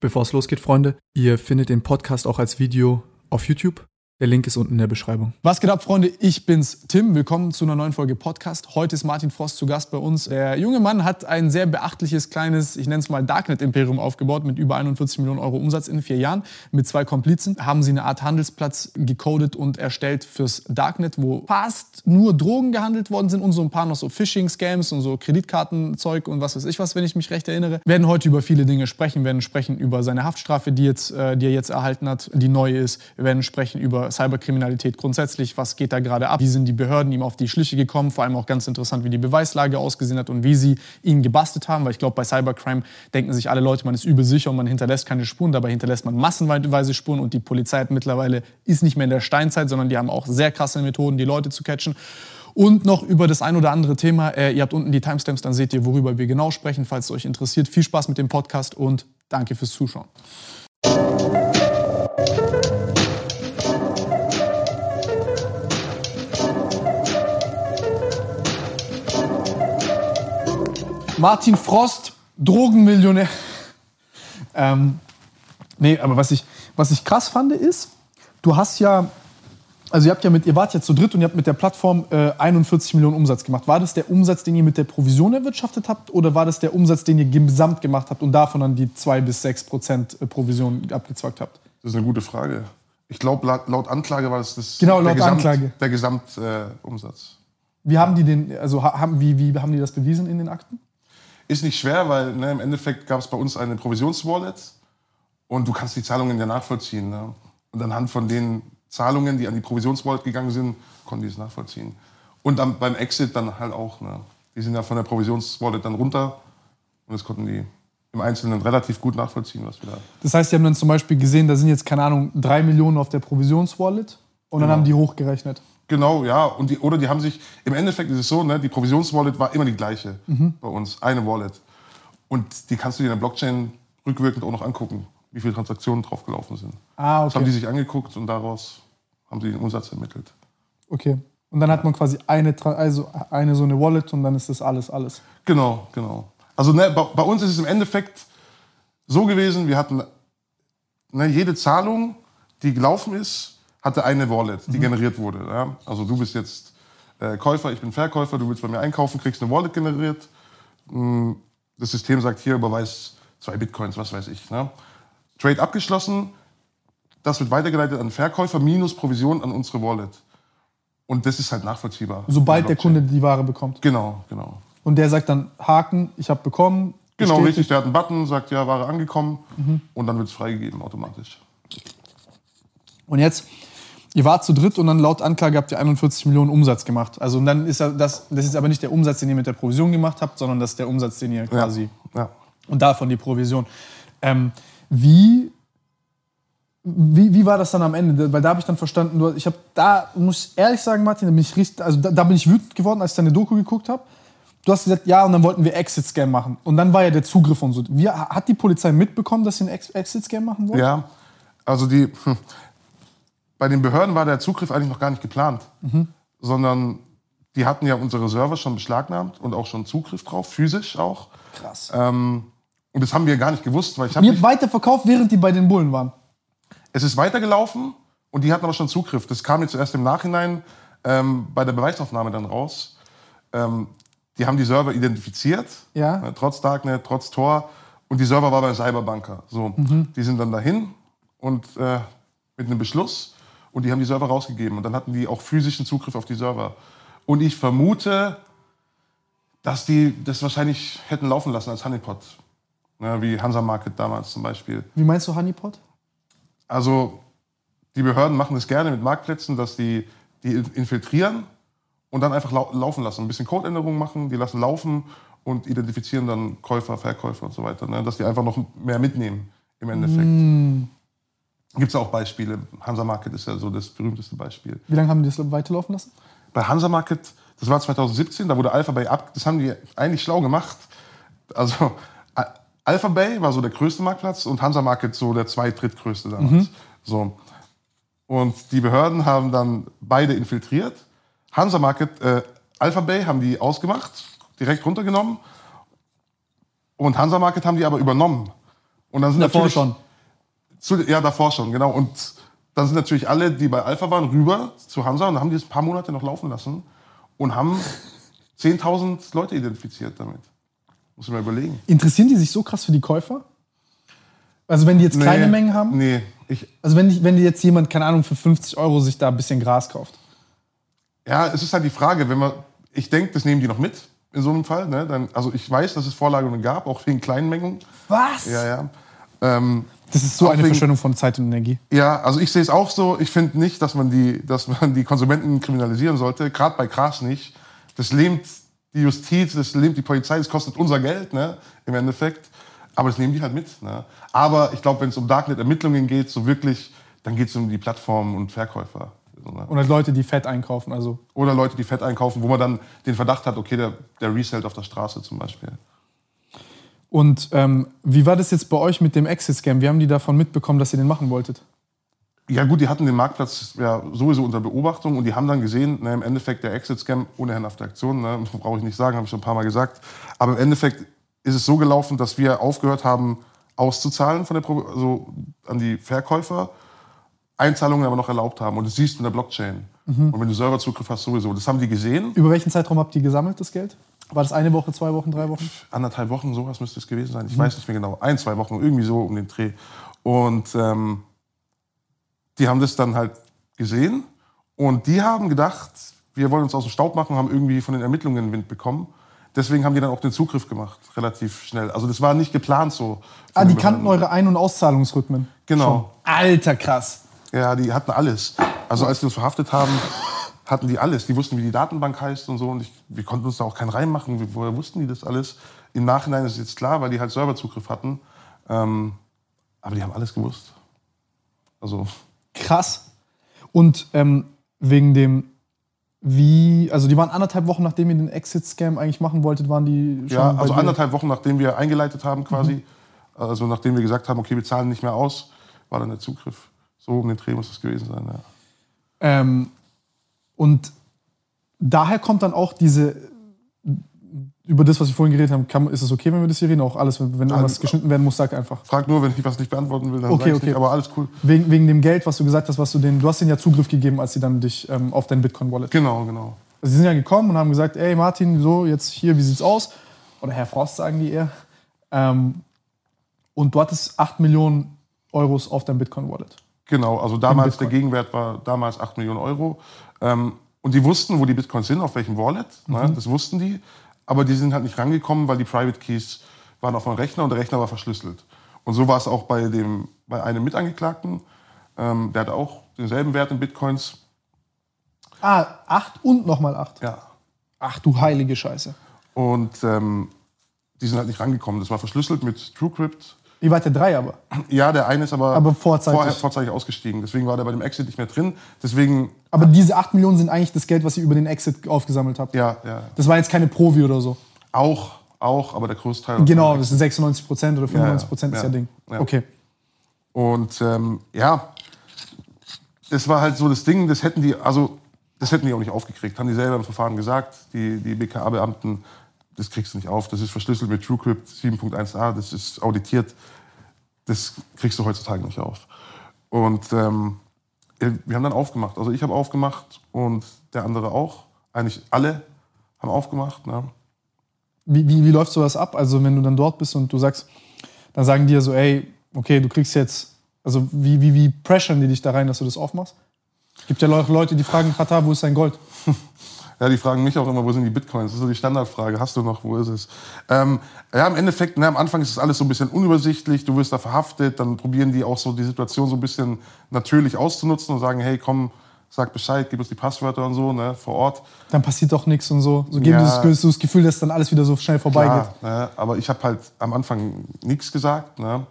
Bevor es losgeht, Freunde, ihr findet den Podcast auch als Video auf YouTube. Der Link ist unten in der Beschreibung. Was geht ab, Freunde? Ich bin's, Tim. Willkommen zu einer neuen Folge Podcast. Heute ist Martin Frost zu Gast bei uns. Der junge Mann hat ein sehr beachtliches kleines, ich nenne es mal Darknet-Imperium aufgebaut mit über 41 Millionen Euro Umsatz in vier Jahren. Mit zwei Komplizen haben sie eine Art Handelsplatz gecodet und erstellt fürs Darknet, wo fast nur Drogen gehandelt worden sind und so ein paar noch so Phishing-Scams und so Kreditkartenzeug und was weiß ich was, wenn ich mich recht erinnere. Wir werden heute über viele Dinge sprechen. Wir werden sprechen über seine Haftstrafe, die, jetzt, äh, die er jetzt erhalten hat, die neu ist. Wir werden sprechen über Cyberkriminalität grundsätzlich. Was geht da gerade ab? Wie sind die Behörden ihm auf die Schliche gekommen? Vor allem auch ganz interessant, wie die Beweislage ausgesehen hat und wie sie ihn gebastelt haben. Weil ich glaube, bei Cybercrime denken sich alle Leute, man ist übel sicher und man hinterlässt keine Spuren. Dabei hinterlässt man massenweise Spuren und die Polizei mittlerweile ist nicht mehr in der Steinzeit, sondern die haben auch sehr krasse Methoden, die Leute zu catchen. Und noch über das ein oder andere Thema. Äh, ihr habt unten die Timestamps, dann seht ihr, worüber wir genau sprechen, falls es euch interessiert. Viel Spaß mit dem Podcast und danke fürs Zuschauen. Martin Frost, Drogenmillionär. Ähm, nee, aber was ich, was ich krass fand ist, du hast ja, also ihr habt ja mit, ihr wart ja zu dritt und ihr habt mit der Plattform äh, 41 Millionen Umsatz gemacht. War das der Umsatz, den ihr mit der Provision erwirtschaftet habt oder war das der Umsatz, den ihr gesamt gemacht habt und davon dann die 2 bis 6 Prozent äh, Provision abgezwackt habt? Das ist eine gute Frage. Ich glaube, laut, laut Anklage war das, das Genau, der laut Gesamt, Anklage. Der Gesamtumsatz. Wie haben die den, also ha- haben, wie, wie haben die das bewiesen in den Akten? Ist nicht schwer, weil ne, im Endeffekt gab es bei uns eine Provisionswallet und du kannst die Zahlungen ja nachvollziehen. Ne? Und anhand von den Zahlungen, die an die Provisionswallet gegangen sind, konnten die es nachvollziehen. Und dann beim Exit dann halt auch. Ne? Die sind ja von der Provisionswallet dann runter und das konnten die im Einzelnen relativ gut nachvollziehen, was wir da. Das heißt, die haben dann zum Beispiel gesehen, da sind jetzt, keine Ahnung, drei Millionen auf der Provisionswallet und dann Genau. haben die hochgerechnet. Genau, ja. Und die, oder die haben sich, im Endeffekt ist es so, ne, die Provisionswallet war immer die gleiche bei uns, eine Wallet. Und die kannst du dir in der Blockchain rückwirkend auch noch angucken, wie viele Transaktionen draufgelaufen sind. Ah, Das haben die okay. sich angeguckt und daraus haben sie den Umsatz ermittelt. okay. Und dann hat man quasi eine, also eine so eine Wallet und dann ist das alles, alles. Genau, genau. Also ne, bei, bei uns ist es im Endeffekt so gewesen, wir hatten ne, jede Zahlung, die gelaufen ist, hatte eine Wallet, die generiert wurde. Ja? Also du bist jetzt äh, Käufer, ich bin Verkäufer, du willst bei mir einkaufen, kriegst eine Wallet generiert. Mm, Das System sagt hier, überweis zwei Bitcoins, was weiß ich. Ne? Trade abgeschlossen, das wird weitergeleitet an Verkäufer minus Provision an unsere Wallet. Und das ist halt nachvollziehbar. Sobald der. Kunde die Ware bekommt. Genau, genau. Und der sagt dann, Haken, ich habe bekommen. Genau, bestätigt. richtig. Der hat einen Button, sagt ja, Ware angekommen und dann wird es freigegeben automatisch. Und jetzt, ihr wart zu dritt und dann laut Anklage habt ihr 41 Millionen Umsatz gemacht. Also und dann ist ja das, das ist aber nicht der Umsatz, den ihr mit der Provision gemacht habt, sondern das ist der Umsatz, den ihr quasi Ja. und davon die Provision. Ähm, wie, wie, wie war das dann am Ende? Weil da habe ich dann verstanden, ich habe da, muss ich ehrlich sagen, Martin, da bin ich, richtig, also da, da bin ich wütend geworden, als ich deine Doku geguckt habe. Du hast gesagt, ja, und dann wollten wir Exit-Scam machen. Und dann war ja der Zugriff und so. Wie, hat die Polizei mitbekommen, dass sie einen Ex- Exit-Scam machen wollten? ja, also die, hm, bei den Behörden war der Zugriff eigentlich noch gar nicht geplant, sondern die hatten ja unsere Server schon beschlagnahmt und auch schon Zugriff drauf, physisch auch. Krass. Ähm, und das haben wir gar nicht gewusst, weil ich habe Ihr habt weiterverkauft, während die bei den Bullen waren. Es ist weitergelaufen und die hatten aber schon Zugriff. Das kam jetzt erst im Nachhinein ähm, bei der Beweisaufnahme dann raus. Ähm, die haben die Server identifiziert, Ja. äh, trotz Darknet, trotz Tor. Und die Server war bei Cyberbanker. So, Die sind dann dahin und äh, mit einem Beschluss und die haben die Server rausgegeben. Und dann hatten die auch physischen Zugriff auf die Server. Und ich vermute, dass die das wahrscheinlich hätten laufen lassen als Honeypot. Ne, wie Hansa Market damals zum Beispiel. Wie meinst du Honeypot? Also die Behörden machen es gerne mit Marktplätzen, dass die die infiltrieren und dann einfach lau laufen lassen. Ein bisschen Codeänderungen machen, die lassen laufen und identifizieren dann Käufer, Verkäufer und so weiter. Ne? Dass die einfach noch mehr mitnehmen im Endeffekt. Gibt es auch Beispiele. Hansa Market ist ja so das berühmteste Beispiel. Wie lange haben die das weiterlaufen lassen? Bei Hansa Market, das war 2017, da wurde Alpha Bay ab. Das haben die eigentlich schlau gemacht. Also A- Alpha Bay war so der größte Marktplatz und Hansa Market so der zweit-, drittgrößte damals. So. Und die Behörden haben dann beide infiltriert. Hansa Market, äh, Alpha Bay haben die ausgemacht, direkt runtergenommen. Und Hansa Market haben die aber übernommen. Und dann sind Davor natürlich, schon. Zu, ja, davor schon, genau. Und dann sind natürlich alle, die bei Alpha waren, rüber zu Hansa und haben die ein paar Monate noch laufen lassen und haben 10.000 Leute identifiziert damit. Muss ich mal überlegen. Interessieren die sich so krass für die Käufer? Also wenn die jetzt kleine Nee, Mengen haben? Nee, ich, Also wenn, die, wenn die jetzt jemand, keine Ahnung, für 50 Euro sich da ein bisschen Gras kauft. ja, es ist halt die Frage, wenn man, ich denke, das nehmen die noch mit in so einem Fall. Ne? Dann, also ich weiß, dass es Vorlagerungen gab, auch wegen kleinen Mengen. Was? Ja, ja. Ähm, Das ist so eine wegen- Verschwendung von Zeit und Energie. Ja, also ich sehe es auch so. Ich finde nicht, dass man, die, dass man die Konsumenten kriminalisieren sollte. Gerade bei Gras nicht. Das lähmt die Justiz, das lähmt die Polizei, das kostet unser Geld ne, im Endeffekt. Aber das nehmen die halt mit. Ne. Aber ich glaube, wenn es um Darknet-Ermittlungen geht, so wirklich, dann geht es um die Plattformen und Verkäufer. So, ne. Halt Leute, die Fett einkaufen. Also Oder Leute, die Fett einkaufen, wo man dann den Verdacht hat, okay, der, der resellt auf der Straße zum Beispiel. Und ähm, wie war das jetzt bei euch mit dem Exit-Scam? Wie haben die davon mitbekommen, dass ihr den machen wolltet? Ja gut, die hatten den Marktplatz ja sowieso unter Beobachtung und die haben dann gesehen, ne, im Endeffekt der Exit-Scam ohne herrenhafte Aktion, ne, brauche ich nicht sagen, habe ich schon ein paar Mal gesagt. Aber im Endeffekt ist es so gelaufen, dass wir aufgehört haben, auszuzahlen von der Pro also an die Verkäufer, Einzahlungen aber noch erlaubt haben. Und das siehst du in der Blockchain. Und wenn du Serverzugriff hast, sowieso. Das haben die gesehen. Über welchen Zeitraum habt ihr gesammelt, das Geld? War das eine Woche, zwei Wochen, drei Wochen? anderthalb Wochen, sowas müsste es gewesen sein. Ich weiß nicht mehr genau. Ein, zwei Wochen, irgendwie so um den Dreh. Und ähm, die haben das dann halt gesehen und die haben gedacht, wir wollen uns aus dem Staub machen, haben irgendwie von den Ermittlungen Wind bekommen. Deswegen haben die dann auch den Zugriff gemacht, relativ schnell. Also das war nicht geplant so. Ah, die kannten eure Ein- und Auszahlungsrhythmen. Genau. Schon. Alter, krass. Ja, die hatten alles. Also als die uns verhaftet haben, hatten die alles. Die wussten, wie die Datenbank heißt und so. Und ich, wir konnten uns da auch keinen reinmachen. Wie- Woher wussten die das alles? Im Nachhinein ist es jetzt klar, weil die halt Serverzugriff hatten. Ähm, aber die haben alles gewusst. Also, Krass. Und ähm, wegen dem, wie, also die waren anderthalb Wochen, nachdem ihr den Exit-Scam eigentlich machen wolltet, waren die schon ja, also anderthalb Wochen, nachdem wir eingeleitet haben quasi, also nachdem wir gesagt haben, okay, wir zahlen nicht mehr aus, war dann der Zugriff. So um den Dreh muss es gewesen sein, ja. Ähm, und daher kommt dann auch diese, über das, was wir vorhin geredet haben, kann, ist es okay, wenn wir das hier reden? Auch alles, wenn wenn irgendwas Also- geschnitten werden muss, sag einfach. Frag nur, wenn ich was nicht beantworten will, dann Okay, okay. nicht, aber alles cool. Wegen, wegen dem Geld, was du gesagt hast, was du denen, du hast denen ja Zugriff gegeben, als sie dann dich ähm, auf dein Bitcoin-Wallet. Genau, genau. Also sie sind ja gekommen und haben gesagt, ey Martin, so jetzt hier, wie sieht's aus? Oder Herr Frost sagen die eher. Ähm, und du hattest 8 Millionen Euros auf deinem Bitcoin-Wallet. Genau, also damals der. Gegenwert war damals 8 Millionen Euro. Ähm, und die wussten, wo die Bitcoins sind, auf welchem Wallet. Ne, das wussten die. Aber die sind halt nicht rangekommen, weil die Private Keys waren auf meinem Rechner und der Rechner war verschlüsselt. Und so war es auch bei, dem, bei einem Mitangeklagten. Ähm, der hatte auch denselben Wert in Bitcoins. Ah, 8 und nochmal 8. Ja. Ach du heilige Scheiße. Und ähm, die sind halt nicht rangekommen. Das war verschlüsselt mit TrueCrypt. Ihr wart ja drei aber. Ja, der eine ist aber, Aber vorzeitig. vorher vorzeitig ausgestiegen. Deswegen war der bei dem Exit nicht mehr drin. Deswegen, Aber diese 8 Millionen sind eigentlich das Geld, was ihr über den Exit aufgesammelt habt. ja, ja. Das war jetzt keine Provi oder so. Auch, auch, aber der Großteil. Genau, das sind 96 Prozent oder 95 Prozent Ja, ist ja. ja Ding. Ja. Okay. Und ähm, ja, das war halt so das Ding, das hätten die, also das hätten die auch nicht aufgekriegt. Haben die selber im Verfahren gesagt, die, die BKA-Beamten, das kriegst du nicht auf. Das ist verschlüsselt mit TrueCrypt 7.1a, das ist auditiert. Das kriegst du heutzutage nicht auf. Und ähm, wir haben dann aufgemacht. Also ich habe aufgemacht und der andere auch. Eigentlich alle haben aufgemacht. Ne? Wie, wie, wie läuft sowas ab? Also, wenn du dann dort bist und du sagst, dann sagen die ja so, ey, okay, du kriegst jetzt, also wie, wie, wie pressuren die dich da rein, dass du das aufmachst? Gibt ja Le- Leute, die fragen, Katar, wo ist dein Gold? Ja, die fragen mich auch immer, wo sind die Bitcoins? Das ist so die Standardfrage. Hast du noch, wo ist es? Ähm, ja, im Endeffekt, ne, am Anfang ist es alles so ein bisschen unübersichtlich. Du wirst da verhaftet. Dann probieren die auch so die Situation so ein bisschen natürlich auszunutzen und sagen, hey, komm, sag Bescheid, gib uns die Passwörter und so, ne, vor Ort. Dann passiert doch nichts und so. So geben Ja. die das, Ge- so das Gefühl, dass dann alles wieder so schnell vorbeigeht. Ne, aber ich habe halt am Anfang nichts gesagt. Ne.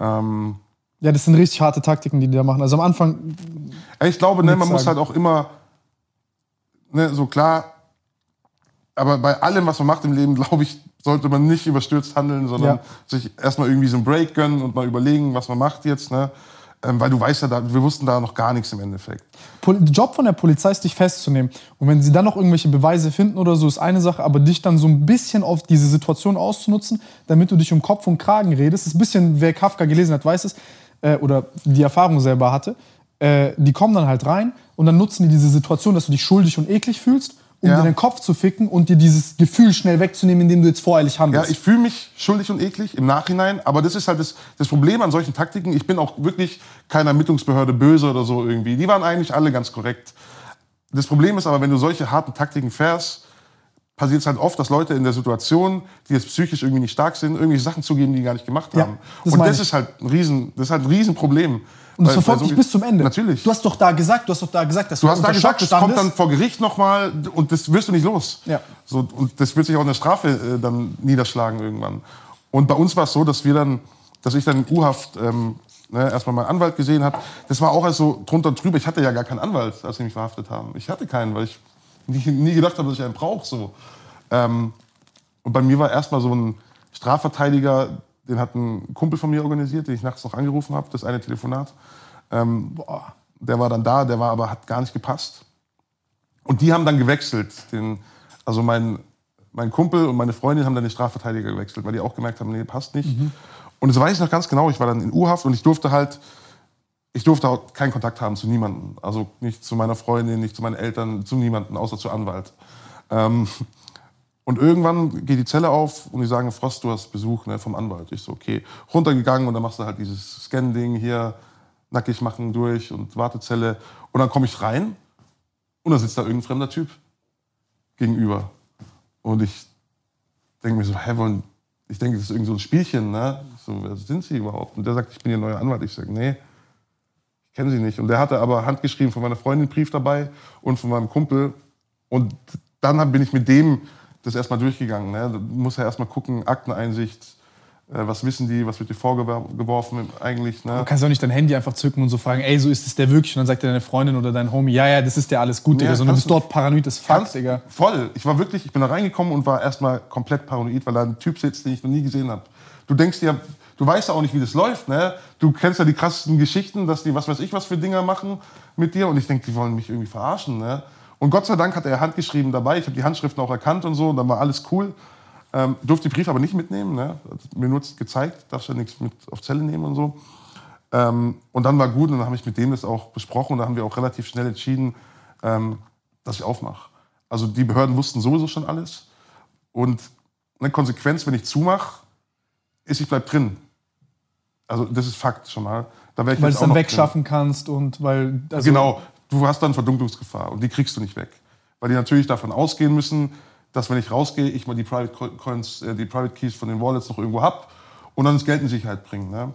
Ähm, Ja, das sind richtig harte Taktiken, die die da machen. Also am Anfang, Ich glaube, ne, man muss sagen. halt auch immer, ne, so klar, aber bei allem, was man macht im Leben, glaube ich, sollte man nicht überstürzt handeln, sondern Ja. sich erstmal irgendwie so einen Break gönnen und mal überlegen, was man macht jetzt. Ne? Ähm, weil du weißt ja, da, wir wussten da noch gar nichts im Endeffekt. Pol der Job von der Polizei ist, dich festzunehmen. Und wenn sie dann noch irgendwelche Beweise finden oder so, ist eine Sache, aber dich dann so ein bisschen auf diese Situation auszunutzen, damit du dich um Kopf und Kragen redest, ist ein bisschen, wer Kafka gelesen hat, weiß es, äh, oder die Erfahrung selber hatte, äh, die kommen dann halt rein und dann nutzen die diese Situation, dass du dich schuldig und eklig fühlst um Ja. dir den Kopf zu ficken und dir dieses Gefühl schnell wegzunehmen, indem du jetzt voreilig Ja, handelst. ich fühle mich schuldig und eklig im Nachhinein, aber das ist halt das, das Problem an solchen Taktiken. Ich bin auch wirklich keiner Ermittlungsbehörde böse oder so irgendwie. Die waren eigentlich alle ganz korrekt. Das Problem ist aber, wenn du solche harten Taktiken fährst, passiert es halt oft, dass Leute in der Situation, die jetzt psychisch irgendwie nicht stark sind, irgendwelche Sachen zugeben, die die gar nicht gemacht Ja, haben. das und das ist halt ein Riesen, das ist halt ein Riesenproblem. Und das Weil- verfolgt weil dich so- bis zum Ende. Natürlich. Du hast doch da gesagt, du hast doch da gesagt, dass Du hast da gesagt, das kommt dann vor Gericht nochmal und das wirst du nicht los. Ja. So, und das wird sich auch in der Strafe äh, dann niederschlagen irgendwann. Und bei uns war es so, dass wir dann, dass ich dann in U-Haft ähm, ne, erstmal meinen Anwalt gesehen habe. Das war auch erst so drunter und drüber. Ich hatte ja gar keinen Anwalt, als sie mich verhaftet haben. Ich hatte keinen, weil ich nie, nie gedacht habe, dass ich einen brauche. So. Ähm, und bei mir war erstmal so ein Strafverteidiger, den hat ein Kumpel von mir organisiert, den ich nachts noch angerufen habe, das eine Telefonat. Ähm, boah, der war dann da, der war aber hat gar nicht gepasst. Und die haben dann gewechselt. Den, also mein, mein Kumpel und meine Freundin haben dann den Strafverteidiger gewechselt, weil die auch gemerkt haben, nee, passt nicht. Und das weiß ich noch ganz genau. Ich war dann in U-Haft und ich durfte halt, ich durfte auch keinen Kontakt haben zu niemandem. Also nicht zu meiner Freundin, nicht zu meinen Eltern, zu niemandem, außer zu Anwalt. Ähm, und irgendwann geht die Zelle auf und die sagen, Frost, du hast Besuch ne, vom Anwalt. Ich so, okay. Runtergegangen und dann machst du halt dieses Scan-Ding hier, nackig machen durch und Wartezelle. Und dann komme ich rein und da sitzt da irgendein fremder Typ gegenüber. Und ich denke mir so, hä, wollen, ich denke, das ist irgend so ein Spielchen, ne? So, wer sind Sie überhaupt? Und der sagt, ich bin Ihr neuer Anwalt. Ich sage, nee, ich kenne Sie nicht. Und der hatte aber handgeschrieben von meiner Freundin einen Brief dabei und von meinem Kumpel. Und dann bin ich mit dem das erstmal durchgegangen. Ne? Du musst ja erstmal gucken, Akteneinsicht, äh, was wissen die, was wird dir vorgeworfen eigentlich. Ne? Du kannst auch nicht dein Handy einfach zücken und so fragen, ey, so ist es der wirklich? Und dann sagt dir deine Freundin oder dein Homie, ja, ja, das ist der alles gut, Digga. Ja, Sondern du bist dort paranoid as fuck, Digga. Voll. Ich war wirklich, ich bin da reingekommen und war erstmal komplett paranoid, weil da ein Typ sitzt, den ich noch nie gesehen habe. Du denkst dir, du weißt ja auch nicht, wie das läuft, ne? Du kennst ja die krassesten Geschichten, dass die was weiß ich was für Dinger machen mit dir und ich denke, die wollen mich irgendwie verarschen, ne? Und Gott sei Dank hat er handgeschrieben dabei. Ich habe die Handschriften auch erkannt und so, und dann war alles cool. Ähm, durfte die Briefe aber nicht mitnehmen, ne? Hat mir nur gezeigt, darfst ja nichts mit auf Zelle nehmen und so. Ähm, und dann war gut und dann habe ich mit dem das auch besprochen und dann haben wir auch relativ schnell entschieden, ähm, dass ich aufmache. Also die Behörden wussten sowieso schon alles. Und eine Konsequenz, wenn ich zumache, ist, ich bleib drin. Also das ist Fakt schon mal. Da Weil du es dann noch drin. wegschaffen kannst und weil. Also, Genau, du hast dann Verdunklungsgefahr und die kriegst du nicht weg. Weil die natürlich davon ausgehen müssen, dass wenn ich rausgehe, ich mal die Private Co- Coins, äh, die Private Keys von den Wallets noch irgendwo hab und dann das Geld in Sicherheit bringen. Ne?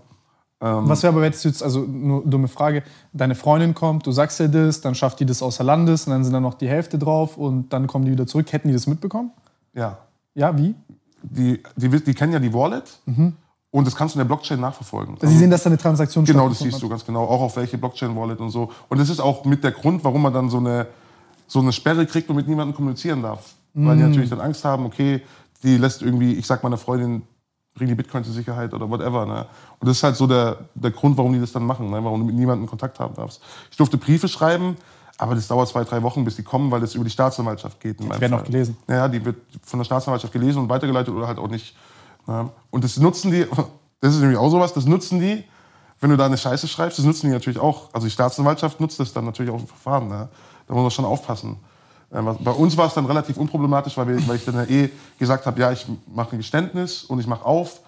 Was wäre aber du jetzt, also nur dumme Frage, deine Freundin kommt, du sagst ihr das, dann schafft die das außer Landes und dann sind da noch die Hälfte drauf und dann kommen die wieder zurück. Hätten die das mitbekommen? Ja, Ja, wie? die, die, die kennen ja die Wallet und das kannst du in der Blockchain nachverfolgen. Sie sehen, dass da eine Transaktion Genau, das siehst du ganz genau. Auch auf welche Blockchain-Wallet und so. Und das ist auch mit der Grund, warum man dann so eine, so eine Sperre kriegt und mit niemandem kommunizieren darf. Weil Mm. die natürlich dann Angst haben, okay, die lässt irgendwie, ich sag meiner Freundin, bring die Bitcoin zur Sicherheit oder whatever. Ne? Und das ist halt so der, der Grund, warum die das dann machen, ne? warum du mit niemandem Kontakt haben darfst. Ich durfte Briefe schreiben, aber das dauert zwei, drei Wochen, bis die kommen, weil das über die Staatsanwaltschaft geht. Meinem werden Fall. auch gelesen. Ja, die wird von der Staatsanwaltschaft gelesen und weitergeleitet oder halt auch nicht. Und das nutzen die, das ist nämlich auch sowas, das nutzen die, wenn du da eine Scheiße schreibst, das nutzen die natürlich auch. Also die Staatsanwaltschaft nutzt das dann natürlich auch im Verfahren. Ne? Da muss man schon aufpassen. Ähm, Bei uns war es dann relativ unproblematisch, weil, wir, weil ich dann ja eh gesagt habe, ja, ich mache ein Geständnis und ich mache auf.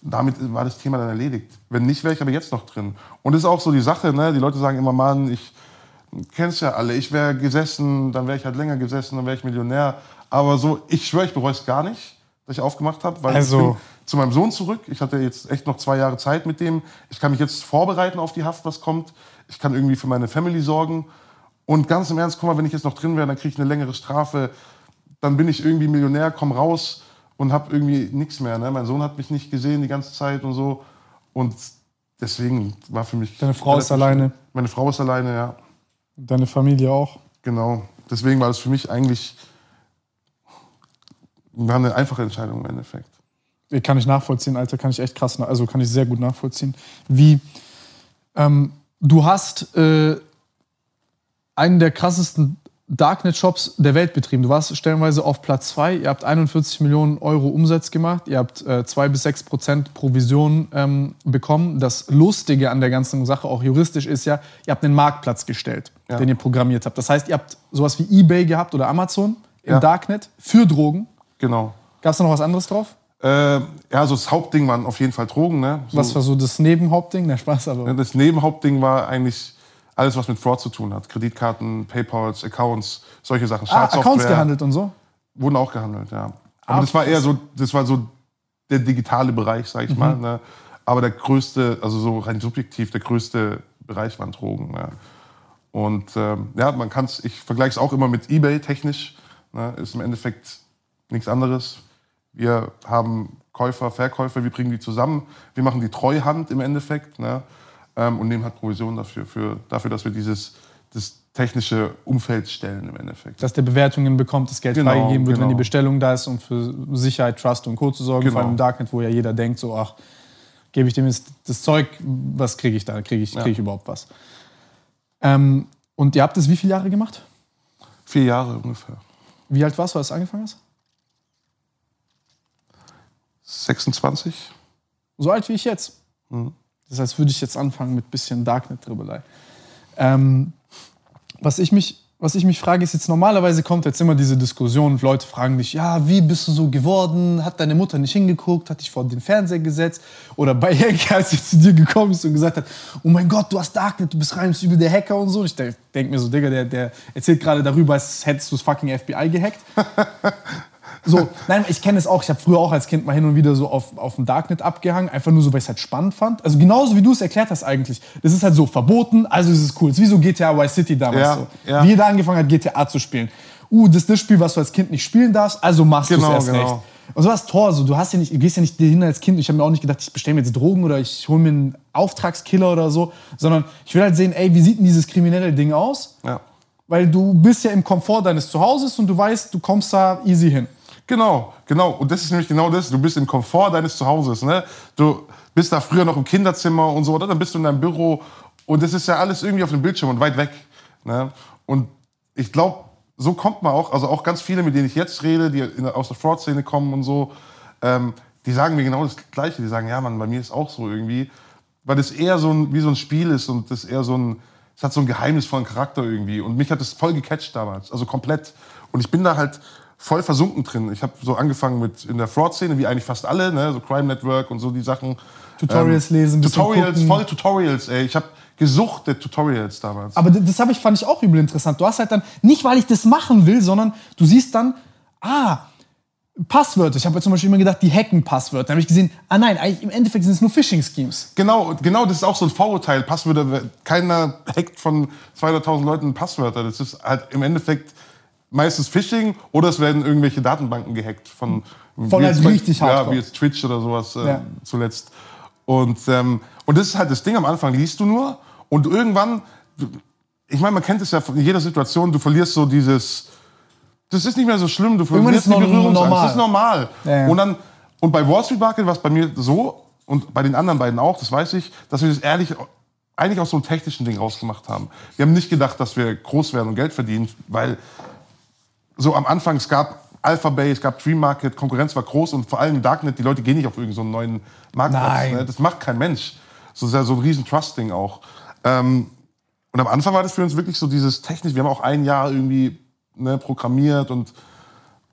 Damit war das Thema dann erledigt. Wenn nicht, wäre ich aber jetzt noch drin. Und das ist auch so die Sache, ne? die Leute sagen immer, Mann, ich kenn's ja alle, ich wäre gesessen, dann wäre ich halt länger gesessen, dann wäre ich Millionär. Aber so, ich schwöre, ich bereue es gar nicht, dass ich aufgemacht habe, weil Also- ich bin zu meinem Sohn zurück. Ich hatte jetzt echt noch zwei Jahre Zeit mit dem. Ich kann mich jetzt vorbereiten auf die Haft, was kommt. Ich kann irgendwie für meine Family sorgen. Und ganz im Ernst, guck mal, wenn ich jetzt noch drin wäre, dann kriege ich eine längere Strafe. Dann bin ich irgendwie Millionär, komm raus und habe irgendwie nichts mehr. Ne? Mein Sohn hat mich nicht gesehen die ganze Zeit und so. Und deswegen war für mich. Deine Frau ist alleine. Meine Frau ist alleine, ja. Deine Familie auch. Genau. Deswegen war das für mich eigentlich war eine einfache Entscheidung im Endeffekt. Kann ich nachvollziehen, Alter, kann ich echt krass, also kann ich sehr gut nachvollziehen. Wie, Ähm, du hast äh, einen der krassesten Darknet-Shops der Welt betrieben. Du warst stellenweise auf Platz 2. Ihr habt 41 Millionen Euro Umsatz gemacht. Ihr habt äh, 2 bis 6 Prozent Provision ähm, bekommen. Das Lustige an der ganzen Sache, auch juristisch, ist ja, ihr habt einen Marktplatz gestellt, Ja. den ihr programmiert habt. Das heißt, ihr habt sowas wie eBay gehabt oder Amazon im Ja. Darknet für Drogen. Genau. Gab es da noch was anderes drauf? Äh, ja, also das Hauptding waren auf jeden Fall Drogen. Ne? So, Was war so das Nebenhauptding? Der Spaß, aber. Das Nebenhauptding war eigentlich alles, was mit Fraud zu tun hat. Kreditkarten, Paypals, Accounts, solche Sachen. Ah. Accounts gehandelt und so? Wurden auch gehandelt, ja. Ah, Aber das war eher so, das war so der digitale Bereich, sag ich Mhm. mal. Ne? Aber der größte, also so rein subjektiv, der größte Bereich waren Drogen. Ne? Und ähm, ja, man kann es, ich vergleiche es auch immer mit Ebay technisch. Ne? Ist im Endeffekt nichts anderes. Wir haben Käufer, Verkäufer, wir bringen die zusammen. Wir machen die Treuhand im Endeffekt ne? ähm, und nehmen halt Provision dafür, für, dafür, dass wir dieses das technische Umfeld stellen im Endeffekt. dass der Bewertungen bekommt, das Geld Genau, freigegeben wird, wenn genau. die Bestellung da ist, um für Sicherheit, Trust und Co. zu sorgen. Vor Genau. allem im Darknet, wo ja jeder denkt, so, ach, gebe ich dem jetzt das Zeug, was kriege ich da? Kriege ich, krieg ich überhaupt was? Ähm, und ihr habt das wie viele Jahre gemacht? Vier Jahre ungefähr. Wie alt warst du, als du angefangen hast? 26? So alt wie ich jetzt. Mhm. Das heißt, würde ich jetzt anfangen mit bisschen Darknet-Dribbelei. Ähm, was, ich mich, was ich mich frage, ist jetzt normalerweise kommt jetzt immer diese Diskussion und Leute fragen dich, ja, wie bist du so geworden? Hat deine Mutter nicht hingeguckt? Hat dich vor den Fernseher gesetzt? Oder bei Henke, als sie zu dir gekommen ist und gesagt hat, oh mein Gott, du hast Darknet, du bist rein übel der Hacker und so. Und ich denke denk mir so, Digga, der, der erzählt gerade darüber, als hättest du das fucking FBI gehackt. So, nein, ich kenne es auch. Ich habe früher auch als Kind mal hin und wieder so auf, auf dem Darknet abgehangen, einfach nur so, weil ich es halt spannend fand. Also genauso wie du es erklärt hast eigentlich. Das ist halt so verboten, also ist es cool. Es ist wie so GTA Vice City damals Ja, so. ja. Wie jeder angefangen hat, GTA zu spielen. Uh, das ist das Spiel, was du als Kind nicht spielen darfst, also machst du Genau, es erst genau. recht. Und so was Tor, so du hast ja nicht, du gehst ja nicht hin als Kind. Ich habe mir auch nicht gedacht, ich bestelle mir jetzt Drogen oder ich hole mir einen Auftragskiller oder so, sondern ich will halt sehen, ey, wie sieht denn dieses kriminelle Ding aus? Ja. Weil du bist ja im Komfort deines Zuhauses und du weißt, du kommst da easy hin. Genau, genau. Und das ist nämlich genau das. Du bist im Komfort deines Zuhauses. Ne? Du bist da früher noch im Kinderzimmer und so, oder? Dann bist du in deinem Büro und das ist ja alles irgendwie auf dem Bildschirm und weit weg. Ne? Und ich glaube, so kommt man auch, also auch ganz viele, mit denen ich jetzt rede, die aus der Fraud-Szene kommen und so, ähm, die sagen mir genau das Gleiche. Die sagen, ja, Mann, bei mir ist auch so irgendwie. Weil das eher so ein, wie so ein Spiel ist und das eher so ein, es hat so einen geheimnisvollen Charakter irgendwie. Und mich hat das voll gecatcht damals, also komplett. Und ich bin da halt voll versunken drin. Ich habe so angefangen mit in der Fraud-Szene, wie eigentlich fast alle, ne? so Crime Network und so die Sachen. Tutorials lesen, bisschen Tutorials, gucken. voll Tutorials, ey. Ich habe gesuchtet Tutorials damals. Aber das ich, fand ich auch übel interessant. Du hast halt dann, nicht weil ich das machen will, sondern du siehst dann, ah, Passwörter. Ich habe zum Beispiel immer gedacht, die hacken Passwörter. Dann habe ich gesehen, ah nein, im Endeffekt sind es nur Phishing-Schemes. Genau, genau, das ist auch so ein Vorurteil. Passwörter, keiner hackt von 200.000 Leuten Passwörter. Das ist halt im Endeffekt meistens Phishing oder es werden irgendwelche Datenbanken gehackt von, Von wie jetzt richtig ja, hardcore. wie jetzt Twitch oder sowas äh, Ja. zuletzt. Und, ähm, und das ist halt das Ding. Am Anfang liest du nur und irgendwann, ich meine, man kennt es ja von jeder Situation, du verlierst so dieses, das ist nicht mehr so schlimm, du verlierst die Berührungsangst. Das ist normal. Ja. Und dann und bei Wall Street Market war es bei mir so und bei den anderen beiden auch, das weiß ich, dass wir das ehrlich eigentlich aus so einem technischen Ding rausgemacht haben. Wir haben nicht gedacht, dass wir groß werden und Geld verdienen, weil so am Anfang es gab Alphabay, es gab Dream Market, Konkurrenz war groß und vor allem Darknet, die Leute gehen nicht auf irgendeinen so neuen Marktplatz. Nein. Ne? Das macht kein Mensch. So ist ja so ein riesen Trust-Ding auch. Ähm, und am Anfang war das für uns wirklich so dieses technisch. Wir haben auch ein Jahr irgendwie ne, programmiert und,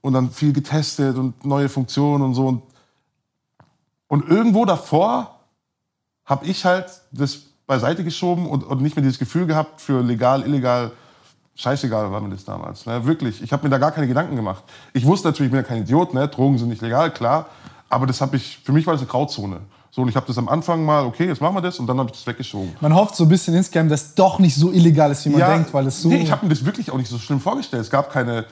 und dann viel getestet und neue Funktionen und so. Und, und irgendwo davor habe ich halt das beiseite geschoben und, und nicht mehr dieses Gefühl gehabt für legal, illegal. Scheißegal war mir das damals. Ne? Wirklich. Ich habe mir da gar keine Gedanken gemacht. Ich wusste natürlich, ich bin ja kein Idiot, ne? Drogen sind nicht legal, klar. Aber das habe ich, für mich war das eine Grauzone. So, und ich habe das am Anfang mal, okay, jetzt machen wir das und dann habe ich das weggeschoben. Man hofft so ein bisschen insgeheim, dass es doch nicht so illegal ist, wie man denkt, weil es so. Nee, ich habe mir das wirklich auch nicht so schlimm vorgestellt. Es gab keine,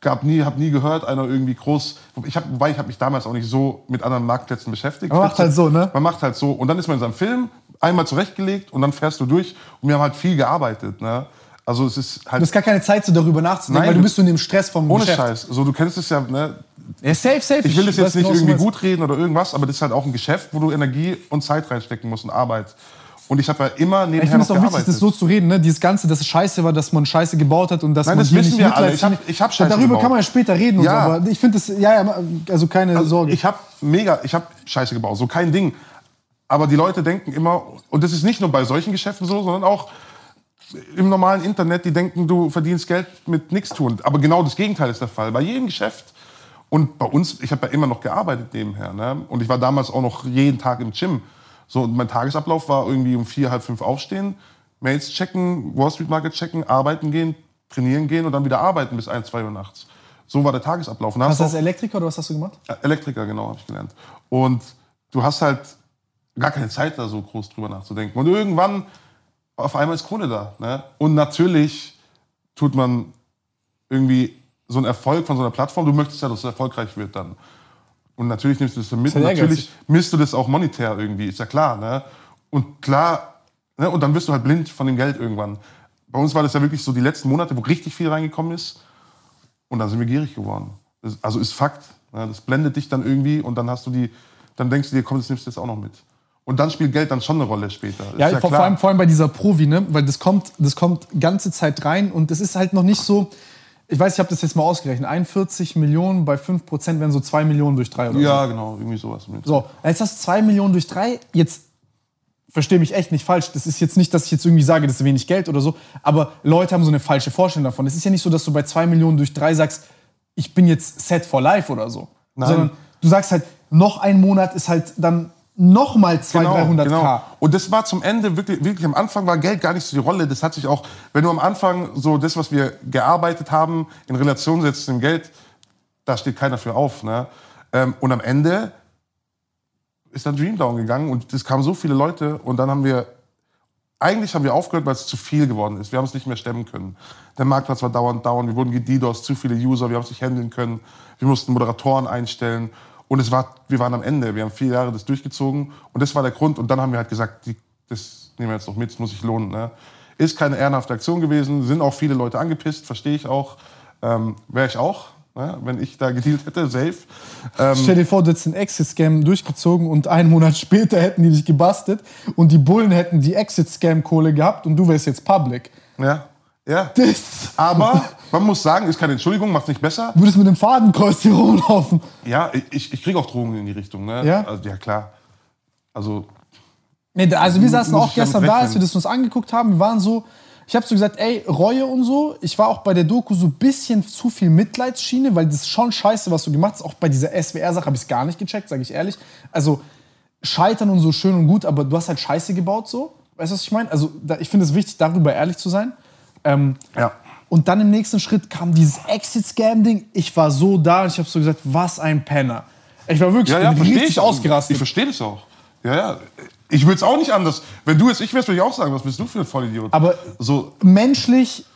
gab nie, habe nie gehört, einer irgendwie groß. Ich hab, wobei ich habe mich damals auch nicht so mit anderen Marktplätzen beschäftigt. Man macht halt so, ne? Man macht halt so und dann ist man in seinem Film einmal zurechtgelegt und dann fährst du durch und wir haben halt viel gearbeitet. Ne? Also es ist halt du hast gar keine Zeit, so darüber nachzudenken, Nein, weil du bist so in dem Stress vom ohne Geschäft. Scheiß. So du kennst es ja. Ne? Ja, safe, safe. Ich will das jetzt nicht genau, irgendwie gut reden oder irgendwas, aber das ist halt auch ein Geschäft, wo du Energie und Zeit reinstecken musst und Arbeit. Und ich habe ja immer Ich nebenher finde noch es auch wichtig, das so zu reden, ne? Dieses Ganze, dass es scheiße war, dass man Scheiße gebaut hat und dass Nein, man das hier wissen nicht wir alle. Ich hab- findet. ich hab Scheiße Darüber gebaut. kann man ja später reden und Ja. so, aber ich finde das, ja, ja, also keine Sorge. Ich habe mega, ich habe Scheiße gebaut, so kein Ding. Aber die Leute denken immer, und das ist nicht nur bei solchen Geschäften so, sondern auch im normalen Internet, die denken, du verdienst Geld mit nichts tun. Aber genau das Gegenteil ist der Fall. Bei jedem Geschäft. Und bei uns, ich habe ja immer noch gearbeitet nebenher. Ne? Und ich war damals auch noch jeden Tag im Gym. So, und mein Tagesablauf war irgendwie um vier, halb fünf aufstehen, Mails checken, Wall Street Market checken, arbeiten gehen, trainieren gehen und dann wieder arbeiten bis ein, zwei Uhr nachts. So war der Tagesablauf. Und Hast du als Elektriker oder was hast du gemacht? Elektriker, genau, habe ich gelernt. Und du hast halt gar keine Zeit, da so groß drüber nachzudenken. Und irgendwann, auf einmal ist Kohle da. Ne? Und natürlich tut man irgendwie so einen Erfolg von so einer Plattform. Du möchtest ja, dass es erfolgreich wird dann. Und natürlich nimmst du das mit. Ehrgeizig. natürlich misst du das auch monetär irgendwie, ist ja klar. Ne? Und klar, ne? und dann wirst du halt blind von dem Geld irgendwann. Bei uns war das ja wirklich so die letzten Monate, wo richtig viel reingekommen ist. Und dann sind wir gierig geworden. Das, also ist Fakt. Ne? Das blendet dich dann irgendwie und dann hast du die, dann denkst du dir, komm, das nimmst du jetzt auch noch mit. Und dann spielt Geld dann schon eine Rolle später. Ja, ja vor, vor, allem, vor allem bei dieser Provi, ne? Weil das kommt, das kommt ganze Zeit rein und das ist halt noch nicht so. Ich weiß, ich habe das jetzt mal ausgerechnet. 41 Millionen bei 5% wären so 2 Millionen durch 3 oder so. ja, genau, irgendwie sowas. So, jetzt hast du 2 Millionen durch 3. Jetzt verstehe mich echt nicht falsch. Das ist jetzt nicht, dass ich jetzt irgendwie sage, das ist wenig Geld oder so. Aber Leute haben so eine falsche Vorstellung davon. Es ist ja nicht so, dass du bei 2 Millionen durch 3 sagst, ich bin jetzt set for life oder so. Nein. Sondern du sagst halt, noch ein Monat ist halt dann noch mal 200, 300k. Und das war zum Ende wirklich, wirklich am Anfang war Geld gar nicht so die Rolle. Das hat sich auch, wenn du am Anfang so das, was wir gearbeitet haben, in Relation setzt zum Geld, da steht keiner für auf. Ne? Ähm, und am Ende ist dann Dream Down gegangen und es kamen so viele Leute und dann haben wir, eigentlich haben wir aufgehört, weil es zu viel geworden ist. Wir haben es nicht mehr stemmen können. Der Marktplatz war dauernd down, wir wurden gedidos, zu viele User, wir haben es nicht handeln können. Wir mussten Moderatoren einstellen und es war, wir waren am Ende. Wir haben vier Jahre das durchgezogen und das war der Grund. Und dann haben wir halt gesagt, die, das nehmen wir jetzt noch mit, das muss sich lohnen. Ne? Ist keine ehrenhafte Aktion gewesen, sind auch viele Leute angepisst, verstehe ich auch. Ähm, Wäre ich auch, ne? wenn ich da gedealt hätte, safe. Ähm, Stell dir vor, du hättest den Exit-Scam durchgezogen und einen Monat später hätten die dich gebastelt und die Bullen hätten die Exit-Scam-Kohle gehabt und du wärst jetzt public. ja, ja. Das. Aber man muss sagen, ist keine Entschuldigung, macht nicht besser. Du würdest mit dem Fadenkreuz hier rumlaufen. Ja, ich, ich kriege auch Drogen in die Richtung. Ne? Ja? Also, ja, klar. Also, Nee, also wir saßen auch gestern da, als wir das uns angeguckt haben. Wir waren so, ich habe so gesagt, ey, Reue und so. Ich war auch bei der Doku so ein bisschen zu viel Mitleidsschiene, weil das ist schon scheiße, was du gemacht hast. Auch bei dieser SWR-Sache habe ich es gar nicht gecheckt, sage ich ehrlich. Also scheitern und so schön und gut, aber du hast halt Scheiße gebaut so. Weißt du, was ich meine? Also da, ich finde es wichtig, darüber ehrlich zu sein. Ähm, ja. Und dann im nächsten Schritt kam dieses Exit-Scam-Ding. Ich war so da und ich habe so gesagt, was ein Penner. Ich war wirklich Ja, ja, richtig ich. ausgerastet. Ich verstehe das auch. Ja, ja. Ich würde es auch nicht anders. Wenn du jetzt ich wärst, würde ich auch sagen, was bist du für ein Vollidiot? Aber so, menschlich,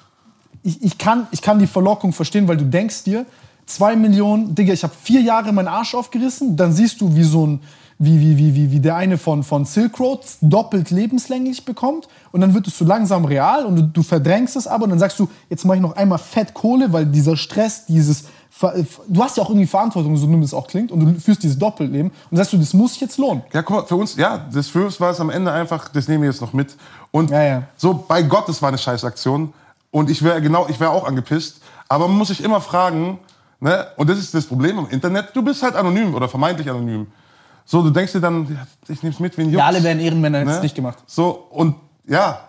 ich, ich, kann, ich kann die Verlockung verstehen, weil du denkst dir, zwei Millionen, Digga, ich habe vier Jahre meinen Arsch aufgerissen, dann siehst du, wie so ein, wie, wie, wie, wie, wie der eine von, von Silk Road doppelt lebenslänglich bekommt und dann wird es so langsam real und du, du verdrängst es aber und dann sagst du, jetzt mache ich noch einmal fett Kohle, weil dieser Stress, dieses, Ver- du hast ja auch irgendwie Verantwortung, so dumm es auch klingt und du führst dieses Doppelleben und sagst du, das muss sich jetzt lohnen. ja, guck mal, für uns, ja, das für uns war es am Ende einfach, das nehmen wir jetzt noch mit. Und Ja, ja. so, bei Gott, das war eine Scheißaktion. Und ich wäre genau, ich wäre auch angepisst. Aber man muss sich immer fragen, ne, und das ist das Problem im Internet, du bist halt anonym oder vermeintlich anonym. So, du denkst dir dann, ich nehm's mit, wen juckt's? Ja, alle wären Ehrenmänner, hätten es Ne? nicht gemacht. So, und ja,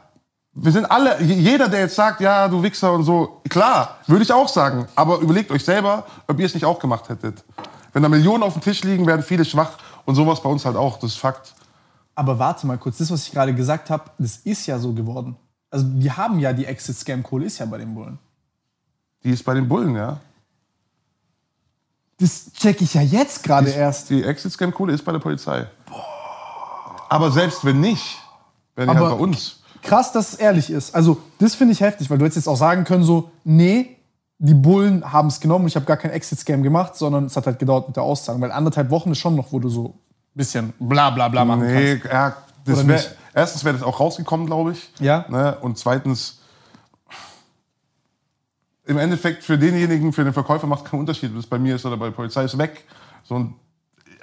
wir sind alle, jeder, der jetzt sagt, ja, du Wichser und so, klar, würde ich auch sagen. Aber überlegt euch selber, ob ihr es nicht auch gemacht hättet. Wenn da Millionen auf dem Tisch liegen, werden viele schwach. Und sowas bei uns halt auch, das ist Fakt. Aber warte mal kurz, das, was ich gerade gesagt habe, das ist ja so geworden. Also die haben ja die Exit-Scam-Kohle, ist ja bei den Bullen. Die ist bei den Bullen, ja. Das check ich ja jetzt gerade erst. Die Exit-Scam-Kohle ist bei der Polizei. Aber selbst wenn nicht, wäre die halt bei uns. Krass, dass es ehrlich ist. Also das finde ich heftig, weil du hättest jetzt auch sagen können so, nee, die Bullen haben es genommen, ich habe gar kein Exit-Scam gemacht, sondern es hat halt gedauert mit der Auszahlung. Weil anderthalb Wochen ist schon noch, wo du so ein bisschen bla bla bla machen Nee, kannst. ja, das wär, erstens wäre das auch rausgekommen, glaube ich. Ja. Ne? Und zweitens, im Endeffekt für denjenigen, für den Verkäufer macht es keinen Unterschied, ob das bei mir ist oder bei der Polizei, ist weg. So, und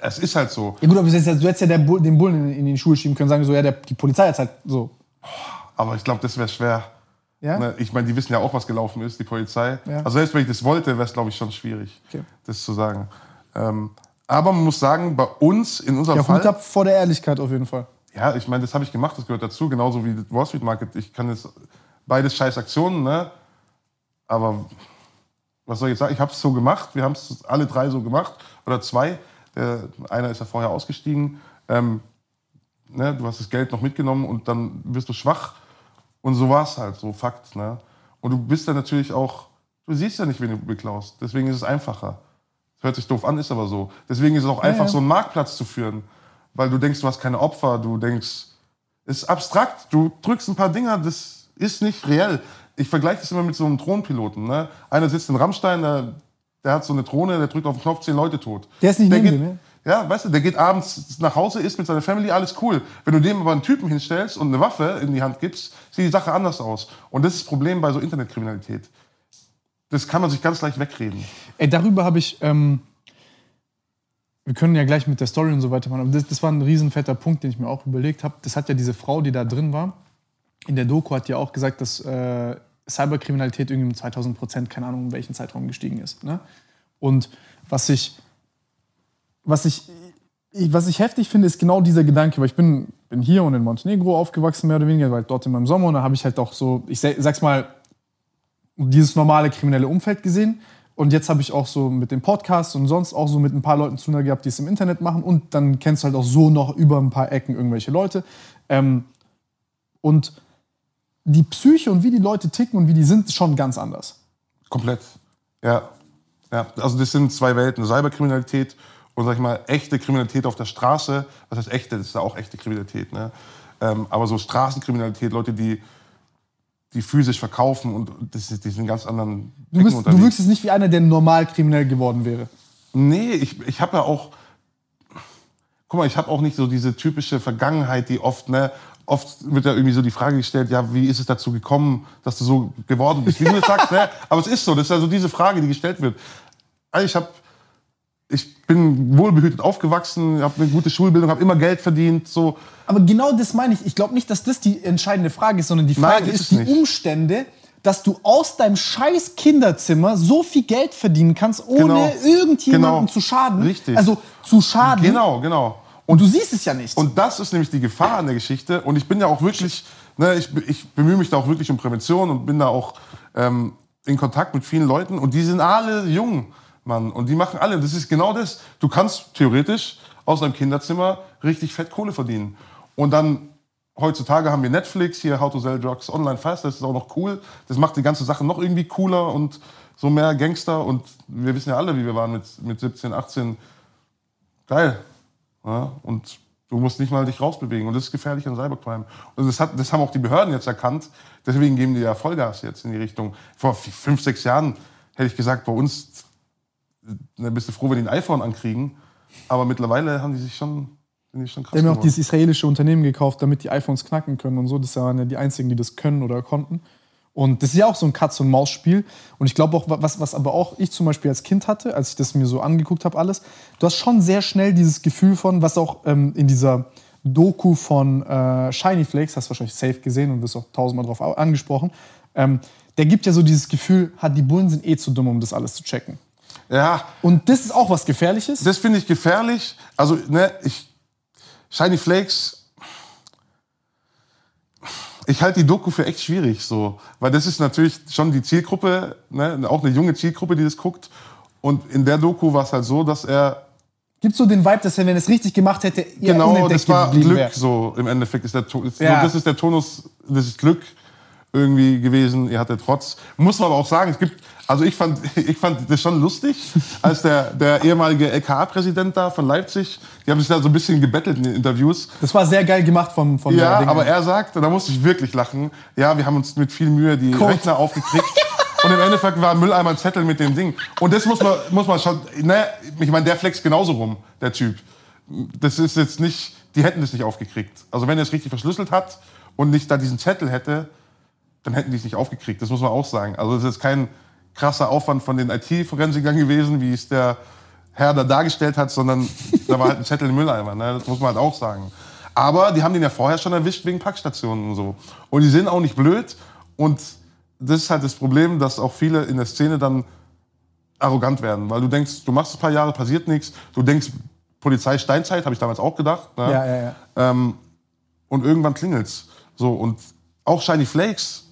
es ist halt so. Ja gut, aber du hättest ja, du hättest ja Bull, den Bullen in, in den Schuhe schieben können, sagen so, ja, der, die Polizei hat halt so. Aber ich glaube, das wäre schwer. Ja? Ne, Ich meine, die wissen ja auch, was gelaufen ist, die Polizei. Ja. Also selbst wenn ich das wollte, wäre es, glaube ich, schon schwierig, Okay. das zu sagen. Ähm, aber man muss sagen, bei uns, in unserem Ja, Fall... Ab vor der Ehrlichkeit auf jeden Fall. Ja, ich meine, das habe ich gemacht, das gehört dazu, genauso wie das Wall Street Market. Ich kann jetzt beides scheiß Aktionen, ne? Aber was soll ich jetzt sagen? Ich habe es so gemacht, wir haben es alle drei so gemacht oder zwei. Der, einer ist ja vorher ausgestiegen. Ähm, ne? Du hast das Geld noch mitgenommen und dann wirst du schwach. Und so war es halt, so Fakt. Ne? Und du bist dann natürlich auch, du siehst ja nicht, wen du beklaust. Deswegen ist es einfacher. Das hört sich doof an, ist aber so. Deswegen ist es auch einfach, ja. so einen Marktplatz zu führen. Weil du denkst, du hast keine Opfer, du denkst, es ist abstrakt, du drückst ein paar Dinger, das ist nicht reell. Ich vergleiche das immer mit so einem Drohnenpiloten. Ne? Einer sitzt in Rammstein, der, der hat so eine Drohne, der drückt auf den Knopf, zehn Leute tot. Der ist nicht neben geht, dir, ne? Ja, weißt du, der geht abends nach Hause, isst mit seiner Family, alles cool. Wenn du dem aber einen Typen hinstellst und eine Waffe in die Hand gibst, sieht die Sache anders aus. Und das ist das Problem bei so Internetkriminalität. Das kann man sich ganz leicht wegreden. Ey, darüber habe ich. Ähm, wir können ja gleich mit der Story und so weiter machen. Aber das, das war ein riesenfetter Punkt, den ich mir auch überlegt habe. Das hat ja diese Frau, die da drin war, in der Doku hat ja auch gesagt, dass äh, Cyberkriminalität irgendwie um 2000 Prozent, keine Ahnung, in welchen Zeitraum gestiegen ist. Ne? Und was ich, was ich, was ich heftig finde, ist genau dieser Gedanke, weil ich bin, bin hier und in Montenegro aufgewachsen, mehr oder weniger, weil dort in meinem Sommer, und da habe ich halt auch so, ich sag- sag's mal, dieses normale kriminelle Umfeld gesehen. Und jetzt habe ich auch so mit dem Podcast und sonst auch so mit ein paar Leuten zu tun gehabt, die es im Internet machen. Und dann kennst du halt auch so noch über ein paar Ecken irgendwelche Leute. Ähm, und die Psyche und wie die Leute ticken und wie die sind, ist schon ganz anders. Komplett. Ja. ja. Also das sind zwei Welten. Cyberkriminalität und sag ich mal, echte Kriminalität auf der Straße. Was heißt echte? Das ist ja auch echte Kriminalität. Ne? Ähm, aber so Straßenkriminalität, Leute, die, die physisch verkaufen und das ist, die sind ganz anderen Du, bist, du wirkst jetzt nicht wie einer, der normal kriminell geworden wäre. Nee, ich, ich habe ja auch. Guck mal, ich habe auch nicht so diese typische Vergangenheit, die oft, ne, oft wird ja irgendwie so die Frage gestellt, ja, wie ist es dazu gekommen, dass du so geworden bist? Wie du das sagst, ne? Aber es ist so, das ist also diese Frage, die gestellt wird. Also ich habe ich bin wohlbehütet aufgewachsen, habe eine gute Schulbildung, habe immer Geld verdient, so. Aber genau das meine ich. Ich glaube nicht, dass das die entscheidende Frage ist, sondern die Nein, Frage ist es ist die nicht. Umstände, dass du aus deinem scheiß Kinderzimmer so viel Geld verdienen kannst, ohne Genau. irgendjemandem Genau. zu schaden. Richtig. Also zu schaden. Genau, genau. Und du siehst es ja nicht. Und das ist nämlich die Gefahr an der Geschichte. Und ich bin ja auch wirklich, ne, ich, ich bemühe mich da auch wirklich um Prävention und bin da auch ähm, in Kontakt mit vielen Leuten. Und die sind alle jung, Mann. Und die machen alle. Das ist genau das. Du kannst theoretisch aus deinem Kinderzimmer richtig fett Kohle verdienen. Und dann heutzutage haben wir Netflix, hier How to Sell Drugs Online Fast. Das ist auch noch cool. Das macht die ganze Sache noch irgendwie cooler und so mehr Gangster. Und wir wissen ja alle, wie wir waren mit, mit 17, 18. Geil. Ja, und du musst nicht mal dich rausbewegen. Und das ist gefährlich an Cybercrime. Und das, hat, das haben auch die Behörden jetzt erkannt. Deswegen geben die ja Vollgas jetzt in die Richtung. Vor fünf, sechs Jahren hätte ich gesagt, bei uns ne, bist du froh, wenn die ein iPhone ankriegen. Aber mittlerweile haben die sich schon, sind die schon krass Die haben ja auch dieses israelische Unternehmen gekauft, damit die iPhones knacken können und so. Das waren ja die einzigen, die das können oder konnten. Und das ist ja auch so ein Katz-und-Maus-Spiel. Und ich glaube auch, was, was aber auch ich zum Beispiel als Kind hatte, als ich das mir so angeguckt habe, alles, du hast schon sehr schnell dieses Gefühl von, was auch ähm, in dieser Doku von äh, Shiny Flakes, hast du wahrscheinlich safe gesehen und wirst auch tausendmal drauf au- angesprochen, ähm, der gibt ja so dieses Gefühl, hat die Bullen sind eh zu dumm, um das alles zu checken. Ja, Und das ist auch was Gefährliches. das finde ich gefährlich. Also, ne, ich. Shiny Flakes. Ich halte die Doku für echt schwierig, so. Weil das ist natürlich schon die Zielgruppe, ne, auch eine junge Zielgruppe, die das guckt. Und in der Doku war es halt so, dass er. Gibt so den Vibe, dass er, wenn er es richtig gemacht hätte, eher Genau, das war Glück, wäre. so im Endeffekt ist der ist, Ja. so, das ist der Tonus, das ist Glück irgendwie gewesen. Ihr hattet Trotz. Muss man aber auch sagen, es gibt, also ich fand, ich fand das schon lustig, als der, der ehemalige LKA-Präsident da von Leipzig, die haben sich da so ein bisschen gebettelt in den Interviews. Das war sehr geil gemacht von, von Ja, aber er sagt, und da musste ich wirklich lachen, ja, wir haben uns mit viel Mühe die Code. Rechner aufgekriegt. Und im Endeffekt war ein Mülleimer ein Zettel mit dem Ding. Und das muss man, muss man schon, ne, ich meine, der flext genauso rum, der Typ. Das ist jetzt nicht, die hätten das nicht aufgekriegt. Also wenn er es richtig verschlüsselt hat und nicht da diesen Zettel hätte, dann hätten die es nicht aufgekriegt. Das muss man auch sagen. Also es ist kein krasser Aufwand von den IT-Forensikern gewesen, wie es der Herr da dargestellt hat, sondern da war halt ein Zettel im Mülleimer. Ne? Das muss man halt auch sagen. Aber die haben den ja vorher schon erwischt wegen Packstationen und so. Und die sind auch nicht blöd. Und das ist halt das Problem, dass auch viele in der Szene dann arrogant werden. Weil du denkst, du machst ein paar Jahre, passiert nichts. Du denkst, Polizei Steinzeit, habe ich damals auch gedacht. Ne? Ja, ja, ja. Ähm, und irgendwann klingelt's. So, und auch Shiny Flakes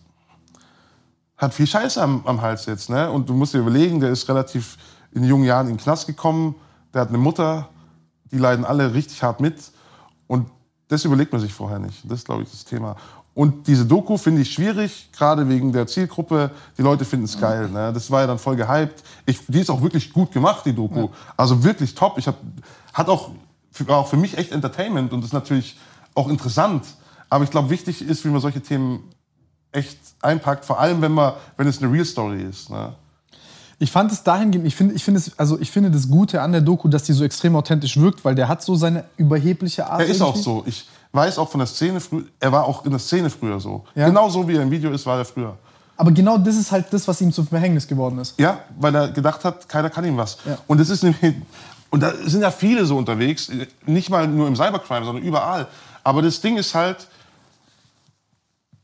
hat viel Scheiße am, am Hals jetzt. Ne? Und du musst dir überlegen, der ist relativ in jungen Jahren in den Knast gekommen. Der hat eine Mutter, die leiden alle richtig hart mit. Und das überlegt man sich vorher nicht. Das ist, glaube ich, das Thema. Und diese Doku finde ich schwierig, gerade wegen der Zielgruppe. Die Leute finden es geil. Ne? Das war ja dann voll gehypt. Ich, die ist auch wirklich gut gemacht, die Doku. Also wirklich top. Ich hab, hat auch war auch für mich echt Entertainment und ist natürlich auch interessant. Aber ich glaube, wichtig ist, wie man solche Themen echt einpackt. Vor allem, wenn, man, wenn es eine Real Story ist. Ne? Ich fand es dahingehend, ich finde, ich finde es, also ich finde das Gute an der Doku, dass die so extrem authentisch wirkt, weil der hat so seine überhebliche Art. Er ist auch irgendwie. so. Ich weiß auch von der Szene früher, er war auch in der Szene früher so. Ja. Genau so wie er im Video ist, war er früher. Aber genau das ist halt das, was ihm zum Verhängnis geworden ist. Ja, weil er gedacht hat, keiner kann ihm was. Ja. Und das ist nämlich, und da sind ja viele so unterwegs, nicht mal nur im Cybercrime, sondern überall. Aber das Ding ist halt,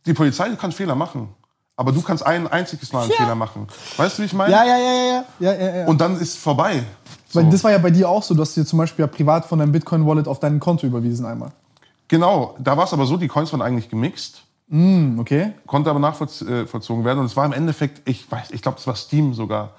die Polizei kann Fehler machen. Aber du kannst ein einziges Mal einen Ja. Fehler machen. Weißt du, wie ich meine? Ja, ja, ja, ja, ja, ja, ja. Und dann ist vorbei. So. Weil das war ja bei dir auch so, du hast dir zum Beispiel ja privat von deinem Bitcoin-Wallet auf dein Konto überwiesen einmal. Genau, da war es aber so, die Coins waren eigentlich gemixt, Hm, okay. konnte aber nachvollzogen werden. Und es war im Endeffekt, ich weiß, ich glaube, das war Steam sogar.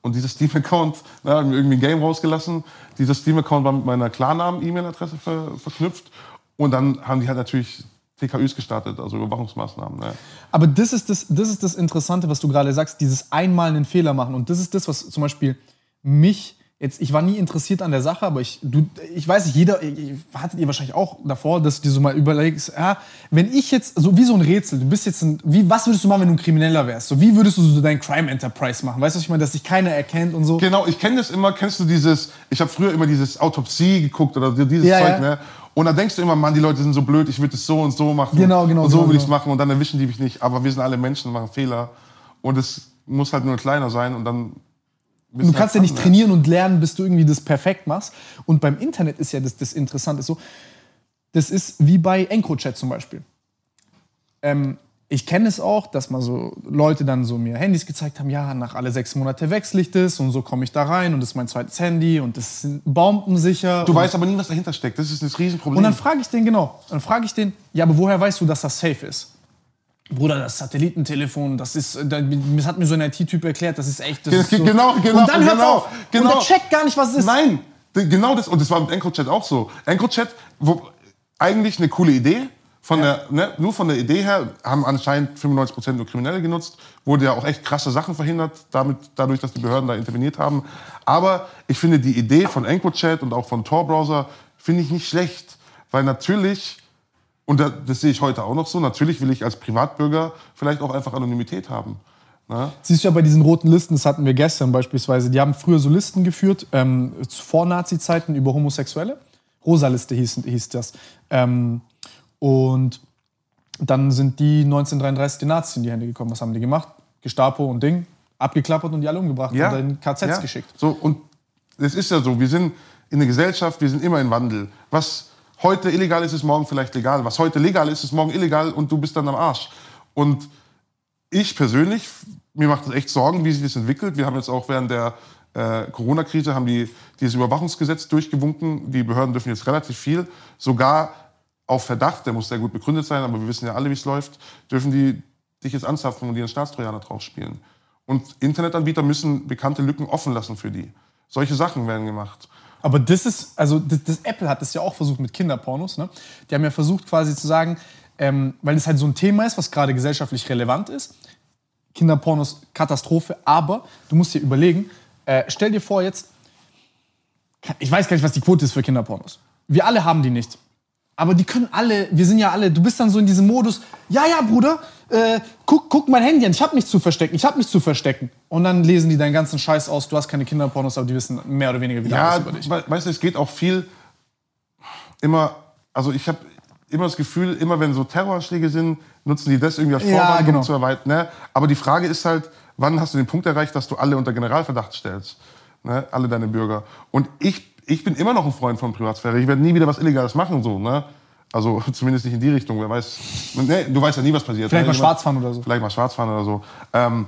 Und dieser Steam-Account, da haben wir irgendwie ein Game rausgelassen. Dieser Steam-Account war mit meiner Klarnamen-E-Mail-Adresse ver verknüpft. Und dann haben die halt natürlich TKÜs gestartet, also Überwachungsmaßnahmen. Ne? Aber das ist das, das ist das Interessante, was du gerade sagst, dieses einmal einen Fehler machen. Und das ist das, was zum Beispiel mich jetzt, ich war nie interessiert an der Sache, aber ich, du, ich weiß nicht, jeder, ich- hattet ihr wahrscheinlich auch davor, dass du dir so mal überlegst, ja, wenn ich jetzt, so wie so ein Rätsel, du bist jetzt ein, wie, was würdest du machen, wenn du ein Krimineller wärst? So, wie würdest du so dein Crime Enterprise machen? Weißt du, was ich meine, dass dich keiner erkennt und so? Genau, ich kenne das immer, kennst du dieses, ich habe früher immer dieses Autopsie geguckt oder dieses Ja, Zeug, ja. ne? Und dann denkst du immer, Mann, die Leute sind so blöd, ich würde es so und so machen. Genau, genau, Und so genau, will ich es genau. machen und dann erwischen die mich nicht. Aber wir sind alle Menschen, machen Fehler. Und es muss halt nur kleiner sein und dann. Du halt kannst ja nicht trainieren und lernen, bis du irgendwie das perfekt machst. Und beim Internet ist ja das, das Interessante so, das ist wie bei EncroChat zum Beispiel. Ähm, ich kenne es auch, dass mal so Leute dann so mir Handys gezeigt haben, ja, nach alle sechs Monate wechsle ich das und so komme ich da rein und das ist mein zweites Handy und das ist bombensicher. Du weißt aber nie, was dahinter steckt. Das ist das Riesenproblem. und dann frage ich den, genau, dann frage ich den, ja, aber woher weißt du, dass das safe ist? Bruder, das Satellitentelefon, das ist, das hat mir so ein IT-Typ erklärt, das ist echt. Das ist so. genau, genau, Und dann hört's genau, auf. genau. Und der checkt gar nicht, was es ist. Nein, genau das. Und das war mit EncroChat auch so. EncroChat, eigentlich eine coole Idee. Von der, ne, nur von der Idee her haben anscheinend 95% nur Kriminelle genutzt. Wurde ja auch echt krasse Sachen verhindert, damit, dadurch, dass die Behörden da interveniert haben. Aber ich finde die Idee von EncroChat und auch von Tor-Browser finde ich nicht schlecht. Weil natürlich, und da- das sehe ich heute auch noch so, natürlich will ich als Privatbürger vielleicht auch einfach Anonymität haben. Ne? Siehst du ja bei diesen roten Listen, das hatten wir gestern beispielsweise, die haben früher so Listen geführt, ähm, zu Vor-Nazi-Zeiten über Homosexuelle. Rosa-Liste hieß, hieß das. Ähm, und dann sind die 1933 den Nazis in die Hände gekommen. Was haben die gemacht? Gestapo und Ding, abgeklappert und die alle umgebracht und in KZs ja. geschickt. So, und es ist ja so, wir sind in der Gesellschaft, wir sind immer in Wandel. Was heute illegal ist, ist morgen vielleicht legal. Was heute legal ist, ist morgen illegal und du bist dann am Arsch. Und ich persönlich, mir macht es echt Sorgen, wie sich das entwickelt. Wir haben jetzt auch während der äh, Corona-Krise haben die dieses Überwachungsgesetz durchgewunken. Die Behörden dürfen jetzt relativ viel, sogar auf Verdacht, der muss sehr gut begründet sein, aber wir wissen ja alle, wie es läuft, dürfen die dich jetzt anzapfen und einen Staatstrojaner drauf spielen. Und Internetanbieter müssen bekannte Lücken offen lassen für die. Solche Sachen werden gemacht. Aber das ist, also das, das Apple hat das ja auch versucht mit Kinderpornos. Ne? Die haben ja versucht quasi zu sagen, ähm, weil es halt so ein Thema ist, was gerade gesellschaftlich relevant ist. Kinderpornos, Katastrophe. Aber du musst dir überlegen, äh, stell dir vor jetzt, ich weiß gar nicht, was die Quote ist für Kinderpornos. Wir alle haben die nicht. Aber die können alle, wir sind ja alle, du bist dann so in diesem Modus, ja, ja, Bruder, äh, guck, guck mein Handy an, ich hab nichts zu verstecken, ich hab nichts zu verstecken. Und dann lesen die deinen ganzen Scheiß aus, du hast keine Kinderpornos, aber die wissen mehr oder weniger wieder Ja, alles über dich. we- weißt du, es geht auch viel immer, also ich habe immer das Gefühl, immer wenn so Terroranschläge sind, nutzen die das irgendwie als Ja, Vorwand, genau. um zu erweitern. Ne? Aber die Frage ist halt, wann hast du den Punkt erreicht, dass du alle unter Generalverdacht stellst? ne? alle deine Bürger. Und ich, ich bin immer noch ein Freund von Privatsphäre. Ich werde nie wieder was Illegales machen, so, ne? Also zumindest nicht in die Richtung. Wer weiß, ne, du weißt ja nie, was passiert. Vielleicht ne? mal schwarz fahren oder so. Vielleicht mal schwarz fahren oder so. Ähm,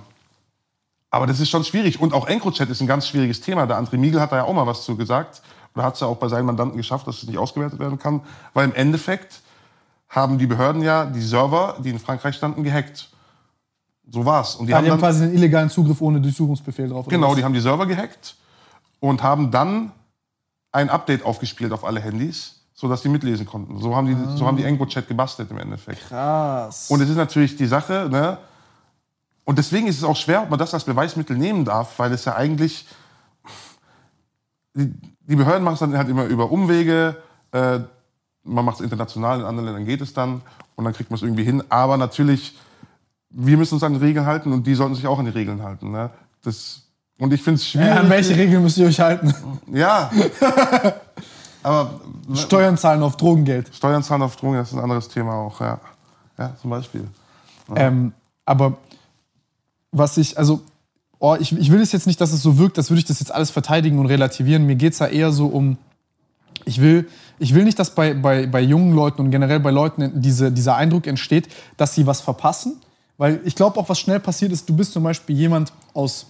aber das ist schon schwierig. Und auch EncroChat ist ein ganz schwieriges Thema. Der André Miegel hat da ja auch mal was zu gesagt. Oder hat es ja auch bei seinen Mandanten geschafft, dass es nicht ausgewertet werden kann. Weil im Endeffekt haben die Behörden ja die Server, die in Frankreich standen, gehackt. So war's. Und die Ja, haben die haben dann, quasi einen illegalen Zugriff ohne Durchsuchungsbefehl drauf. genau, was? die haben die Server gehackt und haben dann ein Update aufgespielt auf alle Handys, sodass die mitlesen konnten. So haben die, so haben die EncroChat gebastelt im Endeffekt. Krass. Und es ist natürlich die Sache, ne? Und deswegen ist es auch schwer, ob man das als Beweismittel nehmen darf, weil es ja eigentlich. Die, die Behörden machen es dann halt immer über Umwege. Äh, man macht es international, in anderen Ländern geht es dann. Und dann kriegt man es irgendwie hin. Aber natürlich, wir müssen uns an die Regeln halten und die sollten sich auch an die Regeln halten. Ne? Das, und ich finde es schwierig. ja, an welche Regeln müsst ihr euch halten? Ja. Aber Steuern zahlen auf Drogengeld. Steuern zahlen auf Drogen, das ist ein anderes Thema auch. Ja, ja zum Beispiel. Ähm, aber was ich, also, oh, ich, ich will es jetzt nicht, dass es so wirkt, als würde ich das jetzt alles verteidigen und relativieren. Mir geht es ja eher so um, ich will, ich will nicht, dass bei, bei, bei jungen Leuten und generell bei Leuten diese, dieser Eindruck entsteht, dass sie was verpassen. Weil ich glaube auch, was schnell passiert ist, du bist zum Beispiel jemand aus,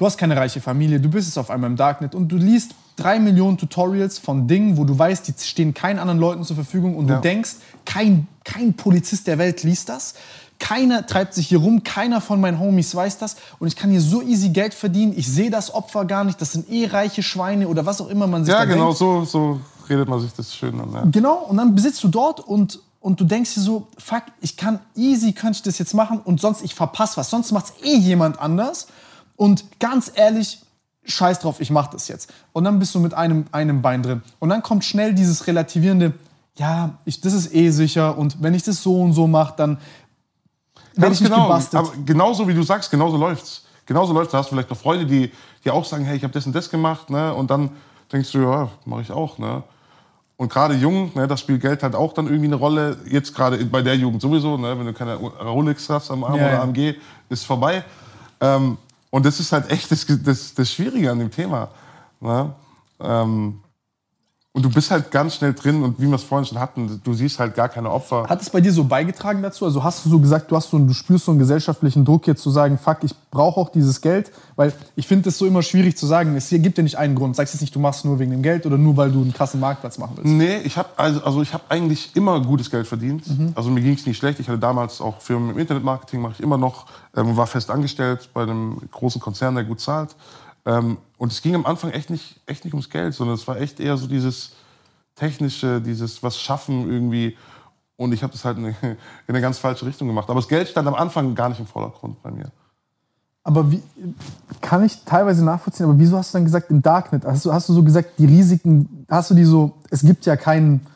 du hast keine reiche Familie, du bist jetzt auf einmal im Darknet und du liest drei Millionen Tutorials von Dingen, wo du weißt, die stehen keinen anderen Leuten zur Verfügung und Ja. du denkst, kein, kein Polizist der Welt liest das. Keiner treibt sich hier rum, keiner von meinen Homies weiß das und ich kann hier so easy Geld verdienen. Ich sehe das Opfer gar nicht, das sind eh reiche Schweine oder was auch immer man sich Ja, da genau, denkt. so, so redet man sich das schön an. Ja. Genau, und dann besitzt du dort und, und du denkst dir so, fuck, ich kann easy, könnte ich das jetzt machen und sonst ich verpasse was. Sonst macht es eh jemand anders. Und ganz ehrlich, scheiß drauf, ich mach das jetzt. Und dann bist du mit einem, einem Bein drin. Und dann kommt schnell dieses relativierende, ja, ich, das ist eh sicher und wenn ich das so und so mache, dann werde ich genau. gebastelt. Aber genauso wie du sagst, genauso läuft's. Genauso läuft's. Da hast du vielleicht noch Freunde, die, die auch sagen, hey, ich habe das und das gemacht, ne? Und dann denkst du, ja, mache ich auch, ne? Und gerade jung, ne, das spielt Geld halt auch dann irgendwie eine Rolle. Jetzt gerade bei der Jugend sowieso, ne? Wenn du keine Rolex hast am Arm Ja, oder ja. AMG, ist vorbei. Ähm, und das ist halt echt das, das, das Schwierige an dem Thema. Ne? Ähm, und du bist halt ganz schnell drin und wie wir es vorhin schon hatten, du siehst halt gar keine Opfer. Hat es bei dir so beigetragen dazu? Also hast du so gesagt, du hast so, du spürst so einen gesellschaftlichen Druck jetzt zu sagen, fuck, ich brauche auch dieses Geld, weil ich finde es so immer schwierig zu sagen. Es gibt ja nicht einen Grund. Sagst jetzt nicht, du machst nur wegen dem Geld oder nur weil du einen krassen Marktplatz machen willst. Nee, ich habe also, also ich hab eigentlich immer gutes Geld verdient. Also mir ging es nicht schlecht. Ich hatte damals auch Firmen im Internetmarketing, mache ich immer noch. Ähm, war fest angestellt bei einem großen Konzern, der gut zahlt. Ähm, und es ging am Anfang echt nicht, echt nicht ums Geld, sondern es war echt eher so dieses technische, dieses was schaffen irgendwie. Und ich habe das halt in eine, in eine ganz falsche Richtung gemacht. Aber das Geld stand am Anfang gar nicht im Vordergrund bei mir. Aber wie, kann ich teilweise nachvollziehen, aber wieso hast du dann gesagt, im Darknet, hast du, hast du so gesagt, die Risiken, hast du die so, es gibt ja keinen,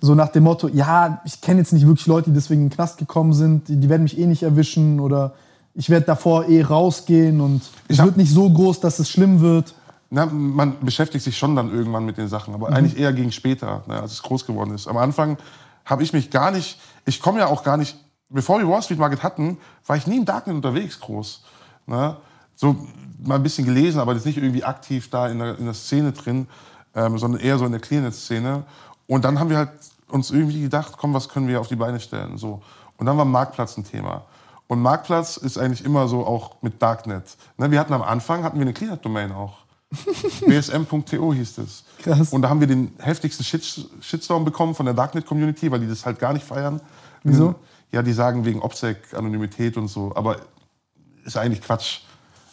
so nach dem Motto, ja, ich kenne jetzt nicht wirklich Leute, die deswegen in den Knast gekommen sind, die, die werden mich eh nicht erwischen oder ich werde davor eh rausgehen und es hab- wird nicht so groß, dass es schlimm wird. Na, man beschäftigt sich schon dann irgendwann mit den Sachen, aber eigentlich eher gegen später, ne, als es groß geworden ist. Am Anfang habe ich mich gar nicht, ich komme ja auch gar nicht, bevor wir Wall Street Market hatten, war ich nie im Darknet unterwegs groß. Ne? So mal ein bisschen gelesen, aber jetzt nicht irgendwie aktiv da in der, in der Szene drin, ähm, sondern eher so in der Clearnet-Szene. Und dann haben wir halt uns irgendwie gedacht, komm, was können wir auf die Beine stellen? So. Und dann war Marktplatz ein Thema. Und Marktplatz ist eigentlich immer so auch mit Darknet. Ne, wir hatten am Anfang hatten wir eine Clearnet-Domain auch. bsm.to hieß es. Krass. Und da haben wir den heftigsten Shit Shitstorm bekommen von der Darknet-Community, weil die das halt gar nicht feiern. Wieso? Ja, die sagen wegen OPSEC, Anonymität und so. Aber ist eigentlich Quatsch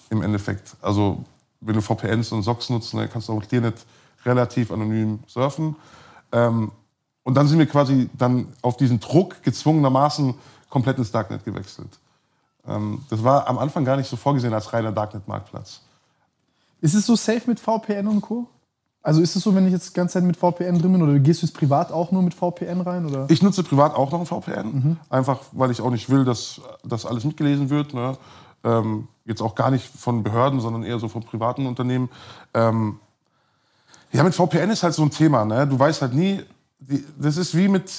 im Endeffekt. Also, wenn du VPNs und SOCs nutzt, dann kannst du auch Clearnet relativ anonym surfen. Ähm, und dann sind wir quasi dann auf diesen Druck gezwungenermaßen komplett ins Darknet gewechselt. Ähm, das war am Anfang gar nicht so vorgesehen als reiner Darknet-Marktplatz. Ist es so safe mit VPN und Co? Also ist es so, wenn ich jetzt die ganze Zeit mit VPN drin bin oder gehst du jetzt privat auch nur mit VPN rein? Oder? Ich nutze privat auch noch ein VPN, einfach weil ich auch nicht will, dass das alles mitgelesen wird. Ne? Ähm, jetzt auch gar nicht von Behörden, sondern eher so von privaten Unternehmen. Ähm, ja, mit VPN ist halt so ein Thema. Ne? Du weißt halt nie, die, das ist wie mit,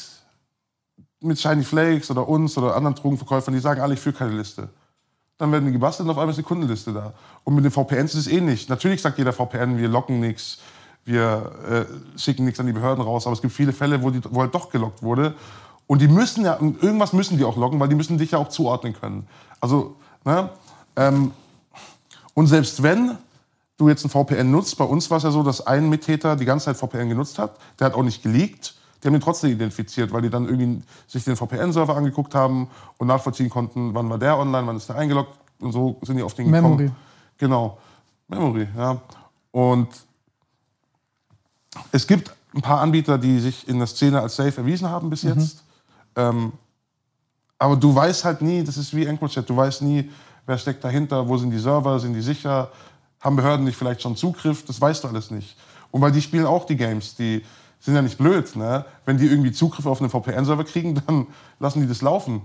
mit Shiny Flakes oder uns oder anderen Drogenverkäufern, die sagen alle, ich führe keine Liste. dann werden die gebastelt und auf einmal ist eine Kundenliste da. Und mit den VPNs ist es ähnlich. Natürlich sagt jeder VPN, wir locken nichts, wir äh, schicken nichts an die Behörden raus, aber es gibt viele Fälle, wo, die, wo halt doch gelockt wurde. Und die müssen ja, irgendwas müssen die auch locken, weil die müssen dich ja auch zuordnen können. Also, ne? Ähm, und selbst wenn du jetzt ein VPN nutzt, bei uns war es ja so, dass ein Mittäter die ganze Zeit VPN genutzt hat, der hat auch nicht geleakt, die haben ihn trotzdem identifiziert, weil die dann irgendwie sich den VPN-Server angeguckt haben und nachvollziehen konnten, wann war der online, wann ist der eingeloggt und so sind die auf den gekommen. Memory. Genau, Memory, ja. Und es gibt ein paar Anbieter, die sich in der Szene als safe erwiesen haben bis jetzt. Ähm, aber du weißt halt nie, das ist wie EncroChat, du weißt nie, wer steckt dahinter, wo sind die Server, sind die sicher, haben Behörden nicht vielleicht schon Zugriff, das weißt du alles nicht. Und weil die spielen auch die Games, die sind ja nicht blöd, ne? Wenn die irgendwie Zugriff auf einen VPN-Server kriegen, dann lassen die das laufen.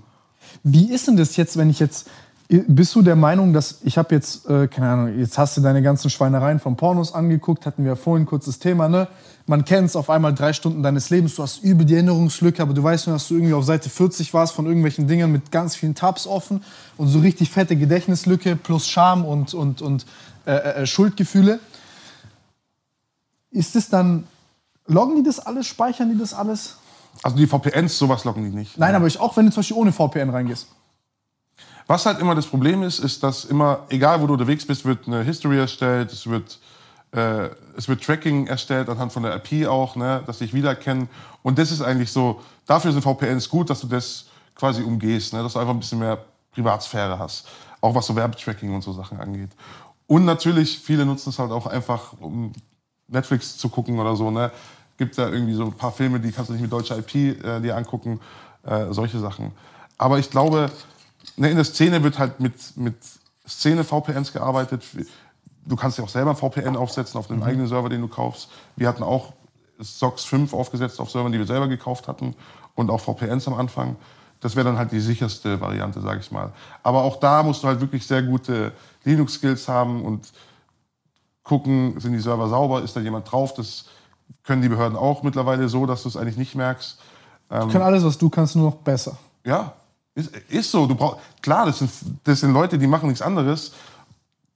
Wie ist denn das jetzt, wenn ich jetzt. Bist du der Meinung, dass ich habe jetzt, äh, keine Ahnung, jetzt hast du deine ganzen Schweinereien von Pornos angeguckt, hatten wir ja vorhin kurzes Thema, ne? Man kennt es auf einmal drei Stunden deines Lebens, du hast übel die Erinnerungslücke, aber du weißt nur, dass du irgendwie auf Seite 40 warst von irgendwelchen Dingern mit ganz vielen Tabs offen und so richtig fette Gedächtnislücke plus Scham und, und, und äh, äh, Schuldgefühle. Ist es dann, loggen die das alles, speichern die das alles? Also die VPNs, sowas locken die nicht. Nein, aber ich, auch wenn du zum Beispiel ohne VPN reingehst. Was halt immer das Problem ist, ist, dass immer, egal wo du unterwegs bist, wird eine History erstellt, es wird, äh, es wird Tracking erstellt anhand von der IP auch, ne, dass dich wiedererkennen. Und das ist eigentlich so, dafür sind VPNs gut, dass du das quasi umgehst, ne, dass du einfach ein bisschen mehr Privatsphäre hast. Auch was so Werbetracking und so Sachen angeht. Und natürlich, viele nutzen es halt auch einfach, um Netflix zu gucken oder so. Ne? Gibt da irgendwie so ein paar Filme, die kannst du nicht mit deutscher IP äh, dir angucken, äh, solche Sachen. Aber ich glaube, ne, in der Szene wird halt mit, mit Szene-VPNs gearbeitet. Du kannst ja auch selber ein VPN aufsetzen auf einem eigenen Server, den du kaufst. Wir hatten auch SOX 5 aufgesetzt auf Servern, die wir selber gekauft hatten und auch VPNs am Anfang. Das wäre dann halt die sicherste Variante, sage ich mal. Aber auch da musst du halt wirklich sehr gute Linux-Skills haben und gucken, sind die Server sauber, ist da jemand drauf. Das können die Behörden auch mittlerweile so, dass du es eigentlich nicht merkst. Ich kann alles, was du kannst, nur noch besser. Ja, ist, ist so. Du brauch, klar, das sind, das sind Leute, die machen nichts anderes.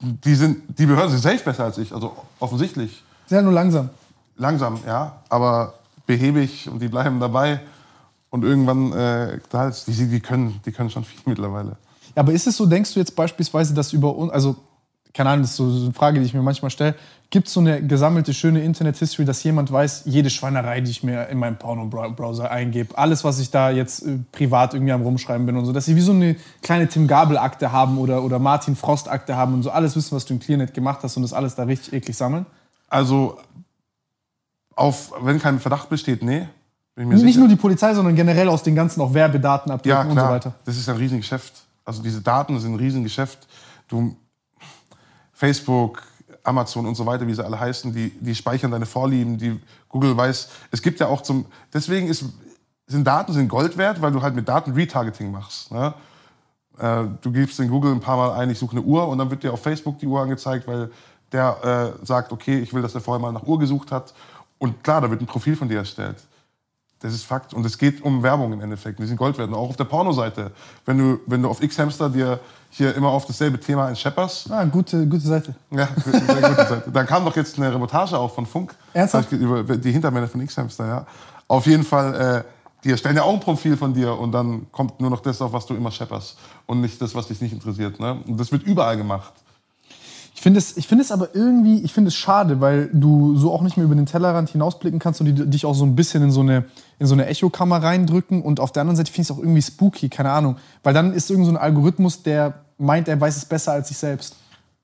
Die, sind, die Behörden sind safe besser als ich, also offensichtlich. Sehr nur langsam. Langsam, ja, aber behäbig und die bleiben dabei. Und irgendwann, äh, die, die, können, die können schon viel mittlerweile. Ja, aber ist es so, denkst du jetzt beispielsweise, dass über uns, also keine Ahnung, das ist so eine Frage, die ich mir manchmal stelle, gibt es so eine gesammelte schöne Internet-History, dass jemand weiß, jede Schweinerei, die ich mir in meinem Porno-Browser eingebe, alles, was ich da jetzt äh, privat irgendwie am Rumschreiben bin und so, dass sie wie so eine kleine Tim Gabel-Akte haben oder, oder Martin Frost-Akte haben und so alles wissen, was du im Clearnet gemacht hast und das alles da richtig eklig sammeln? Also, auf, wenn kein Verdacht besteht, nee. Nicht sicher. nur die Polizei, sondern generell aus den ganzen auch Werbedaten Ja, abdecken und so weiter. Das ist ein Riesengeschäft. Also diese Daten sind ein Riesengeschäft. Du, Facebook, Amazon und so weiter, wie sie alle heißen, die, die speichern deine Vorlieben, die Google weiß. Es gibt ja auch zum, deswegen ist, sind Daten sind Gold wert, weil du halt mit Daten Retargeting machst. Ne? Äh, du gibst in Google ein paar Mal ein, ich suche eine Uhr und dann wird dir auf Facebook die Uhr angezeigt, weil der äh, sagt, okay, ich will, dass er vorher mal nach Uhr gesucht hat. Und klar, da wird ein Profil von dir erstellt. Das ist Fakt. Und es geht um Werbung im Endeffekt. Die sind Gold wert. Und auch auf der Pornoseite. Wenn du, wenn du auf X-Hamster dir hier immer auf dasselbe Thema einschepperst, Ah, gute, gute Seite. ja, sehr gute Seite. Dann kam doch jetzt eine Reportage auch von Funk. Ernsthaft? Über die Hintermänner von X-Hamster, ja. Auf jeden Fall, äh, die erstellen ja auch ein Profil von dir und dann kommt nur noch das auf, was du immer schepperst. Und nicht das, was dich nicht interessiert. Ne? Und das wird überall gemacht. Ich finde es, ich finde es aber irgendwie, ich finde es schade, weil du so auch nicht mehr über den Tellerrand hinausblicken kannst und die dich auch so ein bisschen in so eine, in so eine Echokammer reindrücken. Und auf der anderen Seite finde ich es auch irgendwie spooky, keine Ahnung. Weil dann ist irgend so ein Algorithmus, der meint, er weiß es besser als ich selbst.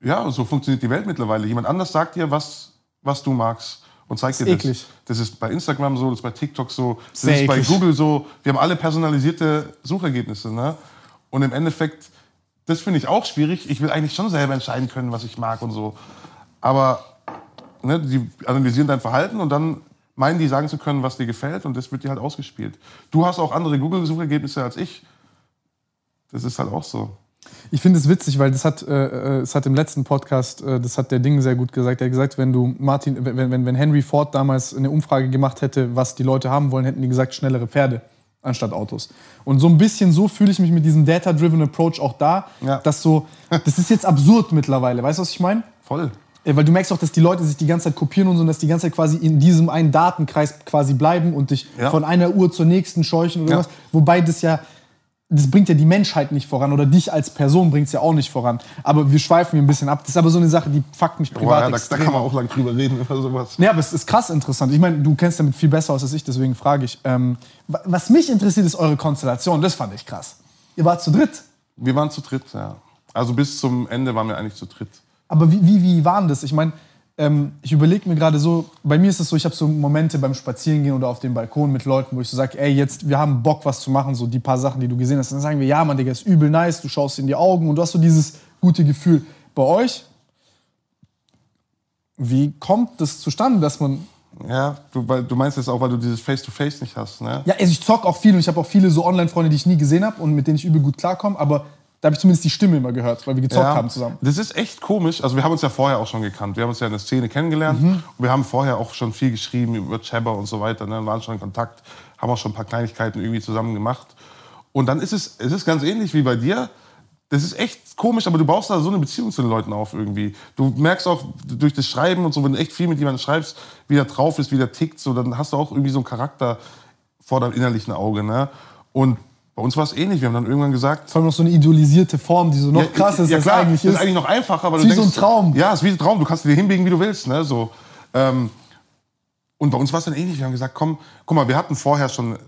Ja, so funktioniert die Welt mittlerweile. Jemand anders sagt dir, was, was du magst und zeigt Das dir ist eklig. das. Das ist bei Instagram so, das ist bei TikTok so, das Sehr ist bei eklig. Google so. Wir haben alle personalisierte Suchergebnisse. Ne? Und im Endeffekt, das finde ich auch schwierig. Ich will eigentlich schon selber entscheiden können, was ich mag und so. Aber ne, die analysieren dein Verhalten und dann meinen die sagen zu können, was dir gefällt und das wird dir halt ausgespielt. Du hast auch andere Google-Suchergebnisse als ich. Das ist halt auch so. Ich finde es witzig, weil das hat, äh, äh, es hat im letzten Podcast, äh, das hat der Ding sehr gut gesagt. Er hat gesagt, wenn du Martin, wenn, wenn, wenn Henry Ford damals eine Umfrage gemacht hätte, was die Leute haben wollen, hätten die gesagt, schnellere Pferde. Anstatt Autos. Und so ein bisschen so fühle ich mich mit diesem Data-Driven Approach auch da, Ja. dass so, das ist jetzt absurd mittlerweile. Weißt du, was ich meine? Voll. Ja, Weil du merkst auch, dass die Leute sich die ganze Zeit kopieren und so, und dass die ganze Zeit quasi in diesem einen Datenkreis quasi bleiben und dich Ja. von einer Uhr zur nächsten scheuchen oder Ja. was. Wobei das ja, das bringt ja die Menschheit nicht voran oder dich als Person bringt es ja auch nicht voran. Aber wir schweifen hier ein bisschen ab. Das ist aber so eine Sache, die fuckt mich Boah, privat ja, da, da kann man auch lang drüber reden über sowas. Ja, aber es ist krass interessant. Ich meine, du kennst damit viel besser aus als ich, deswegen frage ich. Ähm, wa- was mich interessiert, ist eure Konstellation. Das fand ich krass. Ihr wart zu dritt. Wir waren zu dritt, ja. Also bis zum Ende waren wir eigentlich zu dritt. Aber wie, wie, wie waren das? Ich meine, ähm, ich überlege mir gerade so, bei mir ist es so, ich habe so Momente beim Spazierengehen oder auf dem Balkon mit Leuten, wo ich so sage, ey, jetzt, wir haben Bock, was zu machen, so die paar Sachen, die du gesehen hast. Dann sagen wir, ja, Mann, Digga, ist übel nice, du schaust in die Augen und du hast so dieses gute Gefühl. Bei euch, wie kommt das zustande, dass man Ja, du, weil, du meinst jetzt auch, weil du dieses Face-to-Face nicht hast, ne? Ja, also ich zock auch viel und ich habe auch viele so Online-Freunde, die ich nie gesehen habe und mit denen ich übel gut klarkomme, aber da habe ich zumindest die Stimme immer gehört, weil wir gezockt Ja, haben zusammen. Das ist echt komisch. Also wir haben uns ja vorher auch schon gekannt. Wir haben uns ja in der Szene kennengelernt Mhm. und wir haben vorher auch schon viel geschrieben über Chabber und so weiter. Ne? Waren schon in Kontakt, haben auch schon ein paar Kleinigkeiten irgendwie zusammen gemacht. Und dann ist es, es ist ganz ähnlich wie bei dir. Das ist echt komisch, aber du baust da so eine Beziehung zu den Leuten auf irgendwie. Du merkst auch durch das Schreiben und so, wenn du echt viel mit jemandem schreibst, wie der drauf ist, wie der tickt, so, dann hast du auch irgendwie so einen Charakter vor deinem innerlichen Auge. Ne? Und bei uns war es ähnlich. Wir haben dann irgendwann gesagt, Vor allem noch so eine idolisierte Form, die so noch krasser ist, ja, klar, eigentlich das ist. ist eigentlich noch einfacher, Ist du wie so denkst, ein Traum. Ja, ist wie ein Traum. Du kannst dir hinbiegen, wie du willst. Ne? So, ähm, und bei uns war es dann ähnlich. Wir haben gesagt, komm, guck mal, wir hatten vorher schon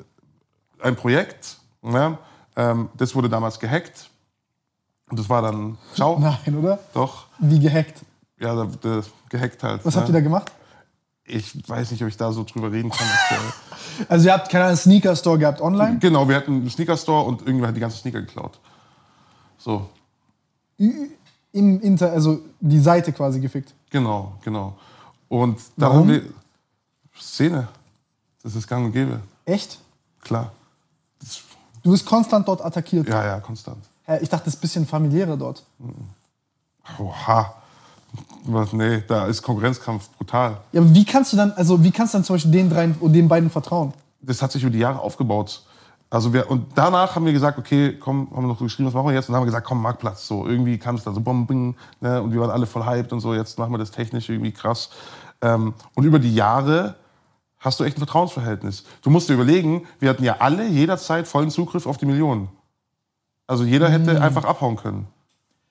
ein Projekt. Ne? Ähm, das wurde damals gehackt. Und das war dann, ciao, Nein, oder? doch. Wie gehackt. Ja, da, da, gehackt halt. Was ne? habt ihr da gemacht? Ich weiß nicht, ob ich da so drüber reden kann. Also ihr habt keine Ahnung, einen Sneaker-Store gehabt online? genau, wir hatten einen Sneaker-Store und irgendwer hat die ganzen Sneaker geklaut. So, Im Inter, also die Seite quasi gefickt. Genau, genau. Und da Warum? haben wir Szene. Das ist gang und gäbe, Echt? klar. Das, Du bist konstant dort attackiert. ja, ja, konstant. Ich dachte, das ist ein bisschen familiärer dort. Oha. Was, nee, da ist Konkurrenzkampf brutal. Ja, aber wie kannst du dann, also wie kannst du dann zum Beispiel den dreien und den beiden vertrauen? Das hat sich über die Jahre aufgebaut. Also wir, und danach haben wir gesagt, okay, komm, haben wir noch so geschrieben, was machen wir jetzt? Und dann haben wir gesagt, komm, Marktplatz. So, irgendwie kam es dann so, bom, bing, ne? Und wir waren alle voll hyped und so, jetzt machen wir das technisch irgendwie krass. Ähm, und über die Jahre hast du echt ein Vertrauensverhältnis. Du musst dir überlegen, wir hatten ja alle jederzeit vollen Zugriff auf die Millionen. Also jeder hätte einfach abhauen können.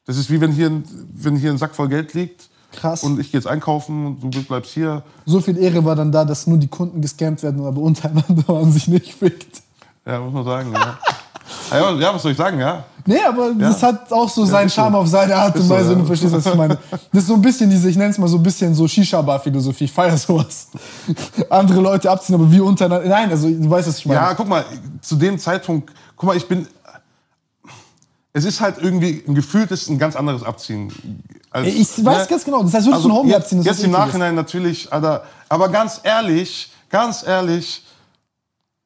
Das ist wie wenn hier, ein, wenn hier ein Sack voll Geld liegt Krass. und ich gehe jetzt einkaufen und du bleibst hier. So viel Ehre war dann da, dass nur die Kunden gescampt werden, aber untereinander man sich nicht fickt. Ja, muss man sagen. Ja, ja, ja was soll ich sagen, ja? Nee, aber das hat auch so seinen ist so. Charme auf seine Art und so, Weise, ja. du verstehst, was ich meine. Das ist so ein bisschen diese, ich nenne es mal so ein bisschen so Shisha-Bar-Philosophie. Ich feier sowas. Andere Leute abziehen, aber wir untereinander. Nein, also du weißt, was ich meine. Ja, guck mal, zu dem Zeitpunkt, guck mal, ich bin. Es ist halt irgendwie ein gefühltes, ein ganz anderes Abziehen. Als, ich weiß ganz genau. Das heißt, würdest du ein Homie abziehen? Das jetzt ist im. Nachhinein natürlich, Alter, aber ganz ehrlich, ganz ehrlich,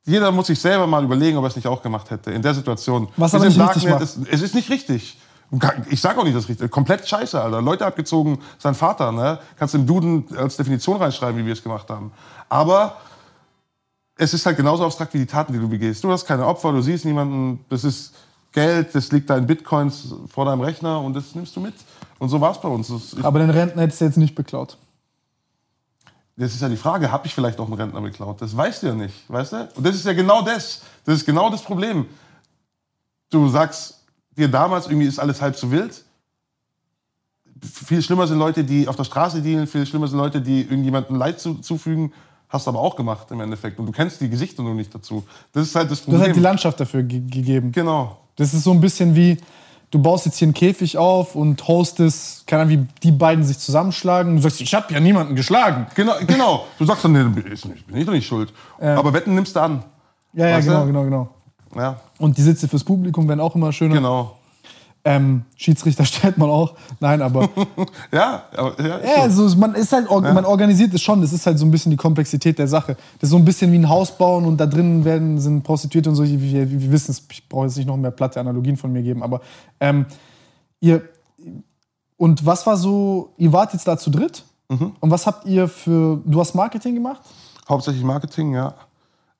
jeder muss sich selber mal überlegen, ob er es nicht auch gemacht hätte in der Situation. Was aber nicht richtig Darknet, es, es ist nicht richtig. Ich sage auch nicht, das ist richtig. Komplett scheiße, Alter. Leute abgezogen, sein Vater, ne? Kannst du im Duden als Definition reinschreiben, wie wir es gemacht haben. Aber es ist halt genauso abstrakt wie die Taten, die du begehst. Du hast keine Opfer, du siehst niemanden, das ist Geld, das liegt da in Bitcoins vor deinem Rechner und das nimmst du mit. Und so war es bei uns. Das, Aber den Rentner hättest du jetzt nicht beklaut. das ist ja die Frage, habe ich vielleicht auch einen Rentner beklaut? Das weißt du ja nicht, weißt du? Und das ist ja genau das. Das ist genau das Problem. Du sagst dir damals, irgendwie ist alles halb so wild. Viel schlimmer sind Leute, die auf der Straße dienen, viel schlimmer sind Leute, die irgendjemandem Leid zu, zufügen. Hast du aber auch gemacht im Endeffekt. Und du kennst die Gesichter nur nicht dazu. Das ist halt das Du Problem. hast halt die Landschaft dafür ge gegeben. genau. Das ist so ein bisschen wie, du baust jetzt hier einen Käfig auf und hostest, keine Ahnung, wie die beiden sich zusammenschlagen. Du sagst, ich habe ja niemanden geschlagen. Genau, genau. Du sagst dann, nee, bin ich doch nicht schuld. Aber Wetten nimmst du an. Ja, ja, Weißt genau, du? genau, genau. Ja, Und die Sitze fürs Publikum werden auch immer schöner. genau. Ähm, Schiedsrichter stellt man auch. Nein, aber Ja, aber, ja, ja, so. also man ist halt, man organisiert es schon. Das ist halt so ein bisschen die Komplexität der Sache. Das ist so ein bisschen wie ein Haus bauen und da drinnen werden sind Prostituierte und so. Wir, wir, wir wissen es. Ich brauche jetzt nicht noch mehr platte Analogien von mir geben, aber ähm, ihr und was war so? Ihr wart jetzt da zu dritt Mhm. und was habt ihr für? Du hast Marketing gemacht. Hauptsächlich Marketing, ja.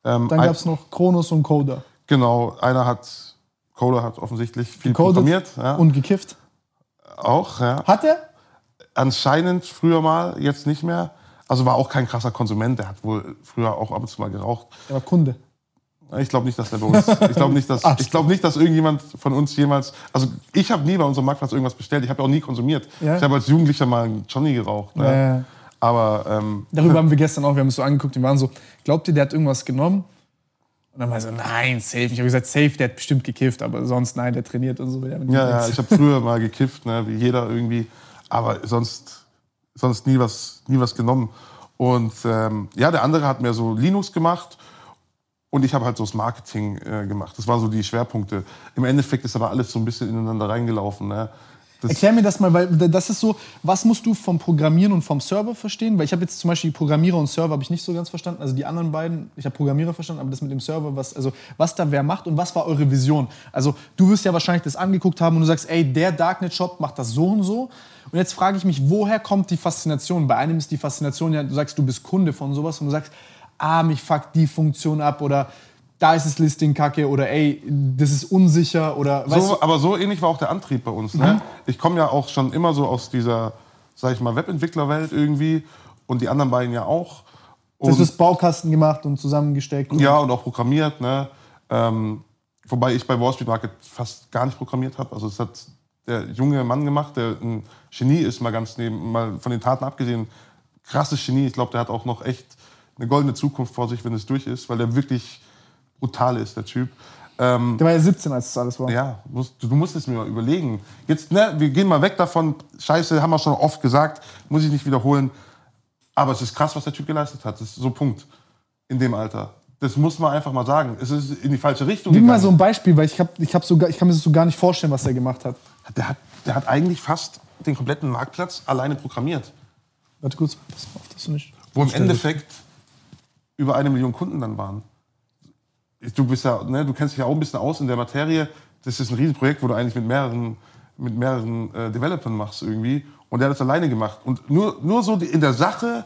Ähm, Dann gab es noch Kronos und Coda. Genau, einer hat, Cola hat offensichtlich viel Gecodet programmiert. Ja. Und gekifft. auch, ja. Hat er? Anscheinend früher mal, jetzt nicht mehr. Also war auch kein krasser Konsument, der hat wohl früher auch ab und zu mal geraucht. Er war Kunde. Ich glaube nicht, dass der bei uns. Ich glaube nicht, dass ich glaube nicht, dass irgendjemand von uns jemals. Also ich habe nie bei unserem Marktplatz irgendwas bestellt. Ich habe auch nie konsumiert. Ja. Ich habe als Jugendlicher mal einen Johnny geraucht. Ne? Ja, ja. Aber ähm, Darüber haben wir gestern auch, wir haben es so angeguckt, wir waren so, glaubt ihr, der hat irgendwas genommen? Und dann war so, nein, safe. Ich habe gesagt, safe, der hat bestimmt gekifft, aber sonst, nein, der trainiert und so. ja, ja, ich habe früher mal gekifft, ne, wie jeder irgendwie. Aber sonst, sonst nie was, nie was genommen. Und ähm, ja, der andere hat mehr so Linux gemacht. Und ich habe halt so das Marketing äh, gemacht. Das waren so die Schwerpunkte. Im Endeffekt ist aber alles so ein bisschen ineinander reingelaufen. Ne? Das, Erklär mir das mal, weil das ist so, was musst du vom Programmieren und vom Server verstehen? Weil ich habe jetzt zum Beispiel Programmierer und Server habe ich nicht so ganz verstanden. Also die anderen beiden, ich habe Programmierer verstanden, aber das mit dem Server, was, also was da wer macht und was war eure Vision? Also du wirst ja wahrscheinlich das angeguckt haben und du sagst, ey, der Darknet-Shop macht das so und so. Und jetzt frage ich mich, woher kommt die Faszination? Bei einem ist die Faszination ja, du sagst, du bist Kunde von sowas und du sagst, ah, mich fuckt die Funktion ab oder da ist das Listing kacke oder ey, das ist unsicher oder weißt so, du, aber so ähnlich war auch der Antrieb bei uns. Ne? Ich komme ja auch schon immer so aus dieser, sag ich mal, Webentwicklerwelt irgendwie und die anderen beiden ja auch. hast Und, das Baukasten gemacht und zusammengesteckt? ja, und auch programmiert. Ne? Ähm, wobei ich bei Wall Street Market fast gar nicht programmiert habe. Also es hat der junge Mann gemacht, der ein Genie ist, mal ganz neben, mal von den Taten abgesehen. Krasses Genie. Ich glaube, der hat auch noch echt eine goldene Zukunft vor sich, wenn es durch ist, weil der wirklich brutal ist, der Typ. Ähm, Der war ja 17, als das alles war. ja, musst, du musst es mir mal überlegen. Jetzt, ne, wir gehen mal weg davon. Scheiße, haben wir schon oft gesagt, muss ich nicht wiederholen. Aber es ist krass, was der Typ geleistet hat. Das ist so Punkt in dem Alter. Das muss man einfach mal sagen. Es ist in die falsche Richtung Gib mal so ein Beispiel, weil ich, hab, ich, hab sogar, ich kann mir das so gar nicht vorstellen, was er gemacht hat. der, hat, der hat eigentlich fast den kompletten Marktplatz alleine programmiert. Warte kurz, pass auf, dass du nicht. Wo im Endeffekt über eine Million Kunden dann waren. Du bist ja, ne, du kennst dich ja auch ein bisschen aus in der Materie. Das ist ein Riesenprojekt, wo du eigentlich mit mehreren, mit mehreren äh, Developern machst irgendwie. Und der hat das alleine gemacht. Und nur, nur so in der Sache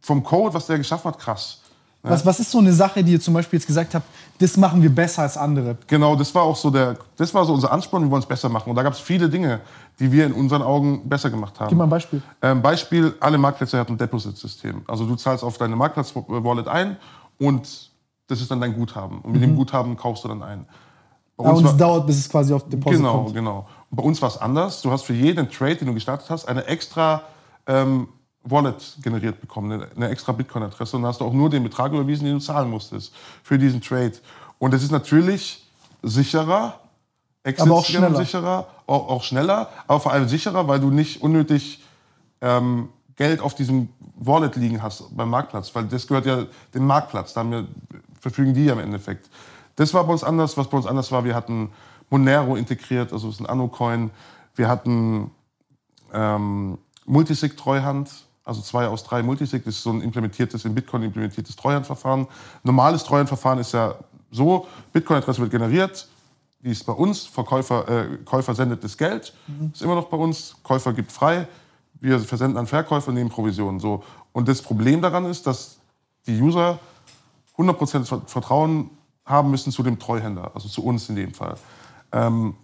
vom Code, was der geschaffen hat, krass. Was, was ist so eine Sache, die ihr zum Beispiel jetzt gesagt habt, das machen wir besser als andere? Genau, das war auch so der, das war so unser Ansporn, wir wollen es besser machen. Und da gab es viele Dinge, die wir in unseren Augen besser gemacht haben. Gib mal ein Beispiel. Ähm, Beispiel, alle Marktplätze hatten ein Deposit-System. Also du zahlst auf deine Marktplatz-Wallet ein und das ist dann dein Guthaben. Und mit dem Guthaben kaufst du dann ein. Bei Ja, uns und es dauert, bis es quasi auf Deposit Genau, kommt. genau. Und bei uns war es anders. Du hast für jeden Trade, den du gestartet hast, eine extra ähm, Wallet generiert bekommen, eine, eine extra Bitcoin-Adresse. Und dann hast du auch nur den Betrag überwiesen, den du zahlen musstest für diesen Trade. Und das ist natürlich sicherer, Aber auch schneller. sicherer, auch, auch schneller, aber vor allem sicherer, weil du nicht unnötig ähm, Geld auf diesem Wallet liegen hast beim Marktplatz, weil das gehört ja dem Marktplatz, da haben wir, verfügen die ja im Endeffekt. Das war bei uns anders, was bei uns anders war, wir hatten Monero integriert, also das ist ein Anno-Coin, wir hatten ähm, Multisig-Treuhand, also zwei aus drei Multisig, das ist so ein implementiertes, in Bitcoin implementiertes Treuhandverfahren. Normales Treuhandverfahren ist ja so, Bitcoin-Adresse wird generiert, die ist bei uns, Verkäufer, äh, Käufer sendet das Geld, ist immer noch bei uns, Käufer gibt frei, wir versenden an Verkäufer, nehmen Provisionen. So. Und das Problem daran ist, dass die User 100% Ver- Vertrauen haben müssen zu dem Treuhänder, also zu uns in dem Fall. Ähm,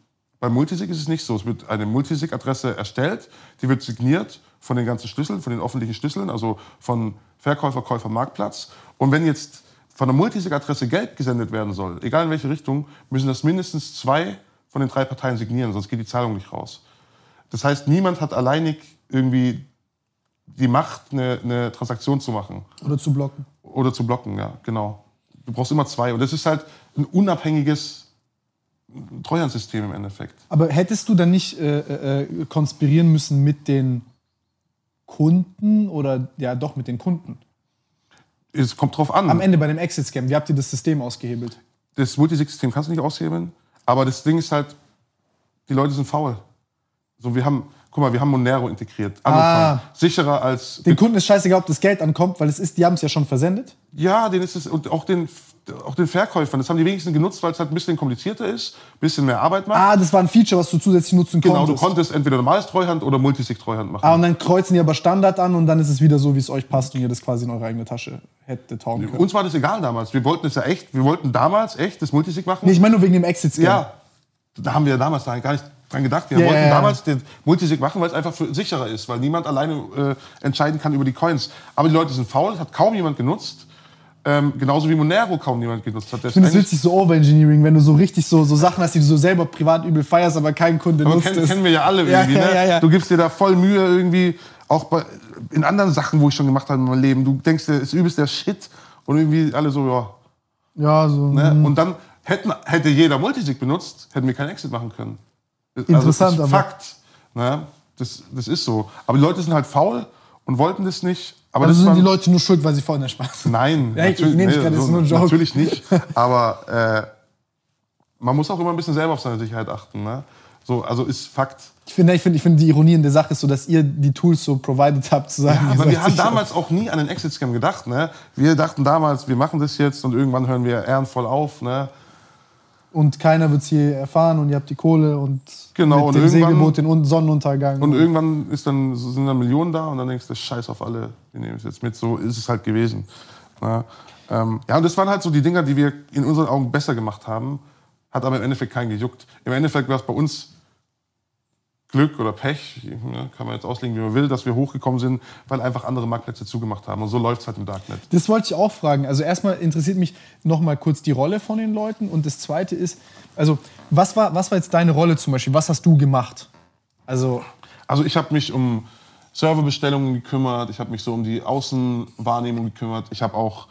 bei Multisig ist es nicht so. Es wird eine Multisig-Adresse erstellt, die wird signiert von den ganzen Schlüsseln, von den öffentlichen Schlüsseln, also von Verkäufer, Käufer, Marktplatz. Und wenn jetzt von der Multisig-Adresse Geld gesendet werden soll, egal in welche Richtung, müssen das mindestens zwei von den drei Parteien signieren, sonst geht die Zahlung nicht raus. Das heißt, niemand hat alleinig irgendwie die Macht, eine, eine Transaktion zu machen Oder zu blocken. Oder zu blocken, ja, genau. Du brauchst immer zwei. Und das ist halt ein unabhängiges Treuhandsystem im Endeffekt. Aber hättest du dann nicht äh, äh, konspirieren müssen mit den Kunden oder ja doch mit den Kunden? Es kommt drauf an. Am Ende bei dem Exit-Scam, wie habt ihr das System ausgehebelt? Das Multisig-System kannst du nicht aushebeln. Aber das Ding ist halt, die Leute sind faul. So, wir haben guck mal, wir haben Monero integriert. Ah. Sicherer als. Den Kunden ist scheißegal, ob das Geld ankommt, weil es ist, die haben es ja schon versendet. Ja, den ist es und auch den, auch den Verkäufern. Das haben die wenigsten genutzt, weil es halt ein bisschen komplizierter ist, ein bisschen mehr Arbeit macht. Ah, das war ein Feature, was du zusätzlich nutzen genau, konntest. du konntest entweder normales Treuhand oder Multisig-Treuhand machen. Ah, und dann kreuzen die aber Standard an und dann ist es wieder so, wie es euch passt und ihr das quasi in eure eigene Tasche hättet hauen können. Uns war das egal damals. Wir wollten es ja echt, wir wollten damals echt das Multisig machen. Nee, ich meine nur wegen dem Exit-Scam. Ja, da haben wir damals gar nicht dran gedacht. Wir Ja, wollten ja, ja. damals den Multisig machen, weil es einfach sicherer ist, weil niemand alleine äh, entscheiden kann über die Coins. Aber die Leute sind faul, das hat kaum jemand genutzt. Ähm, genauso wie Monero kaum jemand genutzt hat. Ich finde es witzig, so Overengineering, wenn du so richtig so, so Sachen hast, die du so selber privat übel feierst, aber kein Kunde Aber nutzt kennen, es. kennen wir ja alle irgendwie. ne? ja, ja. Du gibst dir da voll Mühe irgendwie, auch bei, in anderen Sachen, wo ich schon gemacht habe in meinem Leben. Du denkst, das ist übelst der Shit und irgendwie alle so, ja. Ja, so. Ne? Und dann hätten, hätte jeder Multisig benutzt, hätten wir keinen Exit machen können. Also Interessant, das ist Fakt. Ne? Das, das ist so. Aber die Leute sind halt faul und wollten das nicht. Aber Also das sind die Leute nur schuld, weil sie vorhin Spaß. Nein, Ja, ich- ich nehm's grad, das ist nur ein Joke. natürlich nicht. Aber äh, man muss auch immer ein bisschen selber auf seine Sicherheit achten. Ne? So, also ist Fakt. Ich finde, ich finde, ich finde, die Ironie in der Sache ist so, dass ihr die Tools so provided habt, zu sagen, ihr Aber wir haben damals auch nie an den Exit-Scam gedacht. Ne? Wir dachten damals, wir machen das jetzt und irgendwann hören wir ehrenvoll auf. Ne? Und keiner wird es je erfahren und ihr habt die Kohle und Genau, mit und dem Segelboot den Un- Sonnenuntergang. Und irgendwann ist dann, sind dann Millionen da und dann denkst du, scheiß auf alle, wir nehmen es jetzt mit. So ist es halt gewesen. Ja, ähm, ja und das waren halt so die Dinger, die wir in unseren Augen besser gemacht haben. Hat aber im Endeffekt keinen gejuckt. Im Endeffekt war es bei uns Glück oder Pech, ne, kann man jetzt auslegen, wie man will, dass wir hochgekommen sind, weil einfach andere Marktplätze zugemacht haben. Und so läuft es halt im Darknet. Das wollte ich auch fragen. Also erstmal interessiert mich noch mal kurz die Rolle von den Leuten und das Zweite ist, also was war, was war jetzt deine Rolle zum Beispiel? Was hast du gemacht? Also Also ich habe mich um Serverbestellungen gekümmert, ich habe mich so um die Außenwahrnehmung gekümmert, ich habe auch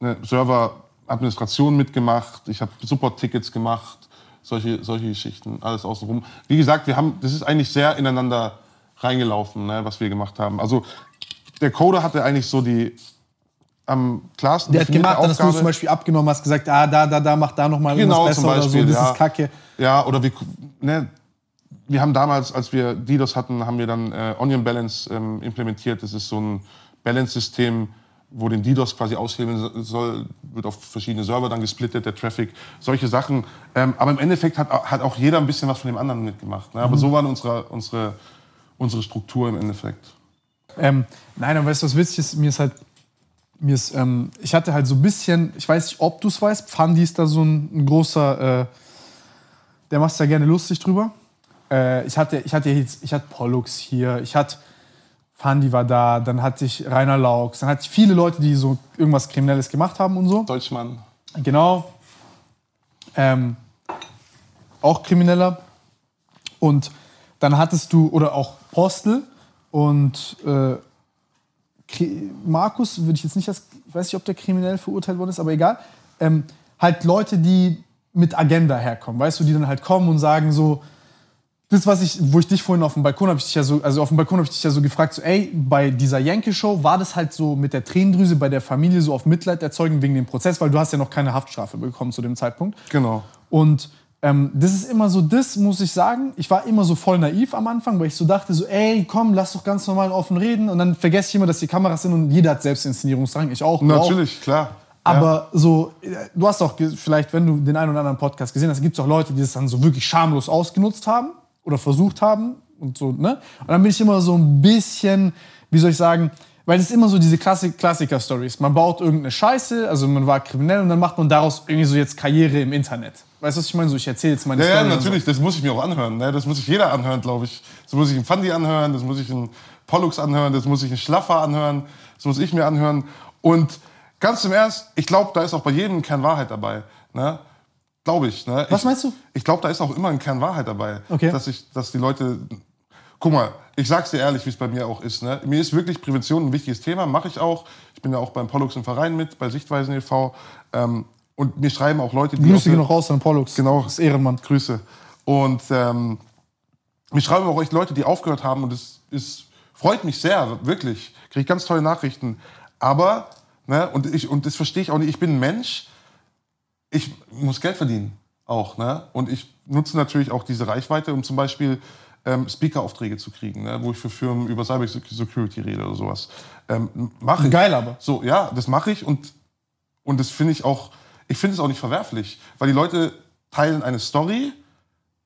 eine Serveradministration mitgemacht, ich habe Support-Tickets gemacht, solche, solche Geschichten, alles außenrum. Wie gesagt, wir haben, das ist eigentlich sehr ineinander reingelaufen, ne, was wir gemacht haben. Also der Coder hatte eigentlich so die am klarsten der hat gemacht, dass du Aufgabe. zum Beispiel abgenommen hast, gesagt, ah, da, da, da, mach da noch mal Genau, irgendwas zum besser Beispiel. oder so, das ja. ist kacke. Ja, oder wir, ne, wir haben damals, als wir DDoS hatten, haben wir dann äh, Onion Balance ähm, implementiert. Das ist so ein Balance-System, wo den DDoS quasi aushebeln so- soll, wird auf verschiedene Server dann gesplittet, der Traffic, solche Sachen. Ähm, aber im Endeffekt hat, hat auch jeder ein bisschen was von dem anderen mitgemacht. Ne? Mhm. Aber so waren unsere, unsere, unsere Struktur im Endeffekt. Ähm, nein, aber weißt du, was witzig ist? Mir ist halt, mir ist, ähm, ich hatte halt so ein bisschen, ich weiß nicht, ob du es weißt, Pfandi ist da so ein, ein großer, äh, der macht sich da gerne lustig drüber. Äh, ich hatte, ich hatte jetzt, ich hatte Pollux hier, ich hatte Pfandi war da, dann hatte ich Rainer Laux, dann hatte ich viele Leute, die so irgendwas Kriminelles gemacht haben und so. Deutschmann. Genau. Ähm, auch Krimineller. Und dann hattest du, oder auch Postel und äh, Markus, würde ich jetzt nicht als, ich weiß nicht, ob der kriminell verurteilt worden ist, aber egal. Ähm, halt Leute, die mit Agenda herkommen, weißt du, die dann halt kommen und sagen so, das, was ich, wo ich dich vorhin auf dem Balkon habe ich dich ja so, also auf dem Balkon habe ich dich ja so gefragt, so, ey, bei dieser Yankee-Show war das halt so mit der Tränendrüse bei der Familie so auf Mitleid erzeugen wegen dem Prozess, weil du hast ja noch keine Haftstrafe bekommen zu dem Zeitpunkt. Genau. Und ähm, das ist immer so, das muss ich sagen. Ich war immer so voll naiv am Anfang, weil ich so dachte, so, ey, komm, lass doch ganz normal offen reden. Und dann vergesse ich immer, dass die Kameras sind und jeder hat Selbstinszenierungsdrang. Ich auch. du auch. Natürlich, klar. Aber so, äh, du hast auch, vielleicht, wenn du den einen oder anderen Podcast gesehen hast, gibt es auch Leute, die das dann so wirklich schamlos ausgenutzt haben oder versucht haben und so, ne? Und dann bin ich immer so ein bisschen, wie soll ich sagen, weil es ist immer so diese Klassik Klassiker-Stories. Man baut irgendeine Scheiße, also man war kriminell und dann macht man daraus irgendwie so jetzt Karriere im Internet. Weißt du, was ich meine? So, ich erzähle jetzt meine Ja, ja, Story. so. natürlich, das muss ich mir auch anhören. Ne? Das muss sich jeder anhören, glaube ich. Das muss ich einen Fandi anhören, das muss ich einen Pollux anhören, das muss ich einen Schlaffer anhören, das muss ich mir anhören. Und ganz im Ernst, ich glaube, da ist auch bei jedem ein Kern Wahrheit dabei. Ne? Glaube ich. Ne? Was ich, meinst du? Ich glaube, da ist auch immer ein Kern Wahrheit dabei. Okay. Dass, ich, dass die Leute. Guck mal, ich sag's dir ehrlich, wie es bei mir auch ist. Ne? Mir ist wirklich Prävention ein wichtiges Thema, mache ich auch. Ich bin ja auch beim Pollux im Verein mit, bei Sichtweisen e.V. Ähm, und mir schreiben auch Leute, die. Grüße gehen noch raus an Pollux. Genau. Das ist Ehrenmann. Grüße. Und ähm, mir schreiben auch echt Leute, die aufgehört haben und es ist, freut mich sehr, wirklich. Kriege ich ganz tolle Nachrichten. Aber, ne, und, ich, und das verstehe ich auch nicht, ich bin ein Mensch, ich muss Geld verdienen auch. Ne? Und ich nutze natürlich auch diese Reichweite, um zum Beispiel ähm, Speaker-Aufträge zu kriegen, ne? wo ich für Firmen über Cyber Security rede oder sowas. Ähm, mache ich. Geil aber. So, ja, das mache ich und, und das finde ich auch, ich finde es auch nicht verwerflich, weil die Leute teilen eine Story,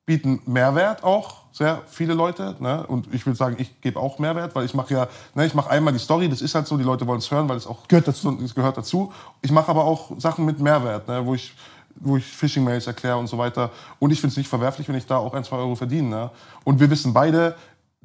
bieten Mehrwert auch, sehr viele Leute. Ne? Und ich würde sagen, ich gebe auch Mehrwert, weil ich mache ja, ne, ich mache einmal die Story, das ist halt so, die Leute wollen es hören, weil es auch Gehört dazu. es gehört dazu. Ich mache aber auch Sachen mit Mehrwert, ne? wo ich wo ich Phishing-Mails erkläre und so weiter. Und ich finde es nicht verwerflich, wenn ich da auch ein, zwei Euro verdiene. Ne? Und wir wissen beide,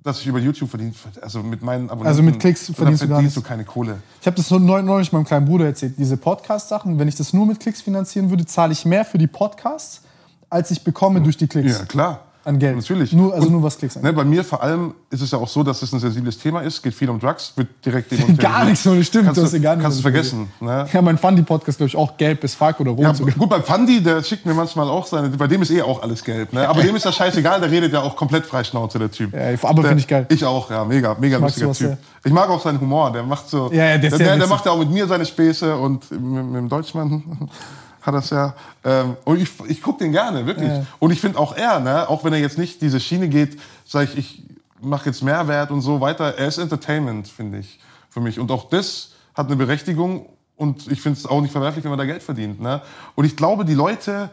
dass ich über YouTube verdiene. Also mit meinen Abonnenten. Also mit Klicks da verdienst du gar verdienst du keine Kohle. Ich habe das nur neu- neulich meinem kleinen Bruder erzählt. Diese Podcast-Sachen, wenn ich das nur mit Klicks finanzieren würde, zahle ich mehr für die Podcasts, als ich bekomme durch die Klicks Ja, klar. An Geld. Natürlich. Nur, also Und, nur was Klicks angeht. Ne, bei mir vor allem ist es ja auch so, dass es ein sensibles Thema ist. geht viel um Drugs, wird direkt demonetarisiert. Gar nichts, so, das stimmt, Kannst das du, ist gar nicht kannst du vergessen. Ne? Ja, mein Fundy-Podcast, glaube ich, auch gelb bis fuck oder rot Ja, sogar. gut, beim Fandi, der schickt mir manchmal auch seine, bei dem ist eh auch alles gelb. Ne? Aber dem ist das scheißegal, der redet ja auch komplett freischnauze, der Typ. Ja, aber finde ich geil. Ich auch, ja, mega, mega lustiger sowas Typ. sehr. Ich mag auch seinen Humor, der macht so, Ja, ja, der der, der, der macht ja auch mit mir seine Späße und mit, mit dem Deutschmann hat das ja. Ähm, und ich, ich gucke den gerne, wirklich. Ja. Und ich finde auch er, ne, auch wenn er jetzt nicht diese Schiene geht, sage ich, ich mache jetzt Mehrwert und so weiter, er ist Entertainment, finde ich, für mich. Und auch das hat eine Berechtigung und ich finde es auch nicht verwerflich, wenn man da Geld verdient. Ne? Und ich glaube, die Leute,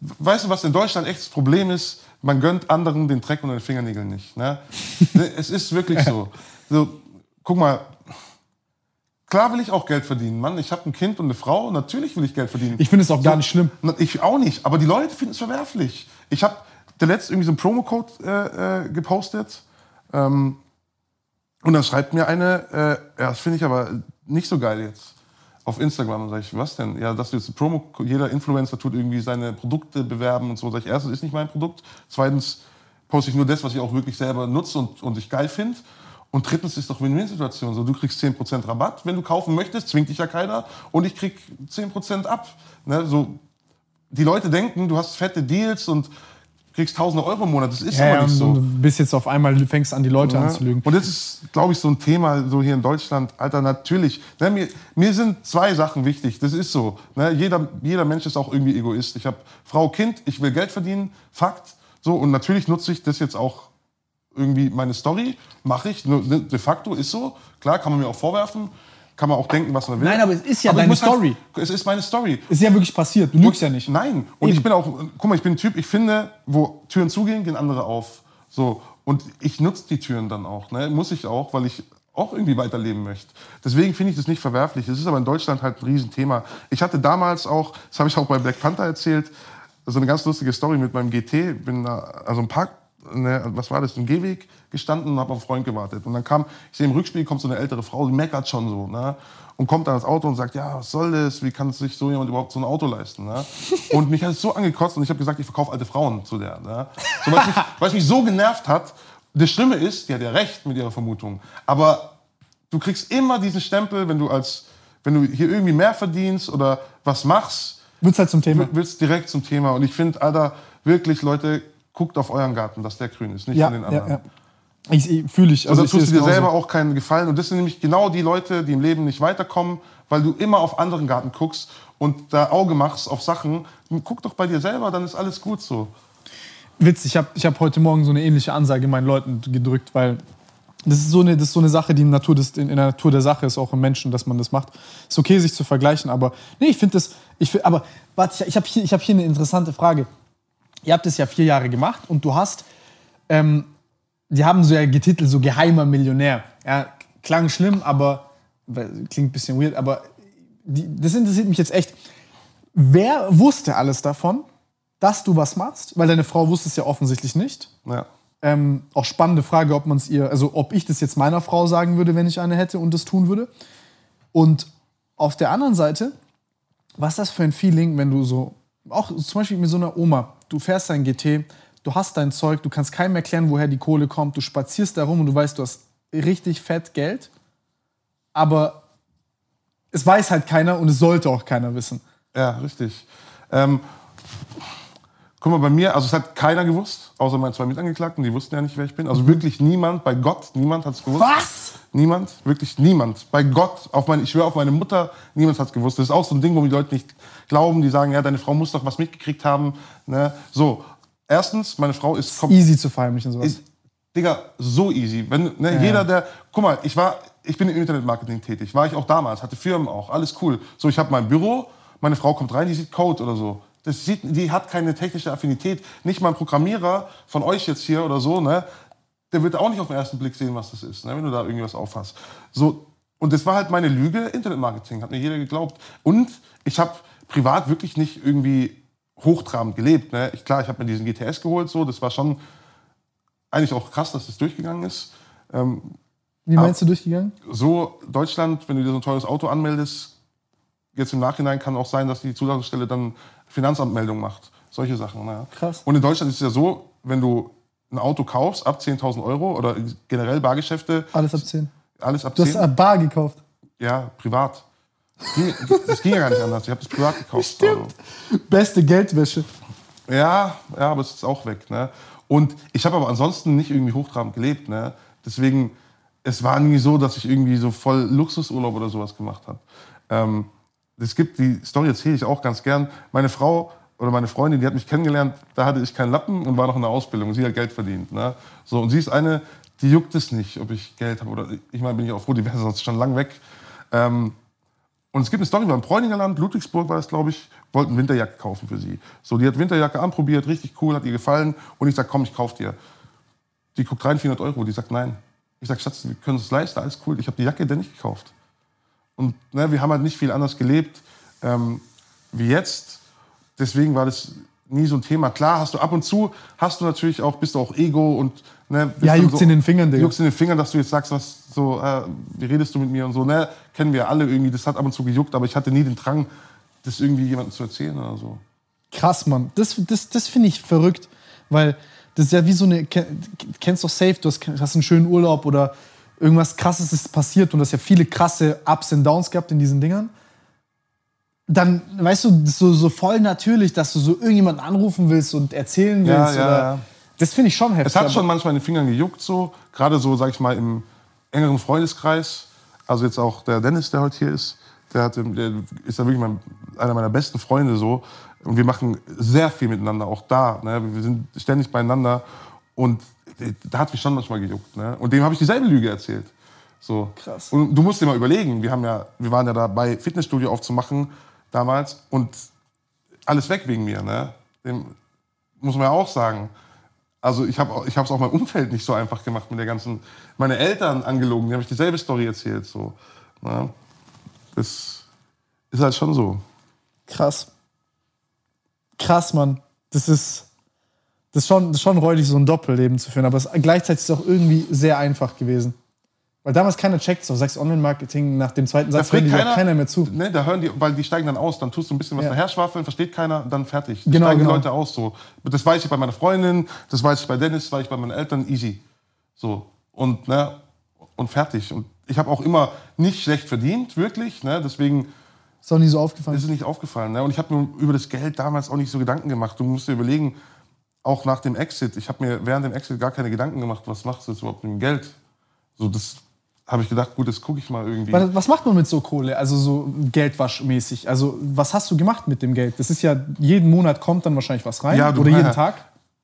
weißt du, was in Deutschland echt das Problem ist? Man gönnt anderen den Dreck unter den Fingernägeln nicht. Ne? es ist wirklich so. so. Guck mal, klar will ich auch Geld verdienen. Mann, ich habe ein Kind und eine Frau, natürlich will ich Geld verdienen. Ich finde es auch gar nicht schlimm. Ich auch nicht, aber die Leute finden es verwerflich. Ich habe der letzte irgendwie so einen Promocode äh, äh, gepostet ähm, und dann schreibt mir eine, äh, ja, das finde ich aber nicht so geil jetzt. Auf Instagram und sage ich, was denn? Ja, dass du jetzt Promo, jeder Influencer tut irgendwie seine Produkte bewerben und so. Sag ich, erstens ist nicht mein Produkt, zweitens poste ich nur das, was ich auch wirklich selber nutze und, und ich geil finde. Und drittens ist doch Win-Win-Situation. So, du kriegst 10% Rabatt, wenn du kaufen möchtest, zwingt dich ja keiner. Und ich krieg 10% ab. Ne, so, die Leute denken, du hast fette Deals und kriegst tausende Euro im Monat. Das ist Ja, aber nicht so. du bist jetzt auf einmal, du fängst an, die Leute Ja. anzulügen. Und das ist, glaube ich, so ein Thema so hier in Deutschland. Alter, natürlich. Ne, mir, mir sind zwei Sachen wichtig. Das ist so. Ne, jeder, jeder Mensch ist auch irgendwie Egoist. Ich habe Frau, Kind, ich will Geld verdienen. Fakt. So, und natürlich nutze ich das jetzt auch irgendwie meine Story. Mache ich. Nur De facto ist so. Klar, kann man mir auch vorwerfen. Kann man auch denken, was man will. Nein, aber es ist ja ich deine muss Story. Halt, es ist meine Story. Ist ja wirklich passiert, du lügst ja nicht. Nein. Und Eben. ich bin auch, guck mal, ich bin ein Typ, ich finde, wo Türen zugehen, gehen andere auf. So. Und ich nutze die Türen dann auch. Ne? Muss ich auch, weil ich auch irgendwie weiterleben möchte. Deswegen finde ich das nicht verwerflich. Es ist aber in Deutschland halt ein Riesenthema. Ich hatte damals auch, das habe ich auch bei Black Panther erzählt, so eine ganz lustige Story mit meinem GT. Bin da, also im Park, ne, was war das, im Gehweg gestanden und habe auf einen Freund gewartet. Und dann kam, ich sehe im Rückspiel, kommt so eine ältere Frau, die meckert schon so. Ne? Und kommt dann ans Auto und sagt, ja, was soll das? Wie kann sich so jemand überhaupt so ein Auto leisten? Ne? Und mich hat es so angekotzt und ich habe gesagt, ich verkaufe alte Frauen zu der. Ne? So, weil, es mich, weil es mich so genervt hat. Das Schlimme ist, die hat ja recht mit ihrer Vermutung. Aber du kriegst immer diesen Stempel, wenn du als, wenn du hier irgendwie mehr verdienst oder was machst, Wird's halt zum Thema. wird direkt zum Thema. Und ich finde, Alter, wirklich, Leute, guckt auf euren Garten, dass der grün ist, nicht Ja, von den ja, anderen. ja. Ich, ich fühle ich. Also da tust du dir genauso. selber auch keinen Gefallen. Und das sind nämlich genau die Leute, die im Leben nicht weiterkommen, weil du immer auf anderen Garten guckst und da Auge machst auf Sachen. Guck doch bei dir selber, dann ist alles gut so. Witzig, ich habe ich hab heute Morgen so eine ähnliche Ansage meinen Leuten gedrückt, weil das ist so eine, das ist so eine Sache, die in, Natur des, in, in der Natur der Sache ist, auch im Menschen, dass man das macht. Ist okay, sich zu vergleichen, aber nee, ich finde das, ich find, aber warte, ich, ich habe hier, ich hab hier eine interessante Frage. Ihr habt das ja vier Jahre gemacht und du hast, ähm, die haben so ja getitelt, so geheimer Millionär. Ja, klang schlimm, aber, klingt ein bisschen weird, aber die, das interessiert mich jetzt echt. Wer wusste alles davon, dass du was machst? Weil deine Frau wusste es ja offensichtlich nicht. Ja. Ähm, auch spannende Frage, ob man es ihr, also ob ich das jetzt meiner Frau sagen würde, wenn ich eine hätte und das tun würde. Und auf der anderen Seite, was ist das für ein Feeling, wenn du so, auch zum Beispiel mit so einer Oma, du fährst dein GT, du hast dein Zeug, du kannst keinem erklären, woher die Kohle kommt, du spazierst da rum und du weißt, du hast richtig fett Geld, aber es weiß halt keiner und es sollte auch keiner wissen. Ja, richtig. Ähm, guck mal, bei mir, also es hat keiner gewusst, außer meine zwei Mitangeklagten, die wussten ja nicht, wer ich bin. Also wirklich niemand, bei Gott, niemand hat es gewusst. Was? Niemand, wirklich niemand. Bei Gott, auf meine, ich schwöre auf meine Mutter, niemand hat es gewusst. Das ist auch so ein Ding, wo die Leute nicht glauben, die sagen, ja, deine Frau muss doch was mitgekriegt haben. Ne? So, erstens, meine Frau ist, kom Easy zu verheimlichen sowas. ist Digga, so easy. Wenn, ne, Jeder, der, guck mal, ich war, ich bin im Internetmarketing tätig, war ich auch damals, hatte Firmen auch, alles cool. So, ich habe mein Büro, meine Frau kommt rein, die sieht Code oder so. Das sieht, die hat keine technische Affinität. Nicht mal ein Programmierer von euch jetzt hier oder so, ne, der wird auch nicht auf den ersten Blick sehen, was das ist, ne, wenn du da irgendwas aufhast. So, und das war halt meine Lüge, Internetmarketing, hat mir jeder geglaubt. Und ich habe privat wirklich nicht irgendwie hochtrabend gelebt. Ne? Ich, klar, ich habe mir diesen GTS geholt, so, das war schon eigentlich auch krass, dass das durchgegangen ist. Ähm, Wie meinst du durchgegangen? so Deutschland, wenn du dir so ein teures Auto anmeldest, jetzt im Nachhinein kann auch sein, dass die Zulassungsstelle dann Finanzamtmeldung macht. Solche Sachen. Ne? Krass. Und in Deutschland ist es ja so, wenn du ein Auto kaufst ab 10.000 Euro oder generell Bargeschäfte, Alles ab 10. alles ab Du 10, hast eine Bar gekauft. ja, privat. Ging- Das ging ja gar nicht anders. Ich habe das privat gekauft. Stimmt. Beste Geldwäsche. Also, ja, ja, aber es ist auch weg. Ne? Und ich habe aber ansonsten nicht irgendwie hochtrabend gelebt. Ne? Deswegen, es war nie so, dass ich irgendwie so voll Luxusurlaub oder sowas gemacht habe. Ähm, es gibt, die Story erzähle ich auch ganz gern. Meine Frau oder meine Freundin, die hat mich kennengelernt, da hatte ich keinen Lappen und war noch in der Ausbildung. Sie hat Geld verdient. Ne? So, und sie ist eine, die juckt es nicht, ob ich Geld habe oder ich meine, bin ich auch froh, die wäre sonst schon lang weg. Ähm, und es gibt eine Story, wir waren im Bräuningerland, Ludwigsburg war das, glaube ich, wollten Winterjacke kaufen für sie. So, die hat Winterjacke anprobiert, richtig cool, hat ihr gefallen. Und ich sag, komm, ich kauf dir. Die guckt rein, 400 Euro. Die sagt, nein. Ich sag, Schatz, wir können es leisten, alles cool. Ich habe die Jacke denn nicht gekauft. Und ne, wir haben halt nicht viel anders gelebt ähm, wie jetzt. Deswegen war das nie so ein Thema. Klar, hast du ab und zu, hast du natürlich auch, bist du auch Ego und ne, Ja, juckt's in den Fingern, Digga. Juckst in den Fingern, dass du jetzt sagst, was so, äh, wie redest du mit mir und so. Ne, kennen wir alle irgendwie. Das hat ab und zu gejuckt, aber ich hatte nie den Drang, das irgendwie jemandem zu erzählen oder so. Krass, Mann. Das, das, das finde ich verrückt, weil das ist ja wie so eine. ken- Kennst doch safe, du hast, hast einen schönen Urlaub oder irgendwas krasses ist passiert und du hast ja viele krasse Ups und Downs gehabt in diesen Dingern. Dann, weißt du, das so, so voll natürlich, dass du so irgendjemanden anrufen willst und erzählen Ja, willst. ja, oder, ja. Das finde ich schon heftig. Es hat schon manchmal in den Fingern gejuckt, so. Gerade so, sag ich mal, im engeren Freundeskreis. Also jetzt auch der Dennis, der heute hier ist, der, hat, der ist ja wirklich mein, einer meiner besten Freunde so. Und wir machen sehr viel miteinander, auch da. Ne? Wir sind ständig beieinander. Und da hat mich schon manchmal gejuckt. Ne? Und dem habe ich dieselbe Lüge erzählt. So. Krass. Und du musst dir mal überlegen, wir, haben ja, wir waren ja dabei, Fitnessstudio aufzumachen damals. Und alles weg wegen mir. Ne? Dem muss man ja auch sagen. Also ich habe ich es auch meinem Umfeld nicht so einfach gemacht mit der ganzen... Meine Eltern angelogen, die habe ich dieselbe Story erzählt. So. Ne? Das ist halt schon so. Krass. Krass, Mann. Das ist, das ist, schon, das ist schon räudig, so ein Doppelleben zu führen. Aber es, gleichzeitig ist es auch irgendwie sehr einfach gewesen. Weil damals keiner checkt, so sagst Online-Marketing nach dem zweiten Satz, hört keiner, keiner mehr zu. Ne, da hören die, weil die steigen dann aus, dann tust du ein bisschen was Ja. daher schwafeln, versteht keiner, dann fertig. Da Genau, steigen genau. die Leute aus so. Das weiß ich bei meiner Freundin, das weiß ich bei Dennis, das weiß ich bei meinen Eltern, easy. So. Und, ne, und fertig. Und ich habe auch immer nicht schlecht verdient, wirklich. Ne, deswegen Ist auch nie so aufgefallen. ist es nicht aufgefallen. Ne? Und ich habe mir über das Geld damals auch nicht so Gedanken gemacht. Du musst dir überlegen, auch nach dem Exit, ich habe mir während dem Exit gar keine Gedanken gemacht, was machst du jetzt überhaupt mit dem Geld? So, das habe ich gedacht, gut, das gucke ich mal irgendwie. Was macht man mit so Kohle, also so Geldwaschmäßig? Also was hast du gemacht mit dem Geld? Das ist ja, jeden Monat kommt dann wahrscheinlich was rein Ja, du- oder jeden ja. Tag.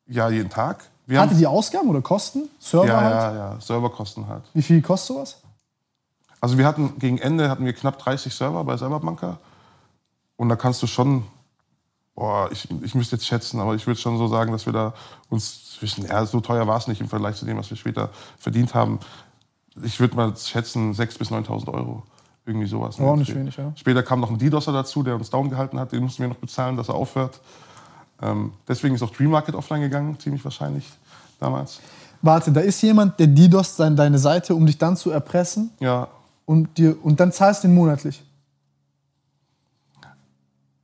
Ja, jeden Tag. Wir Hatte die Ausgaben oder Kosten? Server ja, halt? ja, ja, Serverkosten halt. Wie viel kostet sowas? Also wir hatten gegen Ende hatten wir knapp 30 Server bei Cyberbanker. Und da kannst du schon, boah, ich, ich müsste jetzt schätzen, aber ich würde schon so sagen, dass wir da uns zwischen, ja, so teuer war es nicht im Vergleich zu dem, was wir später verdient haben. Ich würde mal schätzen 6.000 bis 9.000 Euro. Irgendwie sowas. War auch nicht wenig, ja. Später kam noch ein DDoSer dazu, der uns down gehalten hat. Den mussten wir noch bezahlen, dass er aufhört. Ähm, deswegen ist auch Dream Market offline gegangen, ziemlich wahrscheinlich damals. Warte, da ist jemand, der DDoS deine Seite, um dich dann zu erpressen Ja, und dir und dann zahlst du ihn monatlich.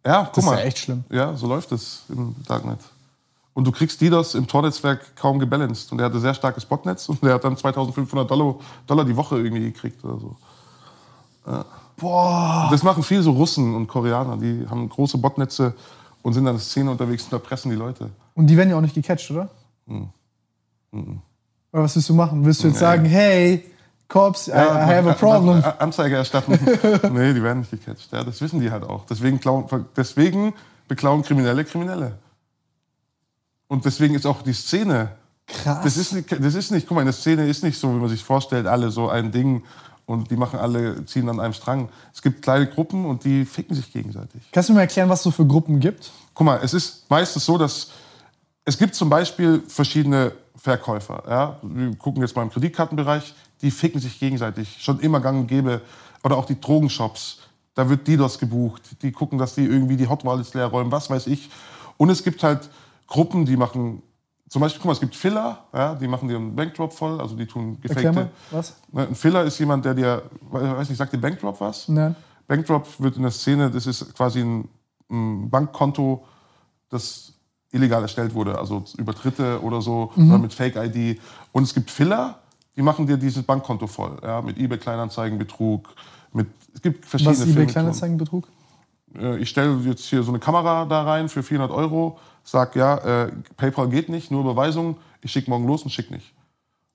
Ja guck Das ist mal. ja echt schlimm. Ja, so läuft es im Darknet. Und du kriegst DDoS im Tor-Netzwerk kaum gebalanced. Und er hatte sehr starkes Botnetz und der hat dann 2500 Dollar, Dollar die Woche irgendwie gekriegt oder so. Boah. Das machen viel so Russen und Koreaner. Die haben große Botnetze und sind dann Szene unterwegs und erpressen die Leute. Und die werden ja auch nicht gecatcht, oder? Hm. Oder was willst du machen? Willst du jetzt sagen, hey, Cops, I, I have a problem? An- Anzeige erstatten. nee, die werden nicht gecatcht. Ja, das wissen die halt auch. Deswegen, klauen, deswegen beklauen Kriminelle Kriminelle. Und deswegen ist auch die Szene Krass. Das ist, nicht, das ist nicht, guck mal, in der Szene ist nicht so, wie man sich vorstellt, alle so ein Ding und die machen alle, ziehen an einem Strang. Es gibt kleine Gruppen und die ficken sich gegenseitig. Kannst du mir erklären, was es so für Gruppen gibt? Guck mal, es ist meistens so, dass es gibt zum Beispiel verschiedene Verkäufer. Ja? Wir gucken jetzt mal im Kreditkartenbereich, die ficken sich gegenseitig. Schon immer gang und gäbe. Oder auch die Drogenshops. Da wird DDoS gebucht. Die gucken, dass die irgendwie die Hot Wallets leer räumen, was weiß ich. Und es gibt halt Gruppen, die machen, zum Beispiel, guck mal, es gibt Filler, ja, die machen dir einen Bankdrop voll, also die tun gefakte. mal, was? Ne, Ein Filler ist jemand, der dir, weiß nicht, sagt dir Bankdrop was? Nein. Bankdrop wird in der Szene, das ist quasi ein, ein Bankkonto, das illegal erstellt wurde, also über Dritte oder so, oder mit Fake-ID. Und es gibt Filler, die machen dir dieses Bankkonto voll, ja, mit eBay Kleinanzeigen, mit, es gibt verschiedene Was ist eBay Filmmethoden. Kleinanzeigenbetrug? Äh, Ich stelle jetzt hier so eine Kamera da rein für 400 Euro, sag ja, äh, PayPal geht nicht, nur Überweisung, ich schicke morgen los und schick nicht.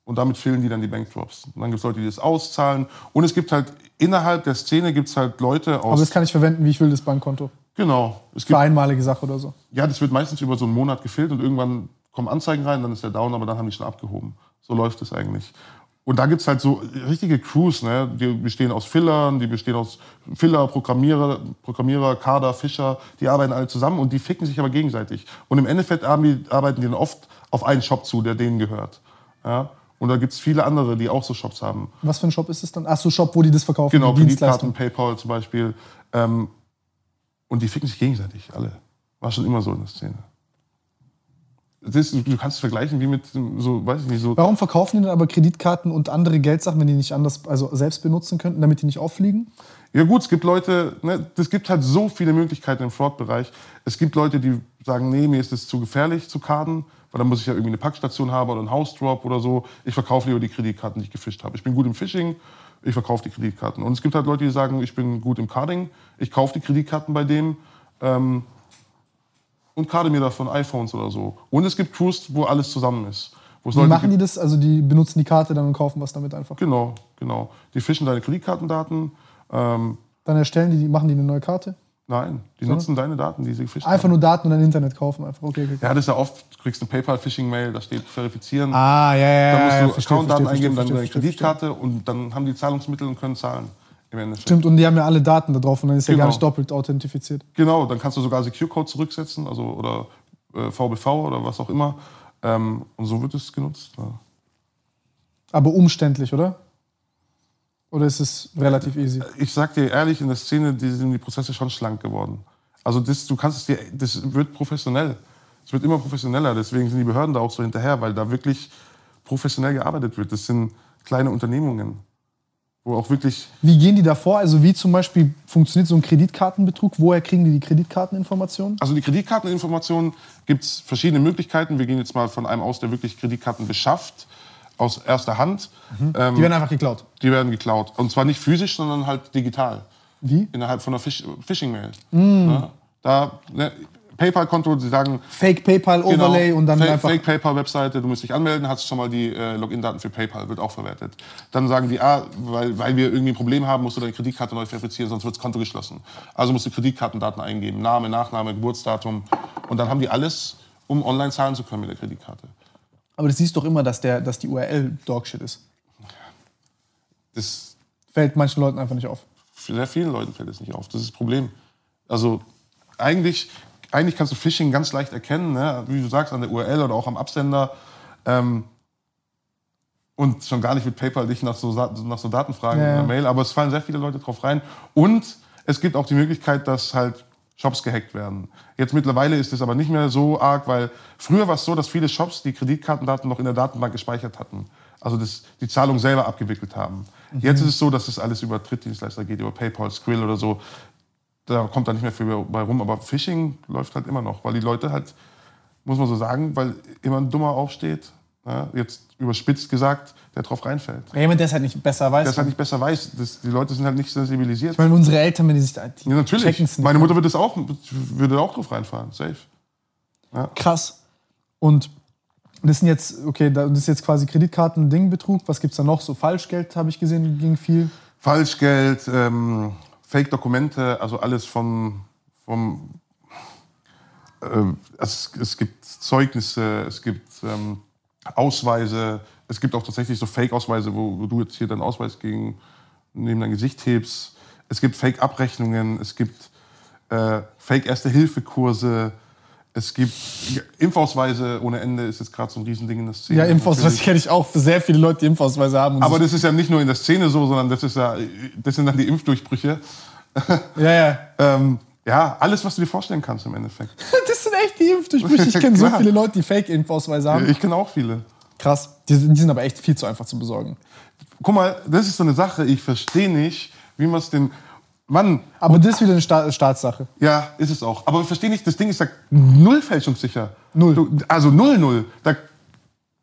Und damit fehlen die dann die Bankdrops. Und dann gibt es Leute, die das auszahlen. Und es gibt halt innerhalb der Szene gibt's halt Leute aus. Aber das kann ich verwenden, wie ich will, das Bankkonto. Genau. Es Für gibt, einmalige Sache oder so. ja, das wird meistens über so einen Monat gefilmt und irgendwann kommen Anzeigen rein, dann ist der down, aber dann haben die schon abgehoben. So läuft es eigentlich. Und da gibt es halt so richtige Crews, ne? die bestehen aus Fillern, die bestehen aus Filler, Programmierer, Programmierer, Kader, Fischer, die arbeiten alle zusammen und die ficken sich aber gegenseitig. Und im Endeffekt arbeiten die dann oft auf einen Shop zu, der denen gehört. Ja? Und da gibt es viele andere, die auch so Shops haben. Was für ein Shop ist es dann? Ach so, Shop, wo die das verkaufen, Genau, Kreditkarten. PayPal zum Beispiel. Ähm, und die ficken sich gegenseitig, alle. War schon immer so in der Szene. Ist, du kannst es vergleichen wie mit so, weiß ich nicht, so. Warum verkaufen die denn aber Kreditkarten und andere Geldsachen, wenn die nicht anders, also selbst benutzen könnten, damit die nicht auffliegen? Ja gut, es gibt Leute, ne, es gibt halt so viele Möglichkeiten im Fraud-Bereich. Es gibt Leute, die sagen, nee, mir ist es zu gefährlich zu karten, weil dann muss ich ja irgendwie eine Packstation haben oder einen House-Drop oder so. Ich verkaufe lieber die Kreditkarten, die ich gefischt habe. Ich bin gut im Phishing, ich verkaufe die Kreditkarten. Und es gibt halt Leute, die sagen, ich bin gut im Carding, ich kaufe die Kreditkarten bei dem ähm, und karte mir davon iPhones oder so. Und es gibt Crews, wo alles zusammen ist. Wie Leute machen die das? Also die benutzen die Karte dann und kaufen was damit einfach. Genau, genau. Die fischen deine Kreditkartendaten. Ähm, Dann erstellen die machen die eine neue Karte. Nein, die nutzen deine Daten, die sie gefischt haben. Einfach nur Daten und dann Internet kaufen. Einfach. Okay, okay. Ja, das ist ja oft, du kriegst eine PayPal-Phishing-Mail, da steht verifizieren. Ah, ja, ja, ja. musst ja, du verstehe, Accountdaten verstehe, eingeben, dann verstehe, verstehe, Kreditkarte und dann haben die Zahlungsmittel und können zahlen. Stimmt, und die haben ja alle Daten da drauf und dann ist ja Genau. gar nicht doppelt authentifiziert. Genau, dann kannst du sogar Secure-Code zurücksetzen, also oder äh, VBV oder was auch immer. Ähm, und so wird es genutzt. Ja. Aber umständlich, oder? Oder ist es relativ easy? Ich sag dir ehrlich, in der Szene die sind die Prozesse schon schlank geworden. Also das, du kannst es dir, das wird professionell. Es wird immer professioneller. Deswegen sind die Behörden da auch so hinterher, weil da wirklich professionell gearbeitet wird. Das sind kleine Unternehmungen, wo auch wirklich Wie gehen die da vor? Also wie zum Beispiel funktioniert so ein Kreditkartenbetrug? Woher kriegen die die Kreditkarteninformationen? Also die Kreditkarteninformationen gibt es verschiedene Möglichkeiten. Wir gehen jetzt mal von einem aus, der wirklich Kreditkarten beschafft, aus erster Hand. Ähm, Die werden einfach geklaut. die werden geklaut. Und zwar nicht physisch, sondern halt digital. Wie? Innerhalb von einer Fish Phishing-Mail. Mm. Ja, da, ne, PayPal-Konto, sie sagen, Fake PayPal genau, und dann Fake, einfach. Fake PayPal-Webseite, du musst dich anmelden, hast schon mal die äh, Login-Daten für PayPal, wird auch verwertet. Dann sagen die, ah, weil, weil wir irgendwie ein Problem haben, musst du deine Kreditkarte neu verifizieren, sonst wird das Konto geschlossen. Also musst du Kreditkartendaten eingeben, Name, Nachname, Geburtsdatum. Und dann haben die alles, um online zahlen zu können mit der Kreditkarte. Aber das siehst doch immer, dass, der, dass die URL Dogshit ist. Das Fällt manchen Leuten einfach nicht auf. für sehr vielen Leuten fällt es nicht auf. Das ist das Problem. Also eigentlich, eigentlich kannst du Phishing ganz leicht erkennen, ne? wie du sagst, an der URL oder auch am Absender. Ähm, und schon gar nicht mit PayPal dich nach so, nach so Daten fragen Ja, in der Mail, aber es fallen sehr viele Leute drauf rein. Und es gibt auch die Möglichkeit, dass halt Shops gehackt werden. Jetzt mittlerweile ist es aber nicht mehr so arg, weil früher war es so, dass viele Shops die Kreditkartendaten noch in der Datenbank gespeichert hatten. Also das, die Zahlung selber abgewickelt haben. Jetzt ist es so, dass das alles über Drittdienstleister geht, über PayPal, Skrill oder so. Da kommt da nicht mehr viel bei rum. Aber Phishing läuft halt immer noch, weil die Leute halt, muss man so sagen, weil immer ein Dummer aufsteht, ja, jetzt überspitzt gesagt, der drauf reinfällt. Ja, jemand, der es halt nicht besser weiß. Der es halt nicht besser weiß. Das, die Leute sind halt nicht sensibilisiert. ich meine, unsere Eltern, wenn die sich da. Die Ja, natürlich. nicht. Meine Mutter würde, das auch, würde auch drauf reinfahren, safe. Krass. Und das sind jetzt, okay, da- das ist jetzt quasi Kreditkarten-Ding-Betrug. Was gibt es da noch? So Falschgeld, habe ich gesehen, ging viel. Falschgeld, ähm, Fake-Dokumente, also alles vom, vom ähm, es, es gibt Zeugnisse, es gibt ähm, Ausweise. Es gibt auch tatsächlich so Fake-Ausweise, wo, wo du jetzt hier deinen Ausweis gegen neben dein Gesicht hebst. Es gibt Fake-Abrechnungen. Es gibt äh, Fake-Erste-Hilfe-Kurse. Es gibt Impfausweise ohne Ende, ist jetzt gerade so ein Riesending in der Szene. Ja, Impfausweise kenne ich auch für sehr viele Leute, die Impfausweise haben. Aber das ist ja nicht nur in der Szene so, sondern das, ist ja, das sind dann die Impfdurchbrüche. ja, ja. Ähm, ja, alles, was du dir vorstellen kannst im Endeffekt. Das sind echt die Impfdurchbrüche. Ich kenne so viele Leute, die Fake-Impfausweise haben. Ich kenne auch viele. Krass. Die, sind- die sind aber echt viel zu einfach zu besorgen. Guck mal, das ist so eine Sache, ich verstehe nicht, wie man es den. Mann, Aber das ist wieder eine Sta Staatsache. ja, ist es auch. Aber ich verstehe nicht, das Ding ist ja null fälschungssicher. Null. Du, also null, null. Da,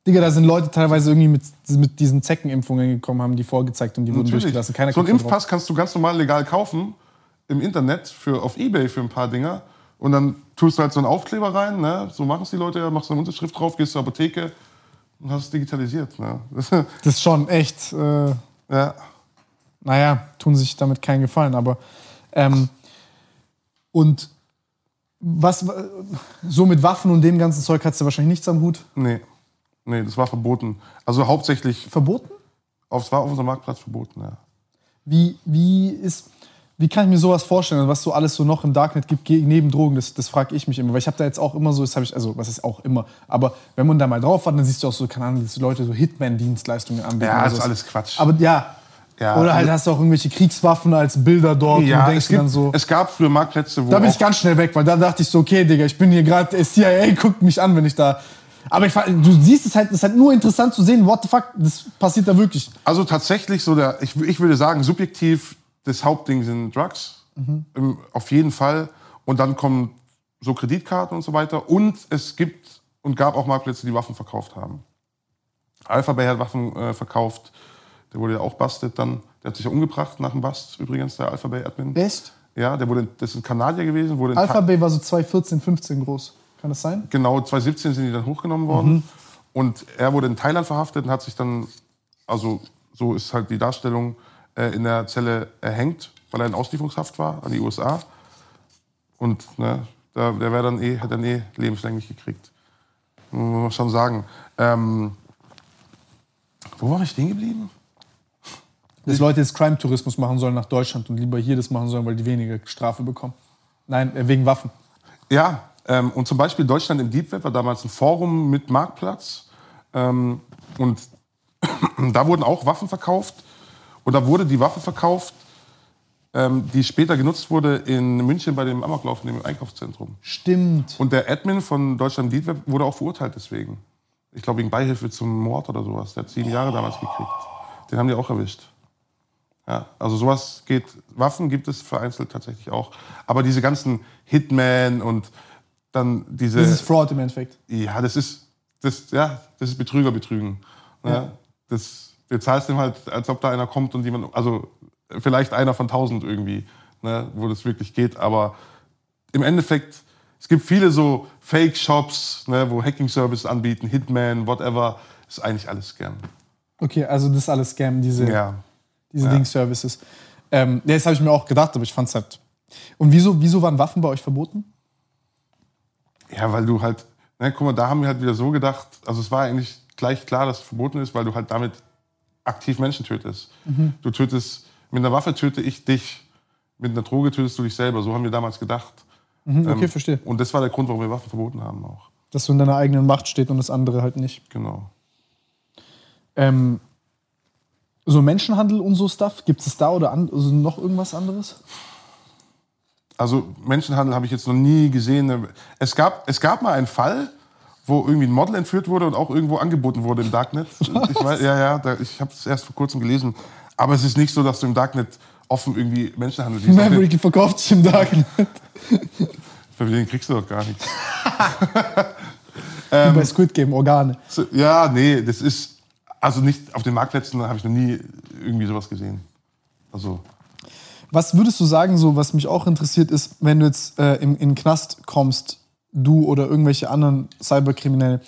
Digga, da sind Leute teilweise irgendwie mit, mit diesen Zeckenimpfungen gekommen, haben die vorgezeigt und die wurden natürlich. durchgelassen. Keiner so einen da drauf. Impfpass kannst du ganz normal legal kaufen im Internet für, auf Ebay für ein paar Dinger. Und dann tust du halt so einen Aufkleber rein, ne? so machen es die Leute ja, machst eine Unterschrift drauf, gehst zur Apotheke und hast es digitalisiert. Ne? Das ist schon echt. Äh, ja. naja, tun sich damit keinen Gefallen, aber. Ähm, und was. So mit Waffen und dem ganzen Zeug hast du wahrscheinlich nichts am Hut. Nee. Nee, das war verboten. Also hauptsächlich, Verboten? es war auf unserem Marktplatz verboten, ja. Wie, wie ist. Wie kann ich mir sowas vorstellen, was so alles so noch im Darknet gibt neben Drogen? Das, das frage ich mich immer. Weil ich habe da jetzt auch immer so, das habe ich, also was ist auch immer, aber wenn man da mal drauf hat, dann siehst du auch so, keine Ahnung, dass die Leute so Hitman-Dienstleistungen anbieten. Ja, das ist alles Quatsch. Aber ja. Ja, oder halt also- hast du auch irgendwelche Kriegswaffen als Bilder dort ja, und denkst es, dir dann gibt, so. es gab früher Marktplätze, wo Da bin ich ganz schnell weg, weil da dachte ich so, okay, Digga, ich bin hier gerade, der CIA guckt mich an, wenn ich da. Aber ich, du siehst es halt, es ist halt nur interessant zu sehen, what the fuck, das passiert da wirklich. Also tatsächlich so der, ich, ich würde sagen, subjektiv, das Hauptding sind Drugs. Im, auf jeden Fall. Und dann kommen so Kreditkarten und so weiter. Und es gibt und gab auch Marktplätze, die Waffen verkauft haben. Alphabet hat Waffen äh, verkauft. Der wurde ja auch bustet dann. Der hat sich ja umgebracht nach dem Bust, übrigens, der Alphabet-Admin. Echt? Ja, der wurde, das ist ein Kanadier gewesen. Wurde in Alpha Bay war so 214, 15 groß. Kann das sein? Genau, 2017 sind die dann hochgenommen worden. Und er wurde in Thailand verhaftet und hat sich dann, also so ist halt die Darstellung, in der Zelle erhängt, weil er in Auslieferungshaft war an die USA. Und ne, da, der wäre dann eh, hat dann eh lebenslänglich gekriegt. Muss man schon sagen. Ähm, wo war ich stehen geblieben? Dass Leute jetzt Crime-Tourismus machen sollen nach Deutschland und lieber hier das machen sollen, weil die weniger Strafe bekommen. Nein, äh, wegen Waffen. Ja, ähm, und zum Beispiel Deutschland im Deep Web war damals ein Forum mit Marktplatz. Ähm, und da wurden auch Waffen verkauft. Und da wurde die Waffe verkauft, ähm, die später genutzt wurde in München bei dem Amoklauf in dem Einkaufszentrum. Stimmt. Und der Admin von Deutschland im Deep Web wurde auch verurteilt deswegen. Ich glaube wegen Beihilfe zum Mord oder sowas. Der hat sieben Jahre damals gekriegt. Den haben die auch erwischt. Ja, also sowas geht. Waffen gibt es vereinzelt tatsächlich auch. Aber diese ganzen Hitman und dann diese. Das ist Fraud im Endeffekt. ja, das ist, das, ja, das ist Betrüger betrügen. Ne? Ja. Das, du zahlst dem halt, als ob da einer kommt und jemand, also vielleicht einer von tausend irgendwie, ne, wo das wirklich geht. Aber im Endeffekt, es gibt viele so Fake-Shops, ne, wo Hacking-Services anbieten, Hitman, whatever, ist eigentlich alles Scam. Okay, also das ist alles Scam, diese, Ja. diese Ja. Ding-Services. Ähm, das habe ich mir auch gedacht, aber ich fand es halt. Und wieso, wieso waren Waffen bei euch verboten? Ja, weil du halt, ne, guck mal, da haben wir halt wieder so gedacht, also es war eigentlich gleich klar, dass es verboten ist, weil du halt damit aktiv Menschen tötest. Du tötest, mit einer Waffe töte ich dich, mit einer Droge tötest du dich selber. So haben wir damals gedacht. Mhm, okay, Ähm, verstehe. Und das war der Grund, warum wir Waffen verboten haben auch. Dass du in deiner eigenen Macht steht und das andere halt nicht. Genau. Ähm, so Menschenhandel und so Stuff, gibt es da oder an, also noch irgendwas anderes? Also Menschenhandel habe ich jetzt noch nie gesehen. Es gab, es gab mal einen Fall, wo irgendwie ein Model entführt wurde und auch irgendwo angeboten wurde im Darknet. Ich weiß, ja, ja, da, ich habe es erst vor kurzem gelesen. Aber es ist nicht so, dass du im Darknet offen irgendwie Menschenhandel siehst. Maverick verkauft sich im Darknet. Für den kriegst du doch gar nichts. Wie bei Squid Game, Organe. So, ja, nee, das ist, also nicht, auf den Marktplätzen habe ich noch nie irgendwie sowas gesehen. Also, Was würdest du sagen, so was mich auch interessiert ist, wenn du jetzt äh, im, in den Knast kommst, du oder irgendwelche anderen Cyberkriminelle,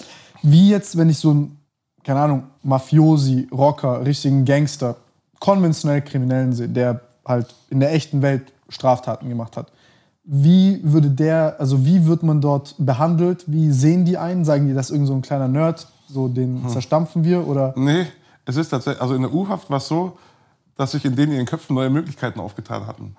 wie jetzt, wenn ich so ein, keine Ahnung, Mafiosi, Rocker, richtigen Gangster, konventionell Kriminellen sehe, der halt in der echten Welt Straftaten gemacht hat. Wie würde der, also wie wird man dort behandelt? Wie sehen die einen? Sagen die, das ist irgend so ein kleiner Nerd? so den zerstampfen wir oder? Nee, es ist tatsächlich, also in der U-Haft war es so, dass sich in denen ihren Köpfen neue Möglichkeiten aufgetan hatten.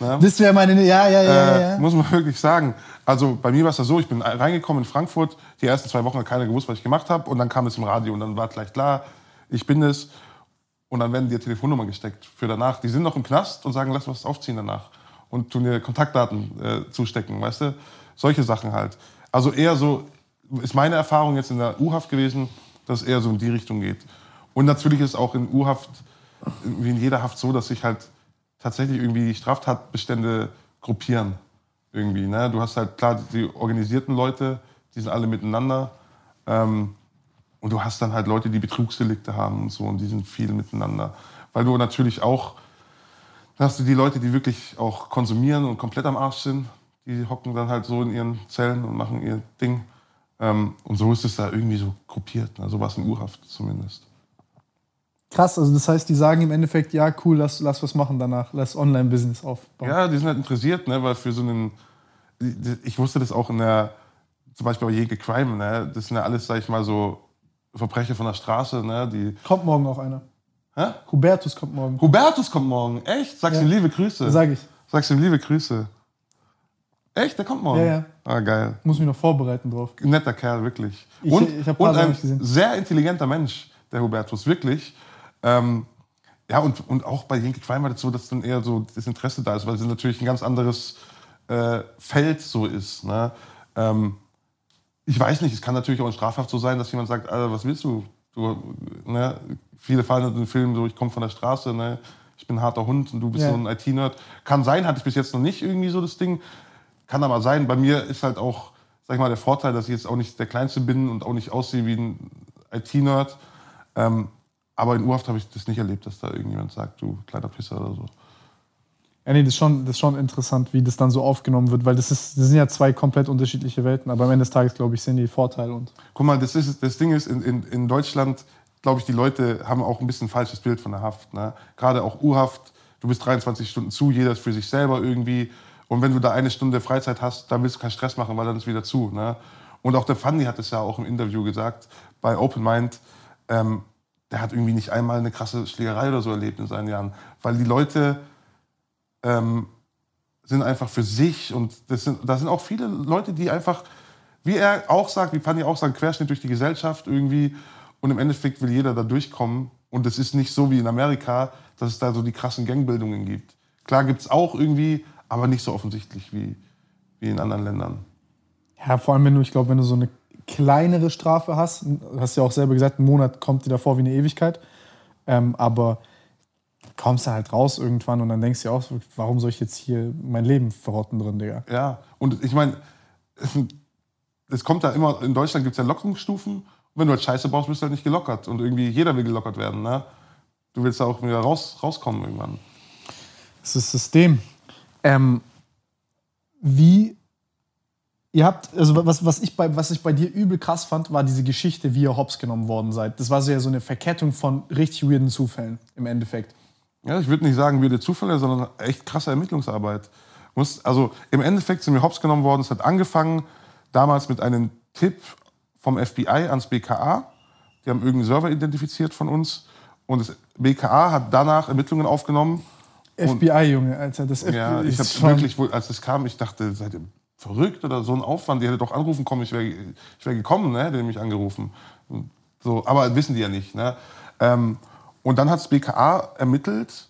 Ne? Das wäre meine, ja, ja, ja, Äh, ja. Muss man wirklich sagen. Also bei mir war es ja so, ich bin reingekommen in Frankfurt, die ersten zwei Wochen hat keiner gewusst, was ich gemacht habe und dann kam es im Radio und dann war gleich klar, ich bin es und dann werden dir Telefonnummern gesteckt für danach. Die sind noch im Knast und sagen, lass was aufziehen danach und tun dir Kontaktdaten äh, zustecken, weißt du? Solche Sachen halt. Also eher so, ist meine Erfahrung jetzt in der U-Haft gewesen, dass es eher so in die Richtung geht. Und natürlich ist auch in U-Haft, wie in jeder Haft so, dass sich halt tatsächlich irgendwie die Straftatbestände gruppieren. Irgendwie, ne? Du hast halt klar die organisierten Leute, die sind alle miteinander. Ähm, und du hast dann halt Leute, die Betrugsdelikte haben und so, und die sind viel miteinander. Weil du natürlich auch, dann hast du die Leute, die wirklich auch konsumieren und komplett am Arsch sind, die hocken dann halt so in ihren Zellen und machen ihr Ding. Ähm, und so ist es da irgendwie so gruppiert, ne? so was in Urhaft zumindest. Krass, also das heißt, die sagen im Endeffekt, ja, cool, lass, lass was machen danach, lass Online-Business aufbauen. Ja, die sind halt interessiert, ne, weil für so einen, ich wusste das auch in der, zum Beispiel bei Jäger Crime, ne, das sind ja alles, sag ich mal, so Verbrecher von der Straße, ne, die, Kommt morgen auch einer. hä? Hubertus kommt morgen. Hubertus kommt morgen, echt? Sagst Ja. ihm liebe Grüße. Sag ich. Sagst ihm liebe Grüße. Echt, der kommt morgen? Ja, ja. Ah, geil. Muss mich noch vorbereiten drauf. Netter Kerl, wirklich. Ich- und ich und ein sehr intelligenter Mensch, der Hubertus, wirklich. Ähm, ja, und, und auch bei Yankee Crime war das so, dass dann eher so das Interesse da ist, weil es natürlich ein ganz anderes äh, Feld so ist. Ne? Ähm, ich weiß nicht, es kann natürlich auch Strafhaft so sein, dass jemand sagt, Alter, was willst du? du ne? Viele fallen in den Film so, ich komme von der Straße, ne? ich bin ein harter Hund und du bist Ja. so ein IT-Nerd. Kann sein, hatte ich bis jetzt noch nicht irgendwie so das Ding. Kann aber sein. Bei mir ist halt auch, sag ich mal, der Vorteil, dass ich jetzt auch nicht der Kleinste bin und auch nicht aussehe wie ein IT-Nerd. Ähm, aber in Urhaft habe ich das nicht erlebt, dass da irgendjemand sagt, du kleiner Pisser oder so. Ja, nee, das ist, schon, das ist schon interessant, wie das dann so aufgenommen wird, weil das, ist, das sind ja zwei komplett unterschiedliche Welten, aber am Ende des Tages, glaube ich, sind die Vorteile und. Guck mal, das, ist, das Ding ist, in, in, in Deutschland, glaube ich, die Leute haben auch ein bisschen ein falsches Bild von der Haft. Ne? Gerade auch Urhaft, du bist 23 Stunden zu, jeder ist für sich selber irgendwie. Und wenn du da eine Stunde Freizeit hast, dann willst du keinen Stress machen, weil dann ist wieder zu. Ne? Und auch der Fanny hat es ja auch im Interview gesagt, bei Open Mind, ähm, der hat irgendwie nicht einmal eine krasse Schlägerei oder so erlebt in seinen Jahren. Weil die Leute ähm, sind einfach für sich und das sind, da sind auch viele Leute, die einfach, wie er auch sagt, wie Fanny auch sagt, Querschnitt durch die Gesellschaft irgendwie und im Endeffekt will jeder da durchkommen und es ist nicht so wie in Amerika, dass es da so die krassen Gangbildungen gibt. Klar gibt es auch irgendwie, aber nicht so offensichtlich wie, wie in anderen Ländern. Ja, vor allem, wenn du, ich glaube, wenn du so eine kleinere Strafe hast, hast du ja auch selber gesagt, ein Monat kommt dir davor wie eine Ewigkeit, ähm, aber kommst du halt raus irgendwann und dann denkst du dir auch, warum soll ich jetzt hier mein Leben verrotten drin, Digga? Ja, und ich meine, es kommt da immer, in Deutschland gibt es ja Lockerungsstufen. Und wenn du halt Scheiße baust, bist du halt nicht gelockert. Und irgendwie jeder will gelockert werden. Ne? Du willst da auch wieder raus, rauskommen irgendwann. Das ist das System. Ähm, wie, ihr habt, also was, was, ich bei, was ich bei dir übel krass fand, war diese Geschichte, wie ihr hops genommen worden seid. Das war so ja so eine Verkettung von richtig weirden Zufällen im Endeffekt. Ja, ich würde nicht sagen, wir Zufälle, sondern echt krasse Ermittlungsarbeit. Muss, also im Endeffekt sind wir hops genommen worden. Es hat angefangen damals mit einem Tipp vom FBI ans BKA. Die haben irgendeinen Server identifiziert von uns. Und das BKA hat danach Ermittlungen aufgenommen. FBI, Junge, Alter, das FBI Ja, ich habe wirklich, als es kam, ich dachte, seid ihr verrückt oder so ein Aufwand? Die hätte doch anrufen kommen, ich wäre ich wär gekommen, ne? hätte mich angerufen. So, aber wissen die ja nicht. Ne? Ähm, und dann hat das BKA ermittelt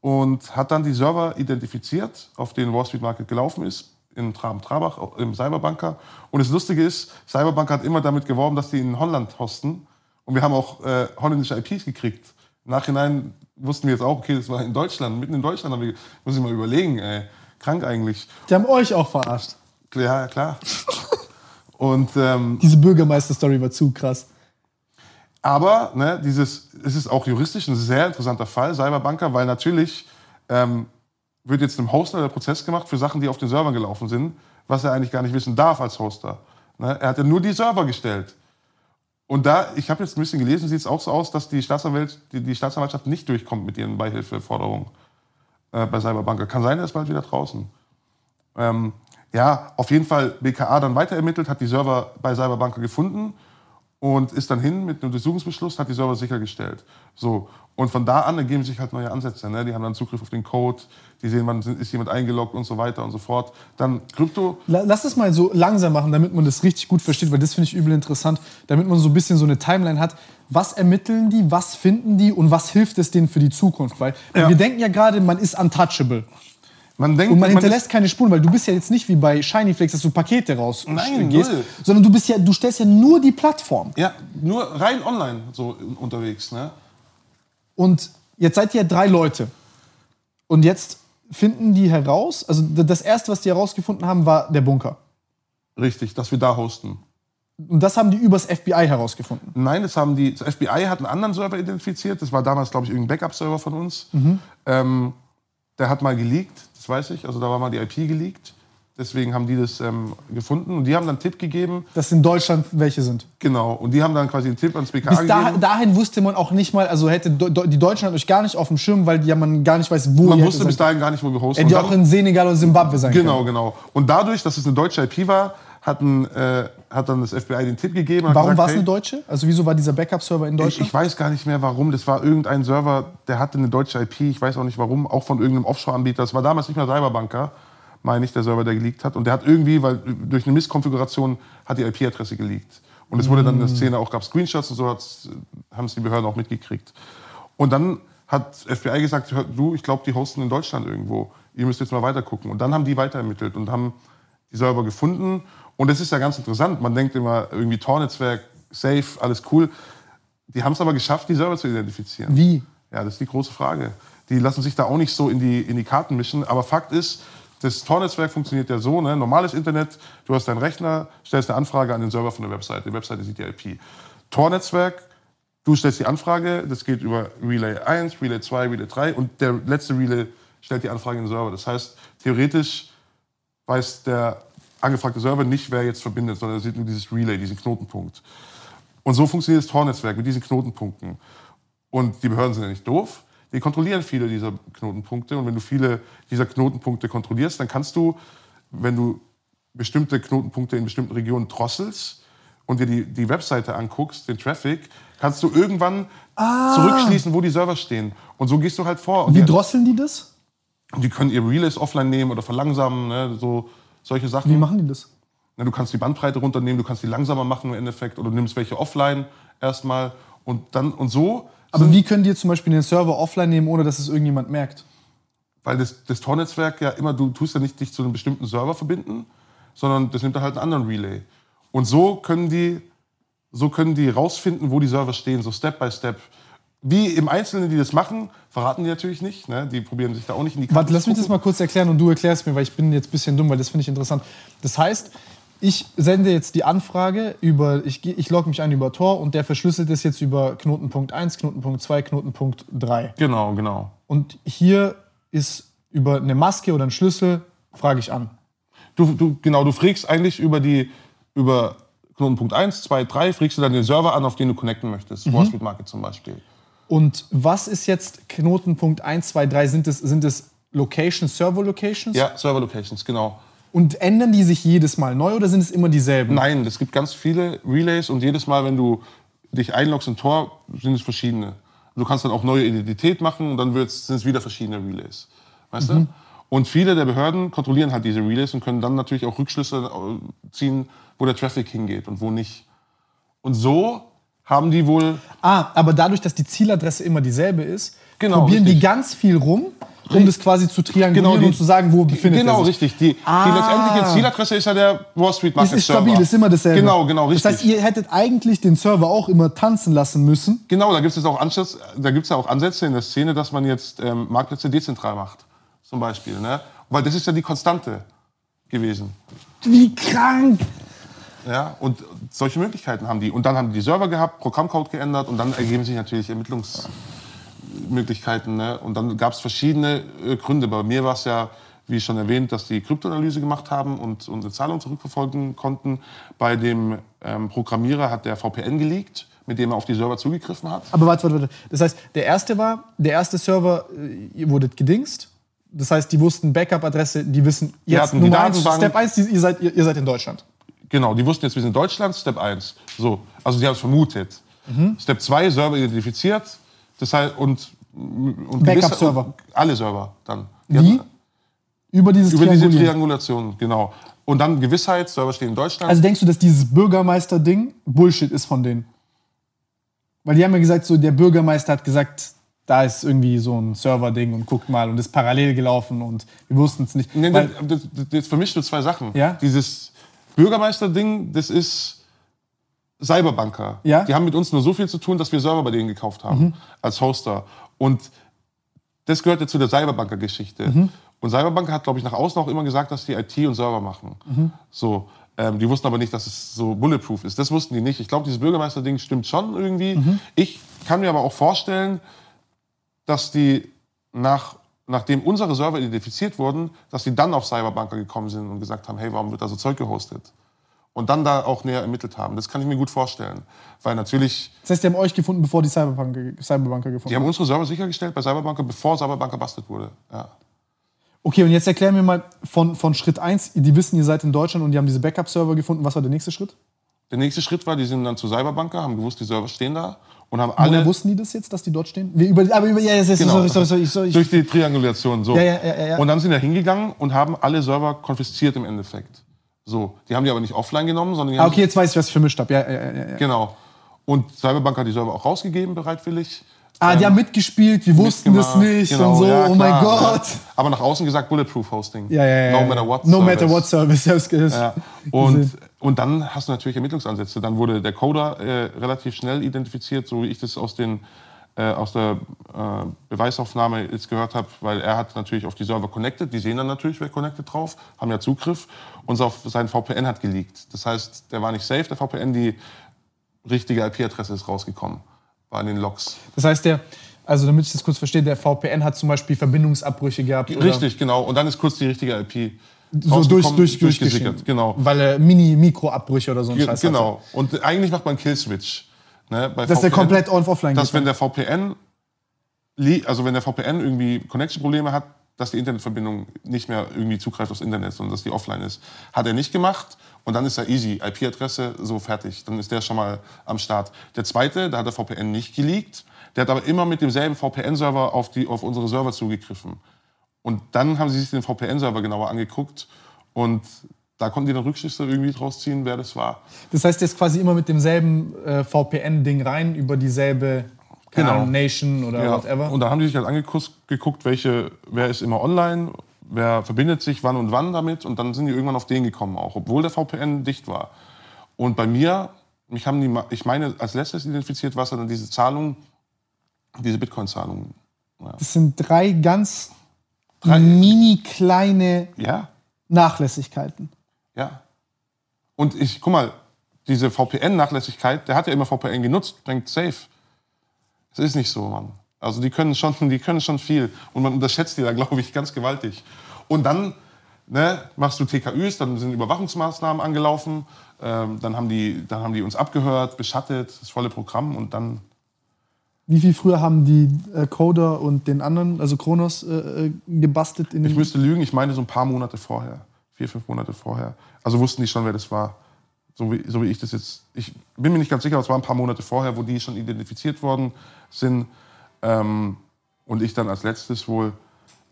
und hat dann die Server identifiziert, auf denen Wall Street Market gelaufen ist, in Traben-Trabach, im Cyberbanker. Und das Lustige ist, Cyberbanker hat immer damit geworben, dass die in Holland hosten. Und wir haben auch äh, holländische IPs gekriegt. Im Nachhinein wussten wir jetzt auch, okay, das war in Deutschland, mitten in Deutschland. Haben wir, muss ich mal überlegen, ey. Krank eigentlich. Die haben euch auch verarscht. Ja, klar. Und ähm, Diese Bürgermeister-Story war zu krass. Aber ne, dieses, es ist auch juristisch ein sehr interessanter Fall, Cyberbanker, weil natürlich ähm, wird jetzt einem Hoster der Prozess gemacht für Sachen, die auf den Servern gelaufen sind, was er eigentlich gar nicht wissen darf als Hoster. Ne? Er hat ja nur die Server gestellt. Und da, ich habe jetzt ein bisschen gelesen, sieht es auch so aus, dass die, Staatsanwalt, die, die Staatsanwaltschaft nicht durchkommt mit ihren Beihilfeforderungen äh, bei Cyberbanker. Kann sein, er ist bald wieder draußen. Ähm, ja, auf jeden Fall BKA dann weiter ermittelt, hat die Server bei Cyberbanker gefunden und ist dann hin mit einem Durchsuchungsbeschluss, hat die Server sichergestellt. So. Und von da an ergeben sich halt neue Ansätze. Ne? Die haben dann Zugriff auf den Code, die sehen, wann ist jemand eingeloggt und so weiter und so fort. Dann Krypto. La- Lass es mal so langsam machen, damit man das richtig gut versteht, weil das finde ich übel interessant, damit man so ein bisschen so eine Timeline hat. Was ermitteln die, was finden die und was hilft es denen für die Zukunft? Weil Ja. wir denken ja gerade, man ist untouchable. Man denkt, Und man man hinterlässt keine Spuren, weil du bist ja jetzt nicht wie bei Shiny Flakes, dass du Pakete raus Nein, gehst, null. sondern du bist ja, du stellst ja nur die Plattform. ja, nur rein online so unterwegs. Ne? Und jetzt seid ihr drei Leute. Und jetzt finden die heraus, also das erste, was die herausgefunden haben, war der Bunker. Richtig, dass wir da hosten. Und das haben die übers FBI herausgefunden. Nein, das haben die. Das FBI hat einen anderen Server identifiziert. Das war damals, glaube ich, irgendein Backup-Server von uns. Mhm. Ähm, der hat mal geleakt, das weiß ich. Also da war mal die IP geleakt. Deswegen haben die das ähm, gefunden. Und die haben dann einen Tipp gegeben. Dass in Deutschland welche sind. Genau. Und die haben dann quasi einen Tipp ans BKA Bis da, gegeben. dahin wusste man auch nicht mal, also hätte Do- Do- die Deutschland euch gar nicht auf dem Schirm, weil ja man gar nicht weiß, wo Man wusste bis dahin gar nicht, wo wir hosten. Hätte ja auch in Senegal oder Zimbabwe sein Genau, können. genau. Und dadurch, dass es eine deutsche IP war, hatten, äh, hat dann das FBI den Tipp gegeben. Warum gesagt, war es hey, eine deutsche? Also wieso war dieser Backup-Server in Ich, Deutschland? ich weiß gar nicht mehr warum. Das war irgendein Server, der hatte eine deutsche IP. Ich weiß auch nicht warum. Auch von irgendeinem Offshore-Anbieter. Das war damals nicht mehr Cyberbanker, meine ich, der Server, der geleakt hat. Und der hat irgendwie, weil durch eine Misskonfiguration hat die IP-Adresse geleakt. Und es wurde dann in der Szene auch, gab Screenshots und so, haben es die Behörden auch mitgekriegt. Und dann hat FBI gesagt, du, ich glaube, die hosten in Deutschland irgendwo. Ihr müsst jetzt mal weiter gucken. Und dann haben die weiter ermittelt und haben die Server gefunden. Und es ist ja ganz interessant. Man denkt immer, irgendwie Tor-Netzwerk, safe, alles cool. Die haben es aber geschafft, die Server zu identifizieren. Wie? Ja, das ist die große Frage. Die lassen sich da auch nicht so in die, in die Karten mischen. Aber Fakt ist, das Tor-Netzwerk funktioniert ja so, ne? normales Internet, du hast deinen Rechner, stellst eine Anfrage an den Server von der Webseite. Die Webseite sieht die IP. Tor-Netzwerk, du stellst die Anfrage, das geht über Relay 1, Relay 2, Relay 3 und der letzte Relay stellt die Anfrage in den Server. Das heißt, theoretisch weiß der angefragte Server nicht, wer jetzt verbindet, sondern er sieht nur dieses Relay, diesen Knotenpunkt. Und so funktioniert das Tor-Netzwerk mit diesen Knotenpunkten. Und die Behörden sind ja nicht doof. Die kontrollieren viele dieser Knotenpunkte. Und wenn du viele dieser Knotenpunkte kontrollierst, dann kannst du, wenn du bestimmte Knotenpunkte in bestimmten Regionen drosselst und dir die, die Webseite anguckst, den Traffic, kannst du irgendwann zurückschließen, wo die Server stehen. Und so gehst du halt vor. Und Wie drosseln die das? die können ihr Relays offline nehmen oder verlangsamen, ne, so solche Sachen. Wie machen die das? Na, du kannst die Bandbreite runternehmen, du kannst die langsamer machen im Endeffekt oder du nimmst welche offline erstmal und dann und so. Aber wie können die zum Beispiel den Server offline nehmen, ohne dass es irgendjemand merkt? Weil das, das Tor-Netzwerk ja immer, du tust ja nicht dich zu einem bestimmten Server verbinden, sondern das nimmt dann halt einen anderen Relay. Und so können die, so können die rausfinden, wo die Server stehen, so Step by Step. Wie im Einzelnen die das machen, verraten die natürlich nicht. Ne? Die probieren sich da auch nicht in die Warte, lass mich das mal kurz erklären und du erklärst mir, weil ich bin jetzt ein bisschen dumm, weil das finde ich interessant. Das heißt, ich sende jetzt die Anfrage über, ich, ich logge mich ein über Tor und der verschlüsselt es jetzt über Knotenpunkt 1, Knotenpunkt 2, Knotenpunkt 3. Genau, genau. Und hier ist über eine Maske oder einen Schlüssel, frage ich an. Du, du, genau, du fragst eigentlich über die, über Knotenpunkt 1, 2, 3, fragst du dann den Server an, auf den du connecten möchtest. Mhm. Wall Street Market zum Beispiel. Und was ist jetzt Knotenpunkt 1, 2, 3? Sind es, sind es Locations, Server-Locations? Ja, Server Locations, genau. Und ändern die sich jedes Mal neu oder sind es immer dieselben? Nein, es gibt ganz viele Relays und jedes Mal, wenn du dich einloggst in Tor, sind es verschiedene. Du kannst dann auch neue Identität machen und dann sind es wieder verschiedene Relays. Weißt du? Und viele der Behörden kontrollieren halt diese Relays und können dann natürlich auch Rückschlüsse äh, ziehen, wo der Traffic hingeht und wo nicht. Und so haben die wohl Ah, aber dadurch, dass die Zieladresse immer dieselbe ist, Genau, probieren die richtig. ganz viel rum, um das quasi zu triangulieren Genau, die- und zu sagen, wo befindet Genau, er sich. richtig. Die, Ah. die letztendliche Zieladresse ist ja der Wall Street Market ist stabil, Server. ist immer dasselbe. Genau, genau, richtig. Das heißt, ihr hättet eigentlich den Server auch immer tanzen lassen müssen. Genau, da gibt es auch Ansätze, da gibt's ja auch Ansätze in der Szene, dass man jetzt ähm, Marktplätze dezentral macht, zum Beispiel. Ne? Weil das ist ja die Konstante gewesen. Wie krank! Ja? Und solche Möglichkeiten haben die. Und dann haben die die Server gehabt, Programmcode geändert und dann ergeben sich natürlich Ermittlungsmöglichkeiten. Ne? Und dann gab es verschiedene äh, Gründe. Bei mir war es ja, wie schon erwähnt, dass die Kryptoanalyse gemacht haben und unsere Zahlung zurückverfolgen konnten. Bei dem ähm, Programmierer hat der VPN geleakt, mit dem er auf die Server zugegriffen hat. Aber warte, warte, warte. Das heißt, der erste war, der erste Server äh, wurde gedingst. Das heißt, die wussten Backup-Adresse, die wissen jetzt die Nummer eins, Datenbank. Step 1, ihr seid, ihr, ihr seid in Deutschland. Genau, die wussten jetzt, wir sind in Deutschland, Step 1. So, also die haben es vermutet. Step 2, Server identifiziert. Das heißt, und, und Backup-Server. Alle Server dann. Die Wie? hatten- Über dieses Über diese. Triangulation, genau. Und dann Gewissheit, Server stehen in Deutschland. Also denkst du, dass dieses Bürgermeister-Ding Bullshit ist von denen? Weil die haben ja gesagt, so der Bürgermeister hat gesagt, da ist irgendwie so ein Server-Ding und guck mal und ist parallel gelaufen und wir wussten es nicht. Nee, das, das, das vermischt du zwei Sachen. Ja? Dieses Bürgermeister-Ding, das ist Cyberbanker. Ja? Die haben mit uns nur so viel zu tun, dass wir Server bei denen gekauft haben als Hoster. Und das gehört ja zu der Cyberbanker-Geschichte. Und Cyberbanker hat, glaube ich, nach außen auch immer gesagt, dass die IT und Server machen. So. Ähm, die wussten aber nicht, dass es so bulletproof ist. Das wussten die nicht. Ich glaube, dieses Bürgermeister-Ding stimmt schon irgendwie. Ich kann mir aber auch vorstellen, dass die nach, nachdem unsere Server identifiziert wurden, dass die dann auf Cyberbanker gekommen sind und gesagt haben, hey, warum wird da so Zeug gehostet? Und dann da auch näher ermittelt haben. Das kann ich mir gut vorstellen. Weil natürlich, das heißt, die haben euch gefunden, bevor die Cyberbanker, Cyberbanker gefunden die haben unsere Server sichergestellt bei Cyberbanker, bevor Cyberbanker bastet wurde. Ja. Okay, und jetzt erklär mir mal von, von Schritt 1, die wissen, ihr seid in Deutschland und die haben diese Backup-Server gefunden. Was war der nächste Schritt? Der nächste Schritt war, die sind dann zu Cyberbanker, haben gewusst, die Server stehen da und haben Woher alle wussten die das jetzt, dass die dort stehen? Wir über, aber über, ja, yes, yes, Genau. sorry, sorry, sorry, sorry, durch die Triangulation so. Ja, ja, ja, ja. Und dann sind wir hingegangen und haben alle Server konfisziert im Endeffekt. So, die haben die aber nicht offline genommen, sondern die Ah, haben okay, jetzt weiß ich, was ich vermischt habe. Ja, ja, ja, ja. Genau. Und Cyberbank hat die Server auch rausgegeben, bereitwillig. Ah, die haben mitgespielt, wir wussten das nicht Genau, und so. ja, oh mein Gott. Ja. Aber nach außen gesagt Bulletproof Hosting. Ja, ja, ja. No matter what. No Service. matter what service. Ja, ist Ja. Und, und dann hast du natürlich Ermittlungsansätze. Dann wurde der Coder äh, relativ schnell identifiziert, so wie ich das aus, den, äh, aus der äh, Beweisaufnahme jetzt gehört habe, weil er hat natürlich auf die Server connected. Die sehen dann natürlich, wer connected drauf, haben ja Zugriff. Und auf sein VPN hat geleakt. Das heißt, der war nicht safe, der VPN, die richtige IP-Adresse ist rausgekommen. War den Logs. Das heißt, der, also damit ich das kurz verstehe, der VPN hat zum Beispiel Verbindungsabbrüche gehabt. Richtig, genau. Und dann ist kurz die richtige IP So durch, durch, durchgesickert. Genau. Weil er Mini-Mikro-Abbrüche oder so ein Ge- Scheiß hatte. Genau. Und eigentlich macht man Kill-Switch. Ne? Bei Dass der VPN, komplett on-offline Dass wenn der VPN, also wenn der VPN irgendwie Connection-Probleme hat, dass die Internetverbindung nicht mehr irgendwie zugreift aufs Internet, sondern dass die offline ist. Hat er nicht gemacht und dann ist er easy. IP-Adresse, so fertig. Dann ist der schon mal am Start. Der zweite, da hat der VPN nicht geleakt. Der hat aber immer mit demselben VPN-Server auf, die- auf unsere Server zugegriffen. Und dann haben sie sich den VPN-Server genauer angeguckt und da konnten die dann Rückschlüsse irgendwie draus ziehen, wer das war. Das heißt, der ist quasi immer mit demselben äh, VPN-Ding rein, über dieselbe Genau. Nation oder Ja, whatever. Und da haben die sich halt angeguckt, welche, wer ist immer online, wer verbindet sich wann und wann damit. Und dann sind die irgendwann auf den gekommen auch, obwohl der VPN dicht war. Und bei mir, mich haben die, ich meine, als letztes identifiziert war dann diese Zahlung, diese Bitcoin-Zahlungen. das sind drei ganz Drei- mini kleine Ja, Nachlässigkeiten. ja. Und ich, guck mal, diese VPN-Nachlässigkeit, der hat ja immer VPN genutzt, denkt safe. Es ist nicht so, Mann. Also die können schon, die können schon viel. Und man unterschätzt die da, glaube ich, ganz gewaltig. Und dann ne, machst du TKÜs, dann sind Überwachungsmaßnahmen angelaufen, ähm, dann, haben die, dann haben die uns abgehört, beschattet, das volle Programm und dann Wie viel früher haben die äh, Coder und den anderen, also Kronos, äh, äh, gebastelt in Ich müsste lügen, ich meine so ein paar Monate vorher. Vier, fünf Monate vorher. Also wussten die schon, wer das war. So wie, so wie ich das jetzt. Ich bin mir nicht ganz sicher, aber es war ein paar Monate vorher, wo die schon identifiziert worden sind. Ähm, und ich dann als letztes wohl.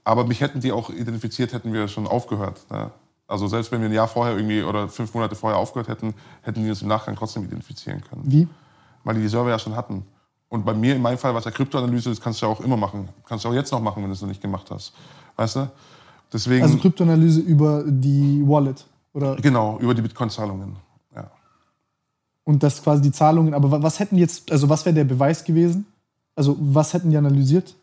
Aber mich hätten die auch identifiziert, hätten wir schon aufgehört. Ne? Also selbst wenn wir ein Jahr vorher irgendwie oder fünf Monate vorher aufgehört hätten, hätten die uns im Nachgang trotzdem identifizieren können. Wie? Weil die die Server ja schon hatten. Und bei mir, in meinem Fall, was ja Kryptoanalyse ist, kannst du ja auch immer machen. Kannst du auch jetzt noch machen, wenn du es noch nicht gemacht hast. Weißt du? Deswegen. Also Kryptoanalyse über die Wallet. Oder, Genau, über die Bitcoin-Zahlungen. Ja. und das quasi die Zahlungen. Aber wa- was hätten jetzt, also was wäre der Beweis gewesen? Also was hätten die analysiert?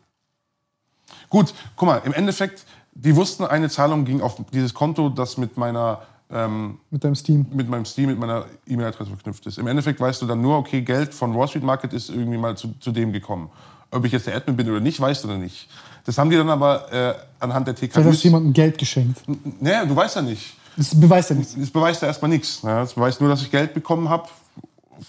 Gut, guck mal, im Endeffekt, die wussten, eine Zahlung ging auf dieses Konto, das mit meiner ähm, Mit deinem Steam. mit meinem Steam, mit meiner E-Mail-Adresse verknüpft ist. Im Endeffekt weißt du dann nur, okay, Geld von Wall Street Market ist irgendwie mal zu, zu dem gekommen. Ob ich jetzt der Admin bin oder nicht, weißt du dann nicht. Das haben die dann aber äh, anhand der Vielleicht hast du jemandem Geld geschenkt. Naja, du weißt ja nicht. Das beweist ja nichts. Das beweist ja erstmal nichts. Ne? Das beweist nur, dass ich Geld bekommen habe,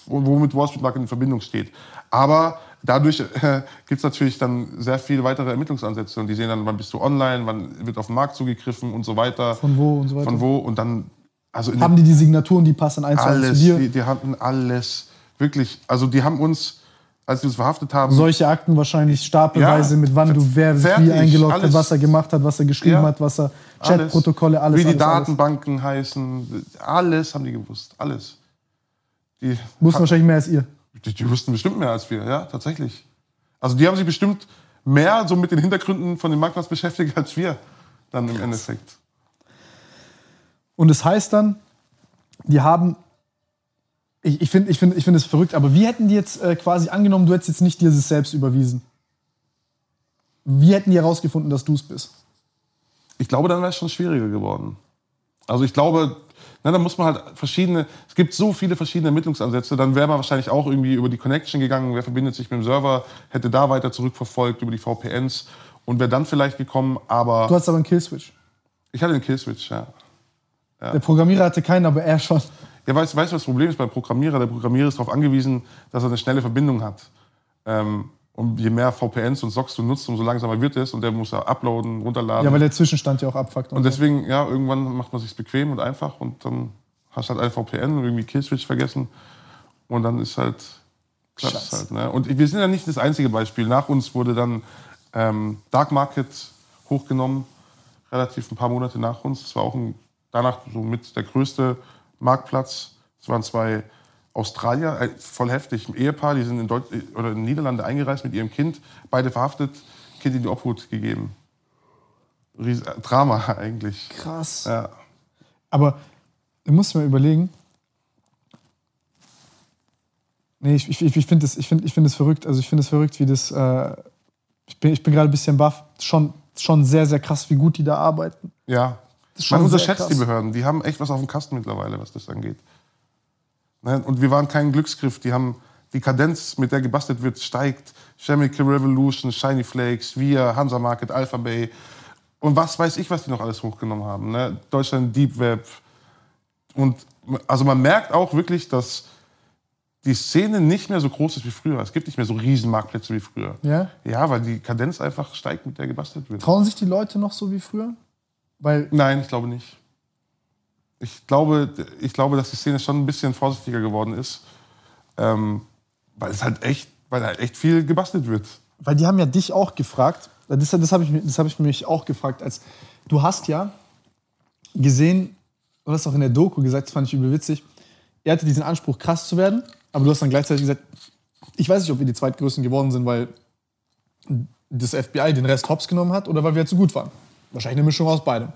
womit Wall Street Market in Verbindung steht. Aber dadurch äh, gibt es natürlich dann sehr viele weitere Ermittlungsansätze. Und die sehen dann, wann bist du online, wann wird auf den Markt zugegriffen und so weiter. Von wo und so weiter. Von wo. Und dann Also Haben die die Signaturen, die passen eins zu eins zu alles, dir? die, die hatten alles. Wirklich. Also die haben uns, als die uns verhaftet haben, Solche Akten wahrscheinlich stapelweise, Ja, mit wann du wer fertig, wie eingeloggt hat, alles. was er gemacht hat, was er geschrieben Ja, hat, was er alles. Chatprotokolle, alles. wie die alles, alles. Datenbanken heißen, alles haben die gewusst. Alles. Die, Wussten wahrscheinlich mehr als ihr. Die, die wussten bestimmt mehr als wir, ja, tatsächlich. Also die haben sich bestimmt mehr so mit den Hintergründen von dem Marktplatz beschäftigt als wir dann im Endeffekt. Und es heißt dann, die haben. Ich, ich finde ich find, ich find es verrückt, aber wie hätten die jetzt äh, quasi angenommen, du hättest jetzt nicht dir das selbst überwiesen? Wie hätten die herausgefunden, dass du es bist? Ich glaube, dann wäre es schon schwieriger geworden. Also ich glaube, na, da muss man halt verschiedene, es gibt so viele verschiedene Ermittlungsansätze, dann wäre man wahrscheinlich auch irgendwie über die Connection gegangen, wer verbindet sich mit dem Server, hätte da weiter zurückverfolgt über die VPNs und wäre dann vielleicht gekommen, aber Du hattest aber einen Killswitch. ich hatte den Killswitch, ja. Der Programmierer hatte keinen, aber er schon. Ja, weißt du, was das Problem ist beim Programmierer? Der Programmierer ist darauf angewiesen, dass er eine schnelle Verbindung hat. Ähm, und je mehr VPNs und SOCs du nutzt, umso langsamer wird es und der muss ja uploaden, runterladen. Ja, weil der Zwischenstand ja auch abfuckt. und deswegen, ja, irgendwann macht man sich bequem und einfach und dann hast du halt ein VPN und irgendwie Killswitch vergessen und dann ist halt Scheiße. halt. Ne? Und wir sind ja nicht das einzige Beispiel. Nach uns wurde dann ähm, Dark Market hochgenommen, relativ ein paar Monate nach uns. Das war auch ein, danach so mit der größte Marktplatz. Es waren zwei Australier, äh, voll heftig, ein Ehepaar, die sind in, Deut oder in Niederlande eingereist mit ihrem Kind, beide verhaftet, Kind in die Obhut gegeben. Ries Drama eigentlich. Krass. Ja. Aber du musst mal überlegen. Nee, ich, ich, ich finde es ich find, ich find verrückt. Also ich finde es verrückt, wie das. Äh, ich bin, ich bin gerade ein bisschen baff. Schon, schon sehr, sehr krass, wie gut die da arbeiten. Ja. Man unterschätzt die Behörden. Die haben echt was auf dem Kasten mittlerweile, was das angeht. Ne? Und wir waren kein Glücksgriff. Die haben die Kadenz, mit der gebastelt wird, steigt. Chemical Revolution, Shiny Flakes, wir, Hansa Market, Alpha Bay. Und was weiß ich, was die noch alles hochgenommen haben. Ne? Deutschland Deep Web. Und also man merkt auch wirklich, dass die Szene nicht mehr so groß ist wie früher. Es gibt nicht mehr so riesen Marktplätze wie früher. Ja? Ja, weil die Kadenz einfach steigt, mit der gebastelt wird. Trauen sich die Leute noch so wie früher? Weil Nein, ich glaube nicht. Ich glaube, ich glaube, dass die Szene schon ein bisschen vorsichtiger geworden ist, ähm, weil es halt echt, weil halt echt viel gebastelt wird. Weil die haben ja dich auch gefragt, das, das habe ich, das hab ich mich auch gefragt, als du hast ja gesehen, du hast auch in der Doku gesagt, das fand ich übel witzig, er hatte diesen Anspruch, krass zu werden, aber du hast dann gleichzeitig gesagt, ich weiß nicht, ob wir die Zweitgrößten geworden sind, weil das FBI den Rest hops genommen hat oder weil wir zu gut waren. Wahrscheinlich eine Mischung aus beidem.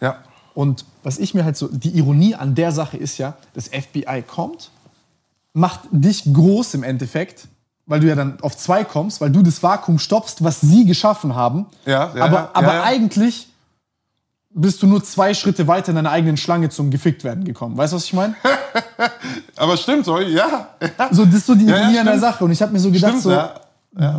Ja, Und was ich mir halt so, die Ironie an der Sache ist ja, das FBI kommt, macht dich groß im Endeffekt, weil du ja dann auf zwei kommst, weil du das Vakuum stoppst, was sie geschaffen haben. Ja, ja, aber ja, aber eigentlich bist du nur zwei Schritte weiter in deiner eigenen Schlange zum gefickt werden gekommen. Weißt du, was ich meine? aber stimmt, so, ja. So, das ist so die Ironie an der. Sache. Und ich habe mir so gedacht, Stimmt, so,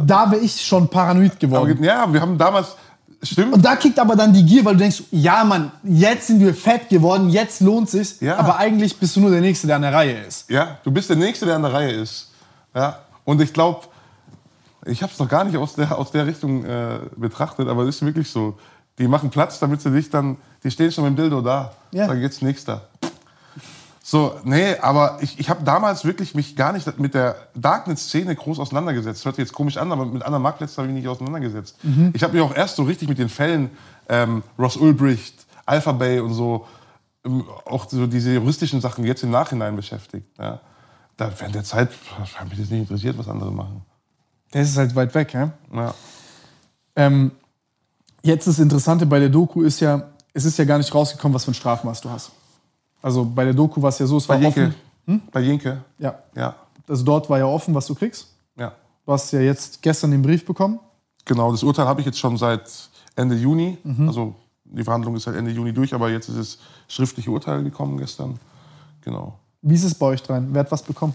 da wäre ich schon paranoid Aber, geworden. ja, wir haben damals, stimmt, Und da kickt aber dann die Gier, weil du denkst, ja Mann, jetzt sind wir fett geworden, jetzt lohnt sich's. Ja. Aber eigentlich bist du nur der Nächste, der an der Reihe ist. ja, du bist der Nächste, der an der Reihe ist. Ja. Und ich glaube, ich habe es noch gar nicht aus der, aus der Richtung äh, betrachtet, aber es ist wirklich so. Die machen Platz, damit sie dich dann, die stehen schon mit dem Dildo da. Ja. Dann geht's nächster. So, nee, aber ich, ich habe damals wirklich mich gar nicht mit der Darknet-Szene groß auseinandergesetzt. Hört sich jetzt komisch an, aber mit anderen Marktplätzen habe ich mich nicht auseinandergesetzt. Ich habe mich auch erst so richtig mit den Fällen ähm, Ross Ulbricht, Alpha Bay und so, ähm, auch so diese juristischen Sachen jetzt im Nachhinein beschäftigt. Ja. Da während der Zeit hat mich das nicht interessiert, was andere machen. Das ist halt weit weg, ja. Ja. Ähm, jetzt das Interessante bei der Doku ist ja, es ist ja gar nicht rausgekommen, was für ein Strafmaß du hast. Also bei der Doku war es ja so, es Bei war Jenke. offen. Bei Jenke. Ja. Ja. Also dort war ja offen, was du kriegst. ja. Du hast ja jetzt gestern den Brief bekommen. Genau, das Urteil habe ich jetzt schon seit Ende Juni. Also die Verhandlung ist seit Ende Juni durch, aber jetzt ist das schriftliche Urteil gekommen gestern. Genau. Wie ist es bei euch dreien? Wer hat was bekommen?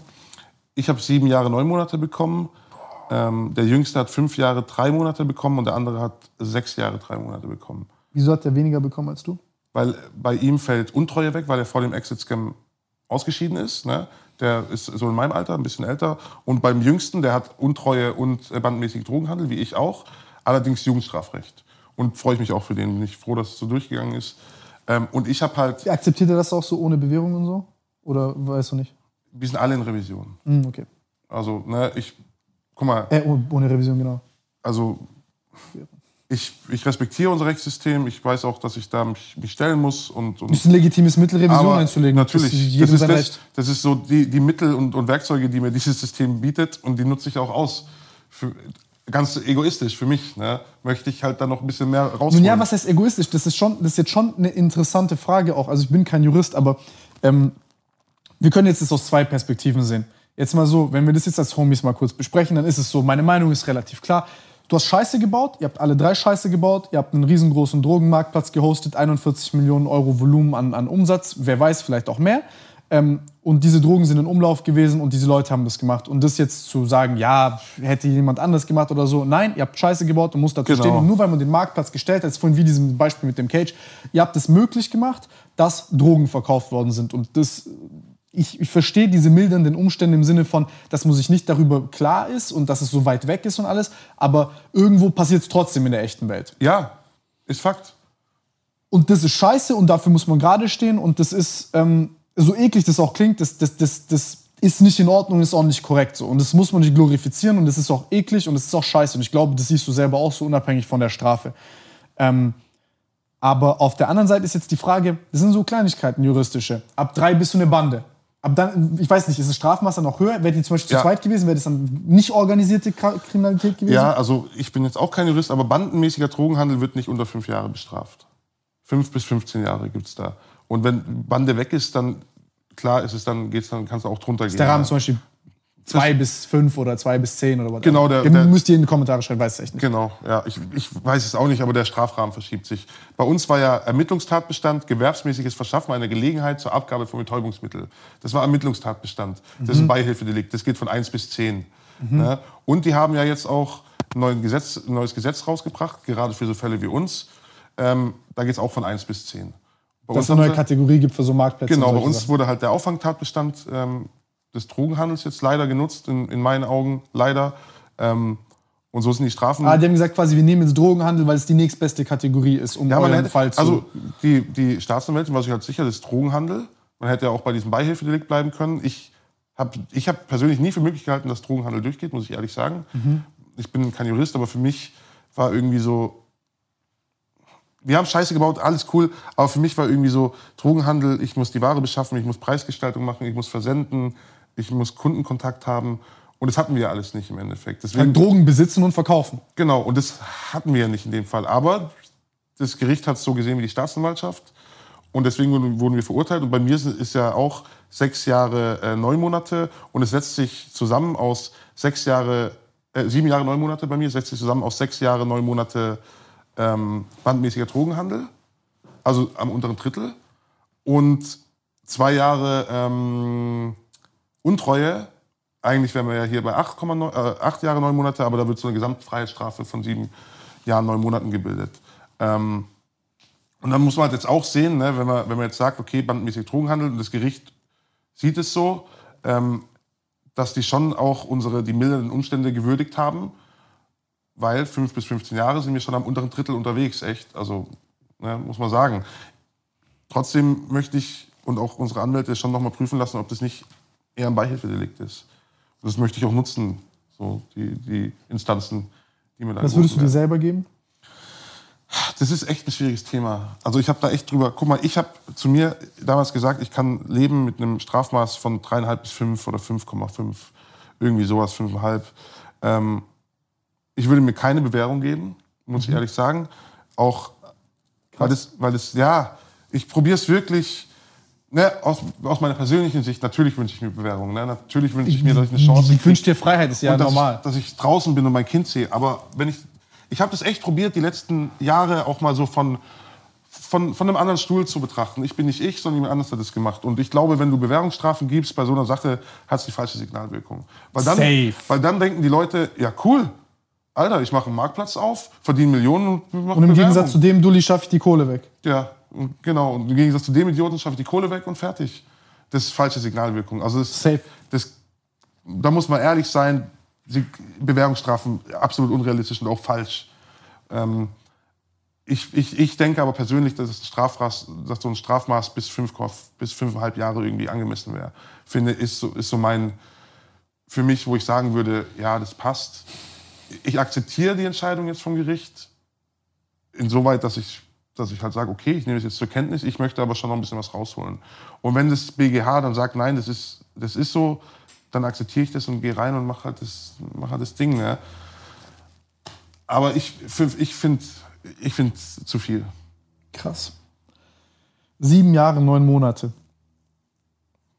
Ich habe sieben Jahre, neun Monate bekommen. Ähm, der Jüngste hat fünf Jahre, drei Monate bekommen und der andere hat sechs Jahre, drei Monate bekommen. Wieso hat der weniger bekommen als du? Weil bei ihm fällt Untreue weg, weil er vor dem Exit-Scam ausgeschieden ist. Ne? Der ist so in meinem Alter, ein bisschen älter. Und beim Jüngsten, der hat Untreue und äh, bandmäßig Drogenhandel, wie ich auch. Allerdings Jugendstrafrecht. Und freue ich mich auch für den. Bin ich froh, dass es so durchgegangen ist. Ähm, und ich habe halt, Akzeptiert er das auch so ohne Bewährung und so? Oder weißt du nicht? wir sind alle in Revision. Hm, okay. Also, ne, ich, guck mal, Äh, oh- ohne Revision, genau. also ich, ich respektiere unser Rechtssystem. Ich weiß auch, dass ich da mich, mich stellen muss und, und Ist ein legitimes Mittel, Revision einzulegen. Natürlich. Das ist das, Recht. das ist so die, die Mittel und, und Werkzeuge, die mir dieses System bietet und die nutze ich auch aus. Für, ganz egoistisch für mich. Ne? Möchte ich halt da noch ein bisschen mehr rausholen. Nun ja, was heißt egoistisch? Das ist, schon, das ist jetzt schon eine interessante Frage auch. Also ich bin kein Jurist, aber ähm, wir können jetzt das aus zwei Perspektiven sehen. Jetzt mal so, wenn wir das jetzt als Homies mal kurz besprechen, dann ist es so, meine Meinung ist relativ klar. Du hast Scheiße gebaut, ihr habt alle drei Scheiße gebaut, ihr habt einen riesengroßen Drogenmarktplatz gehostet, 41 Millionen Euro Volumen an, an Umsatz, wer weiß, vielleicht auch mehr. Ähm, und diese Drogen sind in Umlauf gewesen und diese Leute haben das gemacht. Und das jetzt zu sagen, ja, hätte jemand anders gemacht oder so, nein, ihr habt Scheiße gebaut und muss dazu Genau. stehen. Und nur weil man den Marktplatz gestellt hat, ist vorhin wie diesem Beispiel mit dem Cage, ihr habt es möglich gemacht, dass Drogen verkauft worden sind. Und das, ich, ich verstehe diese mildernden Umstände im Sinne von, dass man sich nicht darüber klar ist und dass es so weit weg ist und alles, aber irgendwo passiert es trotzdem in der echten Welt. Ja, ist Fakt. Und das ist scheiße und dafür muss man gerade stehen und das ist, ähm, so eklig das auch klingt, das, das, das, das ist nicht in Ordnung, ist auch nicht korrekt so. Und das muss man nicht glorifizieren und das ist auch eklig und das ist auch scheiße. Und ich glaube, das siehst du selber auch so unabhängig von der Strafe. Ähm, aber auf der anderen Seite ist jetzt die Frage, das sind so Kleinigkeiten juristische. Ab drei bist du eine Bande. Ab dann, ich weiß nicht, ist das Strafmaß dann noch höher? Wäre die zum Beispiel Ja. zu zweit gewesen, wäre das dann nicht organisierte Kriminalität gewesen? Ja, also ich bin jetzt auch kein Jurist, aber bandenmäßiger Drogenhandel wird nicht unter fünf Jahre bestraft. Fünf bis 15 Jahre gibt's da. Und wenn Bande weg ist, dann klar ist es dann, geht's dann, kannst du auch drunter gehen. Der Rahmen zum Beispiel zwei bis fünf oder zwei bis zehn oder was. Genau, der- der- müsst ihr in die Kommentare schreiben, weiß ich echt nicht. Genau, ja, ich, ich weiß es auch nicht, aber der Strafrahmen verschiebt sich. Bei uns war ja Ermittlungstatbestand, gewerbsmäßiges Verschaffen einer Gelegenheit zur Abgabe von Betäubungsmittel. Das war Ermittlungstatbestand. Das ist ein Beihilfedelikt. Das geht von 1 bis 10. Ne? Und die haben ja jetzt auch ein neues Gesetz, neues Gesetz rausgebracht, gerade für so Fälle wie uns. Ähm, da geht es auch von 1 bis 10. Bei Dass es eine neue Kategorie gibt für so Marktplätze. Genau, bei uns wurde halt der Auffangtatbestand ähm, des Drogenhandels jetzt leider genutzt, in, in meinen Augen, leider. Ähm, und so sind die Strafen. Ah, die haben gesagt, quasi, wir nehmen jetzt Drogenhandel, weil es die nächstbeste Kategorie ist, um Ja, euren hätte, Fall zu. also die, die Staatsanwältin war sich halt sicher, das ist Drogenhandel. Man hätte ja auch bei diesem Beihilfedelikt bleiben können. Ich habe ich hab persönlich nie für möglich gehalten, dass Drogenhandel durchgeht, muss ich ehrlich sagen. Mhm. Ich bin kein Jurist, aber für mich war irgendwie so, wir haben Scheiße gebaut, alles cool, aber für mich war irgendwie so Drogenhandel, ich muss die Ware beschaffen, ich muss Preisgestaltung machen, ich muss versenden, ich muss Kundenkontakt haben. Und das hatten wir ja alles nicht im Endeffekt. Deswegen, Drogen besitzen und verkaufen. Genau, und das hatten wir ja nicht in dem Fall. Aber das Gericht hat es so gesehen wie die Staatsanwaltschaft. Und deswegen wurden wir verurteilt. Und bei mir ist- ist ja auch sechs Jahre äh, neun Monate. Und es setzt sich zusammen aus sechs Jahre, äh, sieben Jahre neun Monate bei mir, setzt sich zusammen aus sechs Jahre neun Monate ähm, bandmäßiger Drogenhandel. Also am unteren Drittel. Und zwei Jahre ähm, Untreue. Eigentlich wären wir ja hier bei 8,9 äh, acht Jahre, neun Monate, aber da wird so eine Gesamtfreiheitsstrafe von sieben Jahren, neun Monaten gebildet. Ähm, und dann muss man halt jetzt auch sehen, ne, wenn, man, wenn man jetzt sagt, okay, bandmäßig Drogenhandel und das Gericht sieht es so, ähm, dass die schon auch unsere, die mildernden Umstände gewürdigt haben, weil fünf bis 15 Jahre sind wir schon am unteren Drittel unterwegs, echt. Also, ne, muss man sagen. Trotzdem möchte ich und auch unsere Anwälte schon nochmal prüfen lassen, ob das nicht eher ein Beihilfedelikt ist. Und das möchte ich auch nutzen, so die, die Instanzen, die mir da Was würdest du dir selber geben? Das ist echt ein schwieriges Thema. Also ich habe da echt drüber. Guck mal, ich habe zu mir damals gesagt, ich kann leben mit einem Strafmaß von dreieinhalb bis fünf oder 5,5. Irgendwie sowas, fünfeinhalb. Ähm, ich würde mir keine Bewährung geben, muss ich ehrlich sagen. Auch weil das, weil das, ja, ich probiere es wirklich. Ne, aus, aus meiner persönlichen Sicht, natürlich wünsche ich mir Bewährung. Ne? Natürlich wünsche ich mir, dass ich eine Chance Ich wünsche dir Freiheit, ist ja und dass normal. Ich, dass ich draußen bin und mein Kind sehe. Aber wenn ich, ich habe das echt probiert, die letzten Jahre auch mal so von, von, von einem anderen Stuhl zu betrachten. Ich bin nicht ich, sondern jemand anderes hat das gemacht. Und ich glaube, wenn du Bewährungsstrafen gibst bei so einer Sache, hat es die falsche Signalwirkung. Weil dann, Safe. weil dann denken die Leute, ja cool, Alter, ich mache einen Marktplatz auf, verdiene Millionen und mache Und im Bewährung. Gegensatz zu dem Dulli schaffe ich die Kohle weg. Ja, und genau. Und im Gegensatz zu dem Idioten schaffe ich die Kohle weg und fertig. Das ist falsche Signalwirkung. Also das, Safe. das, da muss man ehrlich sein, Bewährungsstrafen absolut unrealistisch und auch falsch. Ähm, ich, ich, ich denke aber persönlich, dass, es Strafmaß, dass so ein Strafmaß bis, fünf, bis fünfeinhalb Jahre irgendwie angemessen wäre. Finde, ist so, ist so mein, für mich, wo ich sagen würde, ja, das passt. Ich akzeptiere die Entscheidung jetzt vom Gericht. Insoweit, dass ich, dass ich halt sage, okay, ich nehme es jetzt zur Kenntnis, ich möchte aber schon noch ein bisschen was rausholen. Und wenn das BGH dann sagt, nein, das ist, das ist so, dann akzeptiere ich das und gehe rein und mache halt das, mach halt das Ding. Ne? Aber ich, ich finde ich finde es zu viel. Krass. Sieben Jahre, neun Monate.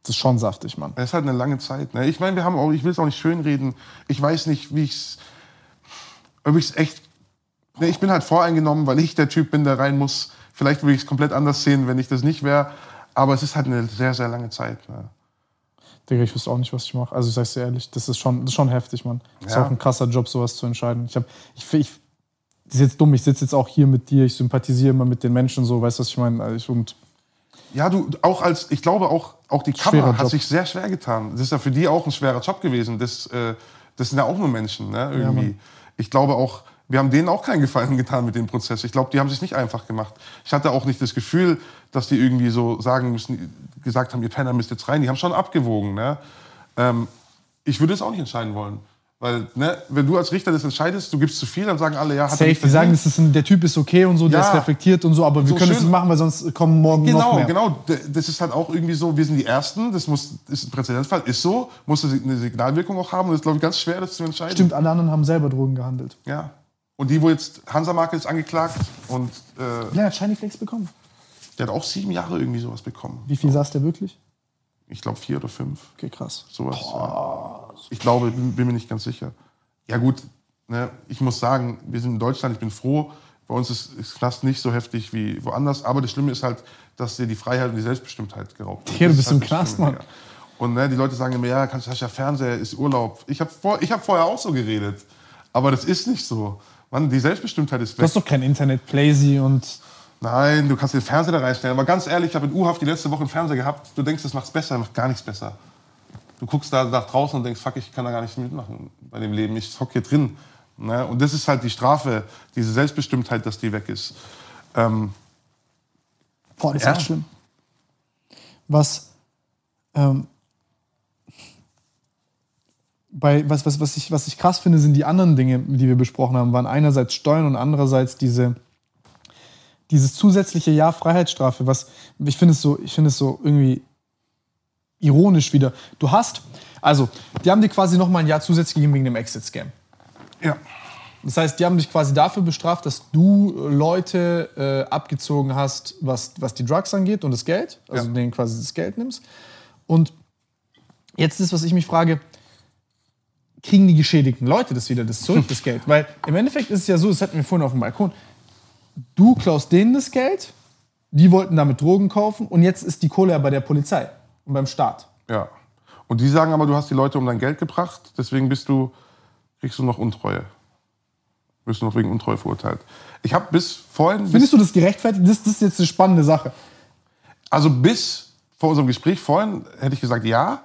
Das ist schon saftig, Mann. Es ist halt eine lange Zeit. Ne? Ich meine, wir haben auch, ich will es auch nicht schönreden. Ich weiß nicht, wie ich es, ob ich es echt, ne, ich bin halt voreingenommen, weil ich der Typ bin, der rein muss. Vielleicht würde ich es komplett anders sehen, wenn ich das nicht wäre. Aber es ist halt eine sehr, sehr lange Zeit. Ne? Digga, ich wüsste auch nicht, was ich mache. Also ich sag's dir ehrlich, das ist schon, das ist schon heftig, Mann. Das ja. ist auch ein krasser Job, sowas zu entscheiden. Ich, hab, ich, ich das ist jetzt dumm, ich sitze jetzt auch hier mit dir, ich sympathisiere immer mit den Menschen so, weißt du, was ich meine? Also und ja, du, auch als, ich glaube auch, auch die Kamera hat sich sehr schwer getan. Das ist ja für die auch ein schwerer Job gewesen. Das, äh, das sind ja auch nur Menschen, ne, irgendwie. Ja, ich glaube auch, wir haben denen auch keinen Gefallen getan mit dem Prozess. Ich glaube, die haben sich nicht einfach gemacht. Ich hatte auch nicht das Gefühl, dass die irgendwie so sagen müssen, gesagt haben, ihr Penner müsst jetzt rein. Die haben schon abgewogen, ne. Ähm, ich würde es auch nicht entscheiden wollen. Weil, ne, wenn du als Richter das entscheidest, du gibst zu viel, dann sagen alle, ja, hat Safe, die sagen, das ist ein, der Typ ist okay und so, ja. der ist reflektiert und so, aber wir so können es nicht machen, weil sonst kommen morgen genau, noch mehr. Genau, genau. Das ist halt auch irgendwie so, wir sind die Ersten, das muss, ist ein Präzedenzfall, ist so, muss eine Signalwirkung auch haben und das ist, glaube ich, ganz schwer, das zu entscheiden. Stimmt, alle anderen haben selber Drogen gehandelt. Ja. Und die, wo jetzt Hansa Marke ist angeklagt und... Äh, Wie hat Shiny Flex bekommen? Der hat auch sieben Jahre irgendwie sowas bekommen. Wie viel so. saß der wirklich? Ich glaube vier oder fünf. Okay, krass. Sowas. Ja. Ich glaube, bin, bin mir nicht ganz sicher. Ja gut, ne, ich muss sagen, wir sind in Deutschland, ich bin froh, bei uns ist, ist Knast nicht so heftig wie woanders, aber das Schlimme ist halt, dass dir die Freiheit und die Selbstbestimmtheit geraubt wird. Ja, du bist halt im Knast, Mann. Und ne, die Leute sagen immer, ja, kannst, hast ja Fernseher, ist Urlaub. Ich habe vor, hab vorher auch so geredet, aber das ist nicht so. Mann, die Selbstbestimmtheit ist weg. Du hast doch kein Internet, Playsy und... Nein, du kannst den Fernseher da reinstellen. Aber ganz ehrlich, ich habe in U-Haft die letzte Woche einen Fernseher gehabt. Du denkst, das macht's besser, macht gar nichts besser du guckst da nach draußen und denkst, fuck, ich kann da gar nicht mitmachen bei dem Leben. Ich hocke hier drin. Ne? Und das ist halt die Strafe, diese Selbstbestimmtheit, dass die weg ist. Ähm, Boah, das ist ja. echt schlimm. Was, ähm, bei, was, was, was, ich, was ich krass finde, sind die anderen Dinge, die wir besprochen haben, waren einerseits Steuern und andererseits diese, dieses zusätzliche Jahr Freiheitsstrafe, was ich finde es so, ich finde es so irgendwie ironisch wieder. Du hast, also, die haben dir quasi noch mal ein Jahr zusätzlich gegeben wegen dem Exit-Scam. Ja. Das heißt, die haben dich quasi dafür bestraft, dass du Leute äh, abgezogen hast, was, was die Drugs angeht und das Geld, also ja. denen quasi das Geld nimmst. Und jetzt ist, was ich mich frage, kriegen die geschädigten Leute das wieder, das zurück, das Geld? Weil im Endeffekt ist es ja so, das hatten wir vorhin auf dem Balkon, du klaust denen das Geld, die wollten damit Drogen kaufen und jetzt ist die Kohle ja bei der Polizei und beim Staat. Ja. Und die sagen aber, du hast die Leute um dein Geld gebracht, deswegen bist du, kriegst du noch Untreue. Wirst du noch wegen Untreue verurteilt. Ich habe bis vorhin. Findest du das gerechtfertigt? Das, das ist jetzt eine spannende Sache. Also bis vor unserem Gespräch vorhin hätte ich gesagt ja.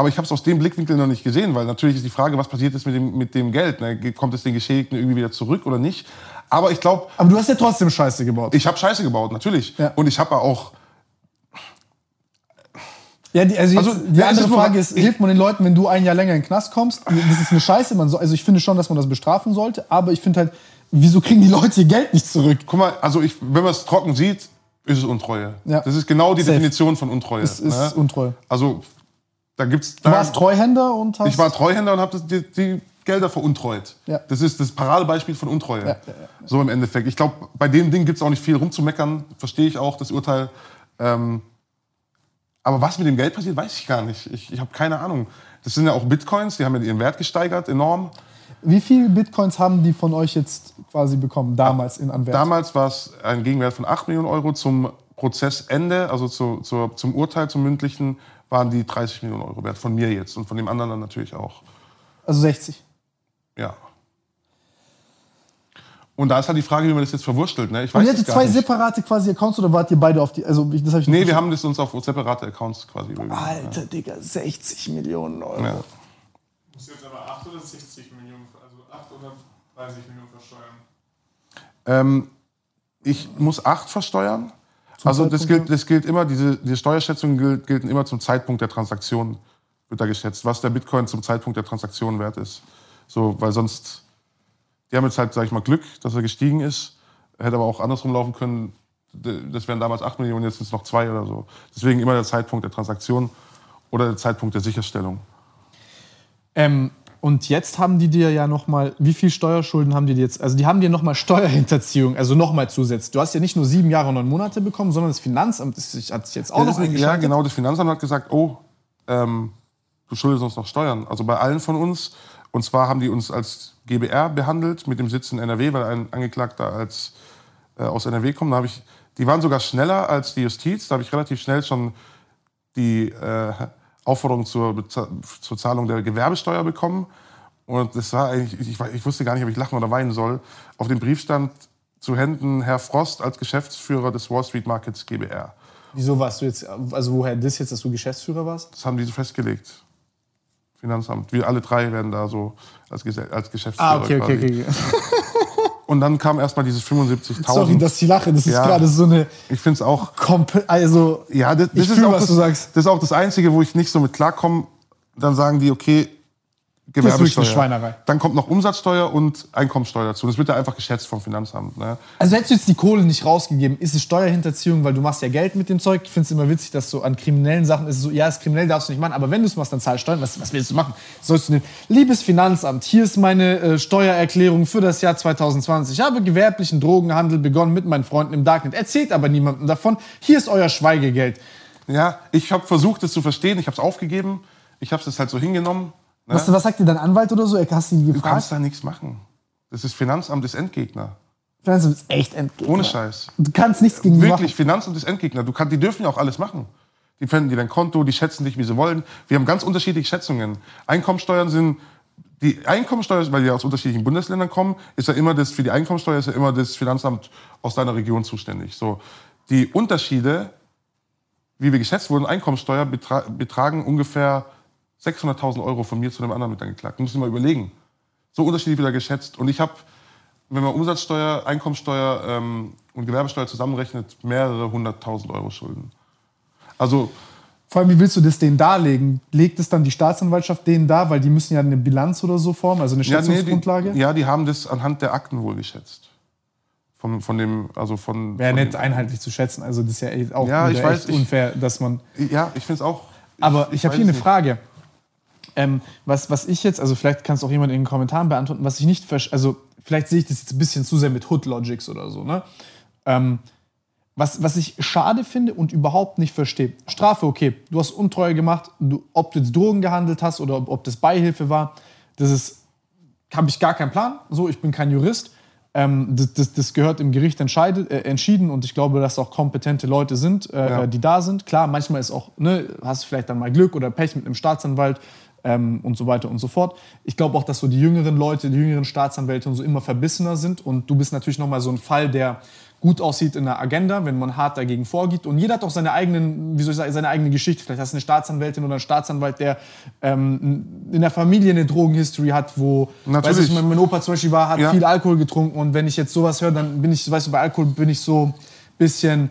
Aber ich habe es aus dem Blickwinkel noch nicht gesehen, weil natürlich ist die Frage, was passiert jetzt mit dem, mit dem Geld? Ne? Kommt es den Geschädigten irgendwie wieder zurück oder nicht? Aber ich glaube. Aber du hast ja trotzdem Scheiße gebaut. Ich habe Scheiße gebaut, natürlich. Ja. Und ich habe auch ja, die, also, also die andere Frage ist, hilft man den Leuten, wenn du ein Jahr länger in den Knast kommst? Das ist eine Scheiße. Man so, also ich finde schon, dass man das bestrafen sollte, aber ich finde halt, wieso kriegen die Leute ihr Geld nicht zurück? Guck mal, also ich, wenn man es trocken sieht, ist es Untreue. Ja. Das ist genau die Safe. Definition von Untreue. Es ist ne? Untreue. Also da gibt's. Da, du warst Treuhänder und hast. Ich war Treuhänder und habe die, die, Gelder veruntreut. Ja. Das ist das Paradebeispiel von Untreue. Ja, so im Endeffekt. Ich glaube, bei dem Ding gibt es auch nicht viel rumzumeckern. Verstehe ich auch das Urteil. Ähm, aber was mit dem Geld passiert, weiß ich gar nicht. Ich, ich habe keine Ahnung. Das sind ja auch Bitcoins, die haben ja ihren Wert gesteigert, enorm. Wie viele Bitcoins haben die von euch jetzt quasi bekommen, damals in Anwert? Damals war es ein Gegenwert von 8 Millionen Euro. Zum Prozessende, also zu, zu, zum Urteil, zum mündlichen, waren die 30 Millionen Euro wert. Von mir jetzt und von dem anderen dann natürlich auch. Also 60? Ja. Und da ist halt die Frage, wie man das jetzt verwurstelt. Ne? Ich weiß und ihr hattet zwei nicht. separate quasi Accounts oder wart ihr beide auf die. Also, das hab ich nee, wir haben das uns auf separate Accounts quasi überwiesen. Alter, ja. Digga, 60 Millionen Euro. Ja. Musst du jetzt aber 8 oder 60 Millionen, also 8 oder 30 Millionen versteuern? Ähm, Ich muss 8 versteuern. Also das gilt, das gilt immer, diese, diese Steuerschätzungen gilt, gelten immer zum Zeitpunkt der Transaktion, wird da geschätzt, was der Bitcoin zum Zeitpunkt der Transaktion wert ist. So, weil sonst, die haben jetzt halt, sag ich mal, Glück, dass er gestiegen ist. Hätte aber auch andersrum laufen können. Das wären damals 8 Millionen, jetzt sind es noch 2 oder so. Deswegen immer der Zeitpunkt der Transaktion oder der Zeitpunkt der Sicherstellung. Ähm, und jetzt haben die dir ja nochmal, wie viel Steuerschulden haben die dir jetzt? Also die haben dir nochmal Steuerhinterziehung, also nochmal zusätzlich. Du hast ja nicht nur sieben Jahre und neun Monate bekommen, sondern das Finanzamt ist, hat sich jetzt auch noch Das ist- ja, genau. Das Finanzamt hat gesagt, oh, ähm, du schuldest uns noch Steuern. Also bei allen von uns. Und zwar haben die uns als GBR behandelt mit dem Sitz in NRW, weil ein Angeklagter als, äh, aus NRW kommt. Da hab ich, die waren sogar schneller als die Justiz. Da habe ich relativ schnell schon die äh, Aufforderung zur, zur Zahlung der Gewerbesteuer bekommen. Und das war eigentlich, ich, ich wusste gar nicht, ob ich lachen oder weinen soll. Auf dem Brief stand zu Händen Herr Frost als Geschäftsführer des Wall Street Markets GBR. Wieso warst du jetzt, also woher das jetzt, dass du Geschäftsführer warst? Das haben die so festgelegt. Finanzamt. Wir alle drei werden da so als, Gese- als Geschäftsführer. Ah, okay, okay, okay. okay. Und dann kam erstmal dieses 75.000. Sorry, dass ich lache, das ist Ja. gerade so eine, ich finde es auch. also, Ja, das, das Ich ist fühl, auch was das, du sagst. Das ist auch das Einzige, wo ich nicht so mit klarkomme. Dann sagen die, okay, Das ist Gewerbesteuer. Schweinerei. Dann kommt noch Umsatzsteuer und Einkommensteuer dazu. Das wird ja einfach geschätzt vom Finanzamt. Ne? Also hättest du jetzt die Kohle nicht rausgegeben, ist es Steuerhinterziehung, weil du machst ja Geld mit dem Zeug. Ich finde es immer witzig, dass so an kriminellen Sachen ist es so, ja, ist kriminell, darfst du nicht machen, aber wenn du es machst, dann zahlst du Steuern. Was, was willst du machen? Sollst du nehmen? Liebes Finanzamt, hier ist meine äh, Steuererklärung für das Jahr 2020. Ich habe gewerblichen Drogenhandel begonnen mit meinen Freunden im Darknet. Erzählt aber niemandem davon. Hier ist euer Schweigegeld. Ja, ich habe versucht, das zu verstehen. Ich habe es aufgegeben. Ich habe es halt so hingenommen. Ne? Was, was sagt dir dein Anwalt oder so? Hast du ihn du gefragt? kannst da nichts machen. Das ist Finanzamt ist Endgegner. Finanzamt ist echt entgegen. Ohne Scheiß. Du kannst nichts gegen die machen. Wirklich, Finanzamt ist Endgegner. Du kann, die dürfen ja auch alles machen. Die finden dir dein Konto, die schätzen dich, wie sie wollen. Wir haben ganz unterschiedliche Schätzungen. Einkommensteuern sind, die Einkommensteuer, weil die aus unterschiedlichen Bundesländern kommen, ist ja immer das, für die Einkommensteuer ist ja immer das Finanzamt aus deiner Region zuständig. So. Die Unterschiede, wie wir geschätzt wurden, Einkommensteuer betra betragen ungefähr 600.000 Euro von mir zu einem anderen Mitangeklagten. Muss ich mal überlegen. So unterschiedlich wieder geschätzt. Und ich habe, wenn man Umsatzsteuer, Einkommensteuer ähm, und Gewerbesteuer zusammenrechnet, mehrere hunderttausend Euro Schulden. Also, Vor allem, wie willst du das denen darlegen? Legt es dann die Staatsanwaltschaft denen dar, weil die müssen ja eine Bilanz oder so formen, also eine ja, nee, Schätzungsgrundlage? die, ja, die haben das anhand der Akten wohl geschätzt. Von, von dem, also von. Wäre von nett einheitlich zu schätzen. Also das ist ja echt auch Ja, ich weiß, echt ich- unfair, dass man. Ja, ich finde es auch. Aber ich, habe weiß hier eine. Frage. Ähm, was, was ich jetzt, also vielleicht kannst auch jemand in den Kommentaren beantworten, was ich nicht verstehe, also vielleicht sehe ich das jetzt ein bisschen zu sehr mit Hood Logics oder so, ne? Ähm, was, was ich schade finde und überhaupt nicht verstehe. Strafe, okay, du hast Untreue gemacht, du, ob du jetzt Drogen gehandelt hast oder ob, ob das Beihilfe war, das ist, habe ich gar keinen Plan. So, ich bin kein Jurist. Ähm, das, das, das gehört im Gericht entscheidet, äh, entschieden und ich glaube, dass auch kompetente Leute sind, äh, Ja. die da sind. Klar, manchmal ist auch, ne, hast du vielleicht dann mal Glück oder Pech mit einem Staatsanwalt ähm, und so weiter und so fort. Ich glaube auch, dass so die jüngeren Leute, die jüngeren Staatsanwälte und so immer verbissener sind und du bist natürlich nochmal so ein Fall, der gut aussieht in der Agenda, wenn man hart dagegen vorgeht. Und jeder hat auch seine eigenen, wie soll ich sagen, seine eigene Geschichte. Vielleicht hast du eine Staatsanwältin oder einen Staatsanwalt, der ähm, in der Familie eine Drogenhistory hat, wo, Natürlich. weiß ich, mein, mein Opa zum Beispiel war, hat Ja. viel Alkohol getrunken und wenn ich jetzt sowas höre, dann bin ich, weißt du, bei Alkohol bin ich so ein bisschen,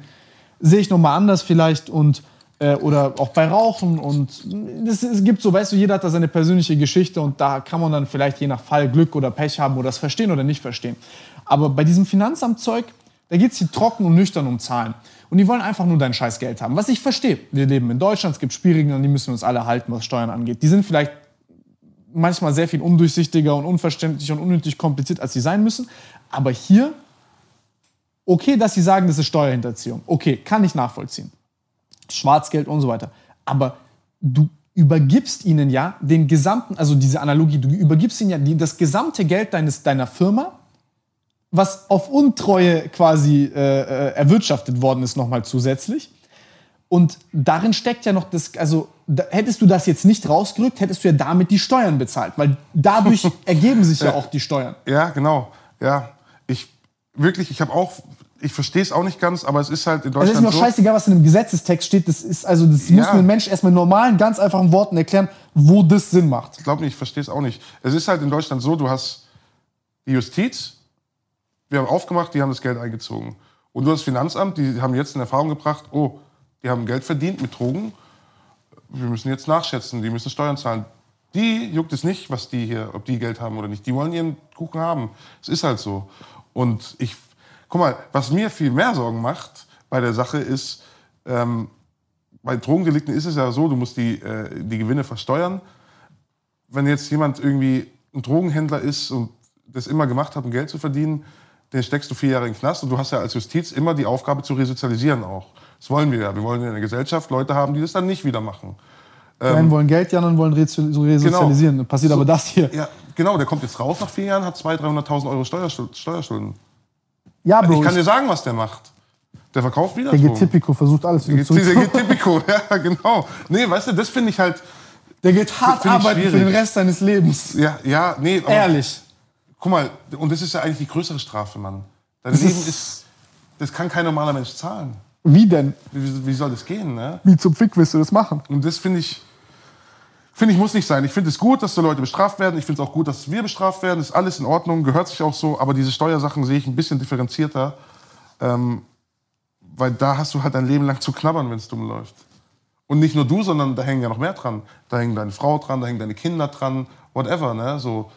sehe ich nochmal anders vielleicht und äh, oder auch bei Rauchen und das, es gibt so, weißt du, jeder hat da seine persönliche Geschichte und da kann man dann vielleicht je nach Fall Glück oder Pech haben oder das verstehen oder nicht verstehen. Aber bei diesem Finanzamtzeug, da geht es hier trocken und nüchtern um Zahlen. Und die wollen einfach nur dein scheiß Geld haben. Was ich verstehe. Wir leben in Deutschland, es gibt Spielregeln, an die müssen wir uns alle halten, was Steuern angeht. Die sind vielleicht manchmal sehr viel undurchsichtiger und unverständlicher und unnötig kompliziert, als sie sein müssen. Aber hier, okay, dass sie sagen, das ist Steuerhinterziehung. Okay, kann ich nachvollziehen. Schwarzgeld und so weiter. Aber du übergibst ihnen ja den gesamten, also diese Analogie, du übergibst ihnen ja die, das gesamte Geld deines, deiner Firma, was auf Untreue quasi äh, äh, erwirtschaftet worden ist, nochmal zusätzlich. Und darin steckt ja noch das, also da, hättest du das jetzt nicht rausgerückt, hättest du ja damit die Steuern bezahlt, weil dadurch ergeben sich ja auch die Steuern. Ja, genau. Ja, ich wirklich, ich habe auch, ich verstehe es auch nicht ganz, aber es ist halt in Also ist Deutschland mir so. scheißegal, was in einem Gesetzestext steht. Das ist also, das muss Ja. mir ein Mensch erstmal in normalen, ganz einfachen Worten erklären, wo das Sinn macht. Ich glaube nicht, ich verstehe es auch nicht. Es ist halt in Deutschland so, du hast die Justiz, wir haben aufgemacht, die haben das Geld eingezogen. Und du hast das Finanzamt, die haben jetzt in Erfahrung gebracht, oh, die haben Geld verdient mit Drogen, wir müssen jetzt nachschätzen, die müssen Steuern zahlen. Die juckt es nicht, was die hier, ob die Geld haben oder nicht. Die wollen ihren Kuchen haben. Es ist halt so. Und ich, guck mal, was mir viel mehr Sorgen macht bei der Sache ist, ähm, bei Drogendelikten ist es ja so, du musst die, äh, die Gewinne versteuern. Wenn jetzt jemand irgendwie ein Drogenhändler ist und das immer gemacht hat, um Geld zu verdienen, den steckst du vier Jahre in den Knast und du hast ja als Justiz immer die Aufgabe zu resozialisieren auch. Das wollen wir ja. Wir wollen in der Gesellschaft Leute haben, die das dann nicht wieder machen. Die einen wollen Geld, die anderen wollen so resozialisieren. Dann Passiert aber das hier. Ja, genau, der kommt jetzt raus nach vier Jahren, hat 200.000, 300.000 Euro Steuerschuld- Steuerschulden. Ja, Bro, ich kann dir sagen, was der macht. Der verkauft wieder der geht typico, versucht alles wieder Der zurück. der geht typico, ja, genau. Nee, weißt du, das finde ich halt, Der geht hart arbeiten für den Rest seines Lebens. ja, ja, nee. aber- Ehrlich. Guck mal, und das ist ja eigentlich die größere Strafe, Mann. Dein Das Leben ist- ist, das kann kein normaler Mensch zahlen. Wie denn? Wie, wie soll das gehen, ne? Wie zum Fick willst du das machen? Und das finde ich, finde ich, muss nicht sein. Ich finde es gut, dass so Leute bestraft werden. Ich finde es auch gut, dass wir bestraft werden. Ist alles in Ordnung, gehört sich auch so. Aber diese Steuersachen sehe ich ein bisschen differenzierter. Ähm, weil da hast du halt dein Leben lang zu knabbern, wenn es dumm läuft. Und nicht nur du, sondern da hängen ja noch mehr dran. Da hängen deine Frau dran, da hängen deine Kinder dran, whatever, ne? So,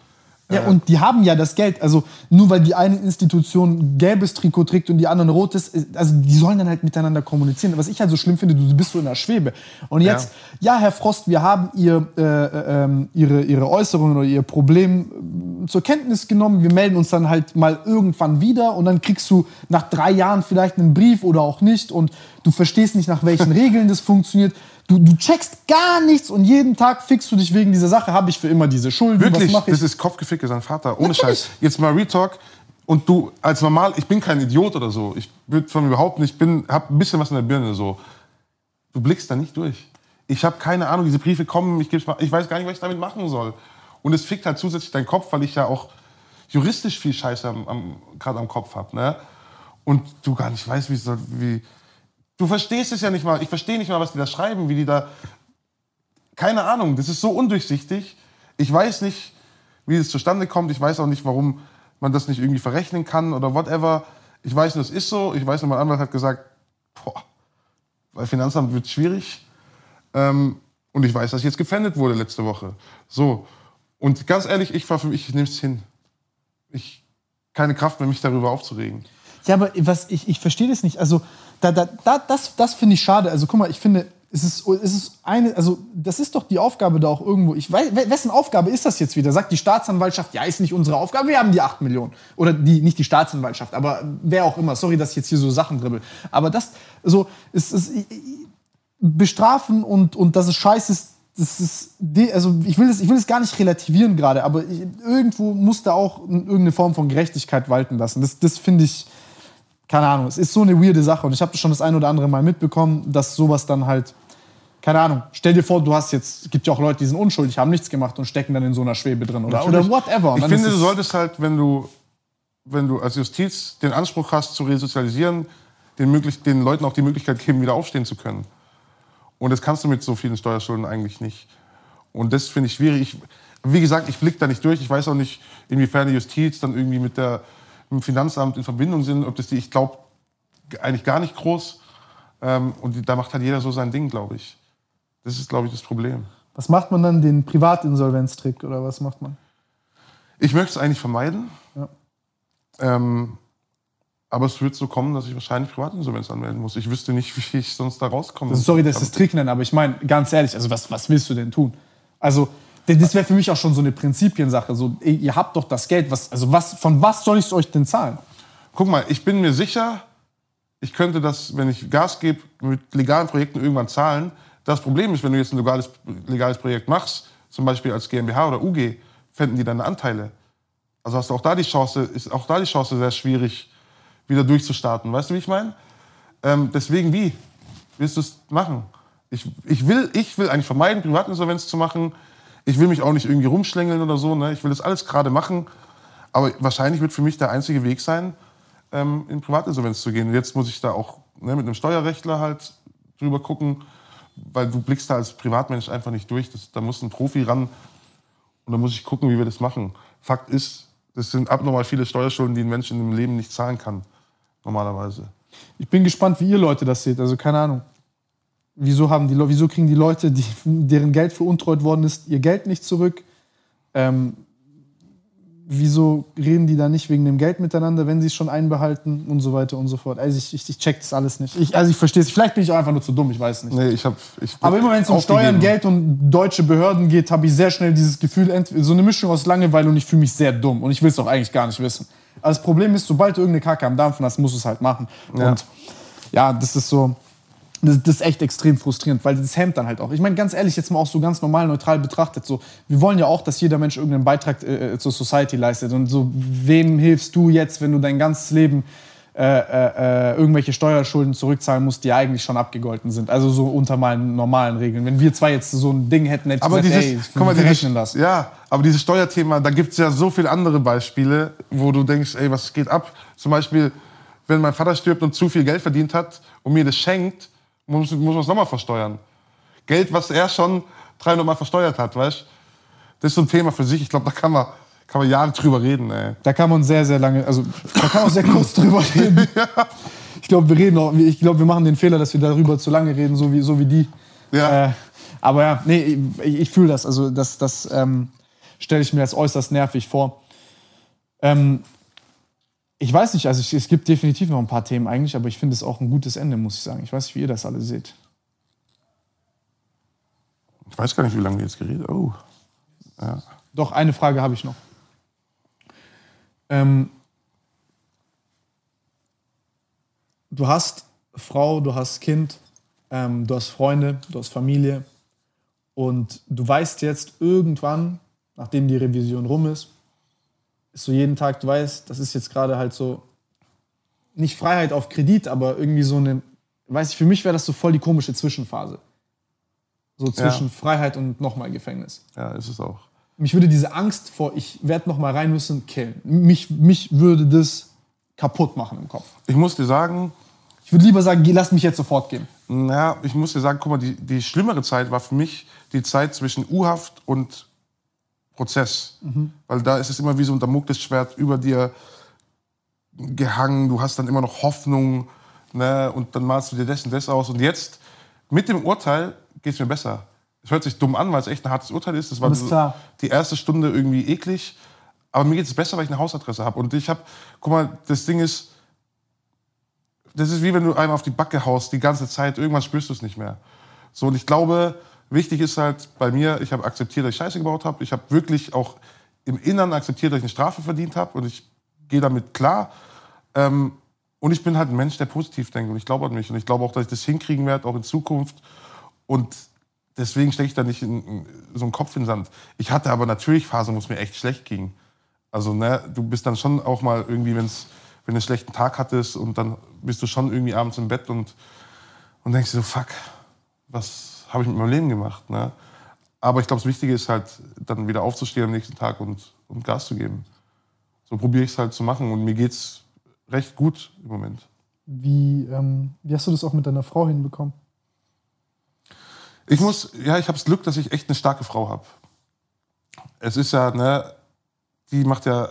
Ja, und die haben ja das Geld. Also nur weil die eine Institution gelbes Trikot trägt und die andere ein rotes, ist- also die sollen dann halt miteinander kommunizieren. Was ich halt so schlimm finde, du bist so in der Schwebe. Und jetzt, ja, Herr Frost, wir haben ihr, äh, äh, ähm, ihre, ihre Äußerungen oder ihr Problem äh, zur Kenntnis genommen. Wir melden uns dann halt mal irgendwann wieder und dann kriegst du nach drei Jahren vielleicht einen Brief oder auch nicht und du verstehst nicht, nach welchen Regeln das funktioniert. Du, du checkst gar nichts und jeden Tag fixst du dich wegen dieser Sache. Habe ich für immer diese Schulden? Wirklich, Was ich? das ist Kopfgeficke, sein Vater. Ohne Natürlich. Scheiß. Jetzt mal Retalk. Und du, als normal, ich bin kein Idiot oder so. Ich bin von überhaupt nicht, bin, hab ein bisschen was in der Birne so. Du blickst da nicht durch. Ich habe keine Ahnung, diese Briefe kommen, ich, geb's mal, ich weiß gar nicht, was ich damit machen soll. Und es fickt halt zusätzlich deinen Kopf, weil ich ja auch juristisch viel Scheiße am, am, gerade am Kopf habe. Ne? Und du gar nicht weißt, wie, wie. Du verstehst es ja nicht mal. Ich verstehe nicht mal, was die da schreiben, wie die da keine Ahnung, das ist so undurchsichtig. Ich weiß nicht, wie es zustande kommt. Ich weiß auch nicht, warum man das nicht irgendwie verrechnen kann oder whatever. Ich weiß nur, es ist so. Ich weiß nur, mein Anwalt hat gesagt, boah, bei Finanzamt wird es schwierig. Ähm, und ich weiß, dass ich jetzt gefändet wurde letzte Woche. So. Und ganz ehrlich, ich, ich nehme es hin. Ich keine Kraft mehr, mich darüber aufzuregen. Ja, aber was, ich, ich verstehe das nicht. Also, da, da, da, das, das finde ich schade. Also, guck mal, ich finde, es ist, es ist eine, also, das ist doch die Aufgabe da auch irgendwo. Ich weiß, we- wessen Aufgabe ist das jetzt wieder? Sagt die Staatsanwaltschaft, ja, ist nicht unsere Aufgabe, wir haben die 8 Millionen. Oder die, nicht die Staatsanwaltschaft, aber wer auch immer. Sorry, dass ich jetzt hier so Sachen dribbel. Aber das, so, es ist, bestrafen und, und dass es scheiße ist, das ist, also ich will es ich will es gar nicht relativieren gerade, aber irgendwo muss da auch irgendeine Form von Gerechtigkeit walten lassen. Das, das finde ich, keine Ahnung, es ist so eine weirde Sache und ich habe schon das ein oder andere Mal mitbekommen, dass sowas dann halt, keine Ahnung, stell dir vor, du hast jetzt, es gibt ja auch Leute, die sind unschuldig, haben nichts gemacht und stecken dann in so einer Schwebe drin oder, oder whatever. Ich finde, du es- solltest halt, wenn du, wenn du als Justiz den Anspruch hast, zu resozialisieren, den, möglich, den Leuten auch die Möglichkeit geben, wieder aufstehen zu können. Und das kannst du mit so vielen Steuerschulden eigentlich nicht. Und das finde ich schwierig. Ich, wie gesagt, ich blicke da nicht durch. Ich weiß auch nicht, inwiefern die Justiz dann irgendwie mit, der, dem Finanzamt in Verbindung sind. Ob das die, ich glaube, eigentlich gar nicht groß. Ähm, und die, da macht halt jeder so sein Ding, glaube ich. Das ist, glaube ich, das Problem. was macht man dann, den Privatinsolvenztrick oder was macht man? Ich möchte es eigentlich vermeiden. Ja. Ähm, aber es wird so kommen, dass ich wahrscheinlich Privatinsolvenz anmelden muss. Ich wüsste nicht, wie ich sonst da rauskomme. Also sorry, dass ich das Trick nenne, aber ich meine, ganz ehrlich, also was, was willst du denn tun? Also, das wäre für mich auch schon so eine Prinzipiensache. So, ihr habt doch das Geld, was, also was, von was soll ich es euch denn zahlen? Guck mal, ich bin mir sicher, ich könnte das, wenn ich Gas gebe, mit legalen Projekten irgendwann zahlen. Das Problem ist, wenn du jetzt ein legales, legales Projekt machst, zum Beispiel als GmbH oder UG, fänden die deine Anteile. Also hast du auch da die Chance, ist auch da die Chance sehr schwierig, wieder durchzustarten. Weißt du, wie ich meine? Ähm, deswegen wie? Willst du es machen? Ich, ich, will, ich will eigentlich vermeiden, Privatinsolvenz zu machen. Ich will mich auch nicht irgendwie rumschlängeln oder so. Ne? Ich will das alles gerade machen. Aber wahrscheinlich wird für mich der einzige Weg sein, ähm, in Privatinsolvenz zu gehen. Jetzt muss ich da auch ne, mit einem Steuerrechtler halt drüber gucken, weil du blickst da als Privatmensch einfach nicht durch. Das, da muss ein Profi ran und da muss ich gucken, wie wir das machen. Fakt ist, das sind abnormal viele Steuerschulden, die ein Mensch in dem Leben nicht zahlen kann, normalerweise. Ich bin gespannt, wie ihr Leute das seht. Also keine Ahnung. Wieso, haben die, wieso kriegen die Leute, die, deren Geld veruntreut worden ist, ihr Geld nicht zurück? Ähm, wieso reden die da nicht wegen dem Geld miteinander, wenn sie es schon einbehalten und so weiter und so fort? Also ich, ich, ich check das alles nicht. Ich, also ich verstehe es. Vielleicht bin ich auch einfach nur zu dumm, ich weiß nicht. Nee, ich hab, ich Aber immer wenn es um Steuern, Geld und deutsche Behörden geht, habe ich sehr schnell dieses Gefühl, so eine Mischung aus Langeweile und ich fühle mich sehr dumm. Und ich will es auch eigentlich gar nicht wissen. Aber das Problem ist, sobald du irgendeine Kacke am Dampfen hast, musst du es halt machen. Ja. Und ja, das ist so. Das, das ist echt extrem frustrierend, weil das hemmt dann halt auch. Ich meine, ganz ehrlich, jetzt mal auch so ganz normal neutral betrachtet, so, wir wollen ja auch, dass jeder Mensch irgendeinen Beitrag äh, äh, zur Society leistet. Und so, wem hilfst du jetzt, wenn du dein ganzes Leben äh, äh, äh, irgendwelche Steuerschulden zurückzahlen musst, die eigentlich schon abgegolten sind? Also so unter mal normalen Regeln. Wenn wir zwei jetzt so ein Ding hätten, hätte ich Aber gesagt, dieses, ey, guck mal, rechnen das. Ja, aber dieses Steuerthema, da gibt es ja so viele andere Beispiele, wo du denkst, ey, was geht ab? Zum Beispiel, wenn mein Vater stirbt und zu viel Geld verdient hat und mir das schenkt, muss, muss man es nochmal versteuern. Geld, was er schon 300 Mal versteuert hat, weißt du? Das ist so ein Thema für sich. Ich glaube, da kann man, kann man Jahre drüber reden, ey. Da kann man sehr, sehr lange, also da kann man sehr kurz drüber reden. Ich glaube, wir reden auch, ich glaube, wir machen den Fehler, dass wir darüber zu lange reden, so wie, so wie die. Ja. Äh, aber ja, nee, ich, ich fühle das. Also das, das ähm, stelle ich mir als äußerst nervig vor. Ähm, ich weiß nicht, also ich, es gibt definitiv noch ein paar Themen eigentlich, aber ich finde es auch ein gutes Ende, muss ich sagen. Ich weiß nicht, wie ihr das alle seht. Ich weiß gar nicht, wie lange wir jetzt geredet Oh. Doch, eine Frage habe ich noch. Ähm, du hast Frau, du hast Kind, ähm, du hast Freunde, du hast Familie und du weißt jetzt irgendwann, nachdem die Revision rum ist, ist so jeden Tag, du weißt, das ist jetzt gerade halt so, nicht Freiheit auf Kredit, aber irgendwie so eine, weiß ich, für mich wäre das so voll die komische Zwischenphase. So zwischen Freiheit und nochmal Gefängnis Ja, ist es auch. mich würde diese Angst vor, ich werde noch mal rein müssen, killen. Mich, mich würde das kaputt machen im Kopf. Ich muss dir sagen, Ich würde lieber sagen, lass mich jetzt sofort gehen. Na, ich muss dir sagen, guck mal, die, die schlimmere Zeit war für mich die Zeit zwischen U-Haft und Prozess. Weil da ist es immer wie so ein Damoklesschwert über dir gehangen. Du hast dann immer noch Hoffnung ne? und dann malst du dir das und das aus. Und jetzt, mit dem Urteil, geht es mir besser. Es hört sich dumm an, weil es echt ein hartes Urteil ist. Das war so die erste Stunde irgendwie eklig. Aber mir geht es besser, weil ich eine Hausadresse habe. Und ich habe, guck mal, das Ding ist, das ist wie wenn du einem auf die Backe haust die ganze Zeit, irgendwann spürst du es nicht mehr. So, und ich glaube, wichtig ist halt bei mir, ich habe akzeptiert, dass ich Scheiße gebaut habe. Ich habe wirklich auch im Innern akzeptiert, dass ich eine Strafe verdient habe und ich gehe damit klar. Ähm, und ich bin halt ein Mensch, der positiv denkt und ich glaube an mich und ich glaube auch, dass ich das hinkriegen werde, auch in Zukunft. Und deswegen stecke ich da nicht in, in, so einen Kopf in den Sand. Ich hatte aber natürlich Phasen, wo es mir echt schlecht ging. Also, ne, du bist dann schon auch mal irgendwie, wenn's, wenn du einen schlechten Tag hattest und dann bist du schon irgendwie abends im Bett und, und denkst dir so, fuck, was habe ich mit meinem Leben gemacht? Ne? Aber ich glaube, das Wichtige ist halt, dann wieder aufzustehen am nächsten Tag und, und Gas zu geben. So probiere ich es halt zu machen und mir geht's recht gut im Moment. Wie, ähm, wie hast du das auch mit deiner Frau hinbekommen? Ich muss, ja, ich habe das Glück, dass ich echt eine starke Frau habe. Es ist ja, ne, die macht ja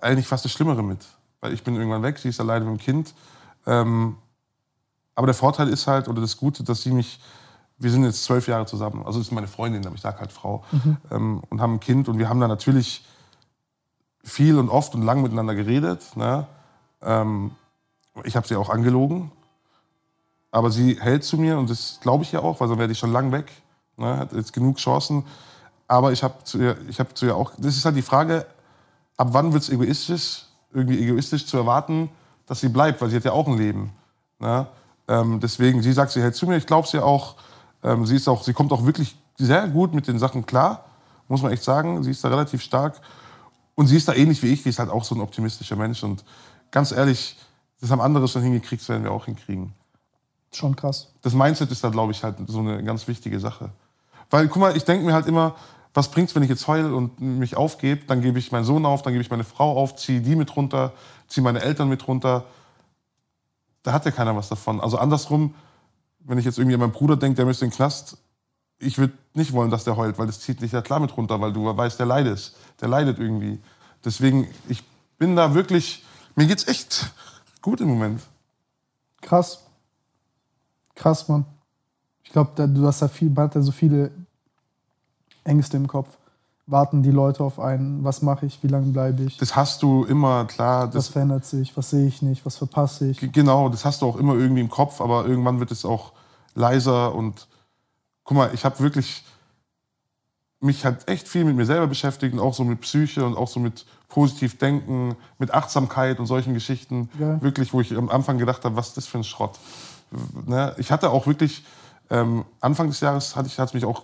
eigentlich fast das Schlimmere mit. Weil ich bin irgendwann weg, sie ist alleine mit dem Kind. Ähm, aber der Vorteil ist halt, oder das Gute, dass sie mich, wir sind jetzt zwölf Jahre zusammen, also das ist meine Freundin, aber ich sage halt Frau, ähm, und haben ein Kind und wir haben da natürlich viel und oft und lang miteinander geredet. Ne? Ähm, ich habe sie auch angelogen, aber sie hält zu mir und das glaube ich ja auch, weil sonst wäre ich schon lang weg. Ne? Hat jetzt genug Chancen. Aber ich habe zu, ihr- ich hab zu ihr auch, das ist halt die Frage, ab wann wird es egoistisch, irgendwie egoistisch zu erwarten, dass sie bleibt, weil sie hat ja auch ein Leben. Ne? Ähm, deswegen, sie sagt, sie hält zu mir, ich glaube sie auch. Ähm, sie, ist auch. sie kommt auch wirklich sehr gut mit den Sachen klar, muss man echt sagen. Sie ist da relativ stark. Und sie ist da ähnlich wie ich, die ist halt auch so ein optimistischer Mensch. Und ganz ehrlich, das haben andere schon hingekriegt, das werden wir auch hinkriegen Schon krass. das Mindset ist da, glaube ich, halt so eine ganz wichtige Sache. Weil, guck mal, ich denke mir halt immer, was bringt's, wenn ich jetzt heul und mich aufgebe? Dann gebe ich meinen Sohn auf, dann gebe ich meine Frau auf, ziehe die mit runter, ziehe meine Eltern mit runter. Da hat ja keiner was davon. Also andersrum, wenn ich jetzt irgendwie an meinen Bruder denke, der müsste in den Knast, ich würde nicht wollen, dass der heult, weil das zieht dich ja klar mit runter, weil du weißt, der leidet. Der leidet irgendwie. Deswegen, ich bin da wirklich, mir geht's echt gut im Moment. Krass. Krass, Mann. Ich glaube, du hast da viel, hat da so viele Ängste im Kopf. Warten die Leute auf einen? Was mache ich? Wie lange bleibe ich? Das hast du immer, klar. was Das, verändert sich? Was sehe ich nicht? Was verpasse ich? Genau, das hast du auch immer irgendwie im Kopf, aber irgendwann wird es auch leiser und guck mal, ich habe wirklich mich halt echt viel mit mir selber beschäftigt und auch so mit Psyche und auch so mit positiv denken, mit Achtsamkeit und solchen Geschichten. Geil. Wirklich, wo ich am Anfang gedacht habe, was ist das für ein Schrott. Ne? Ich hatte auch wirklich, ähm, Anfang des Jahres hatte ich, hat mich auch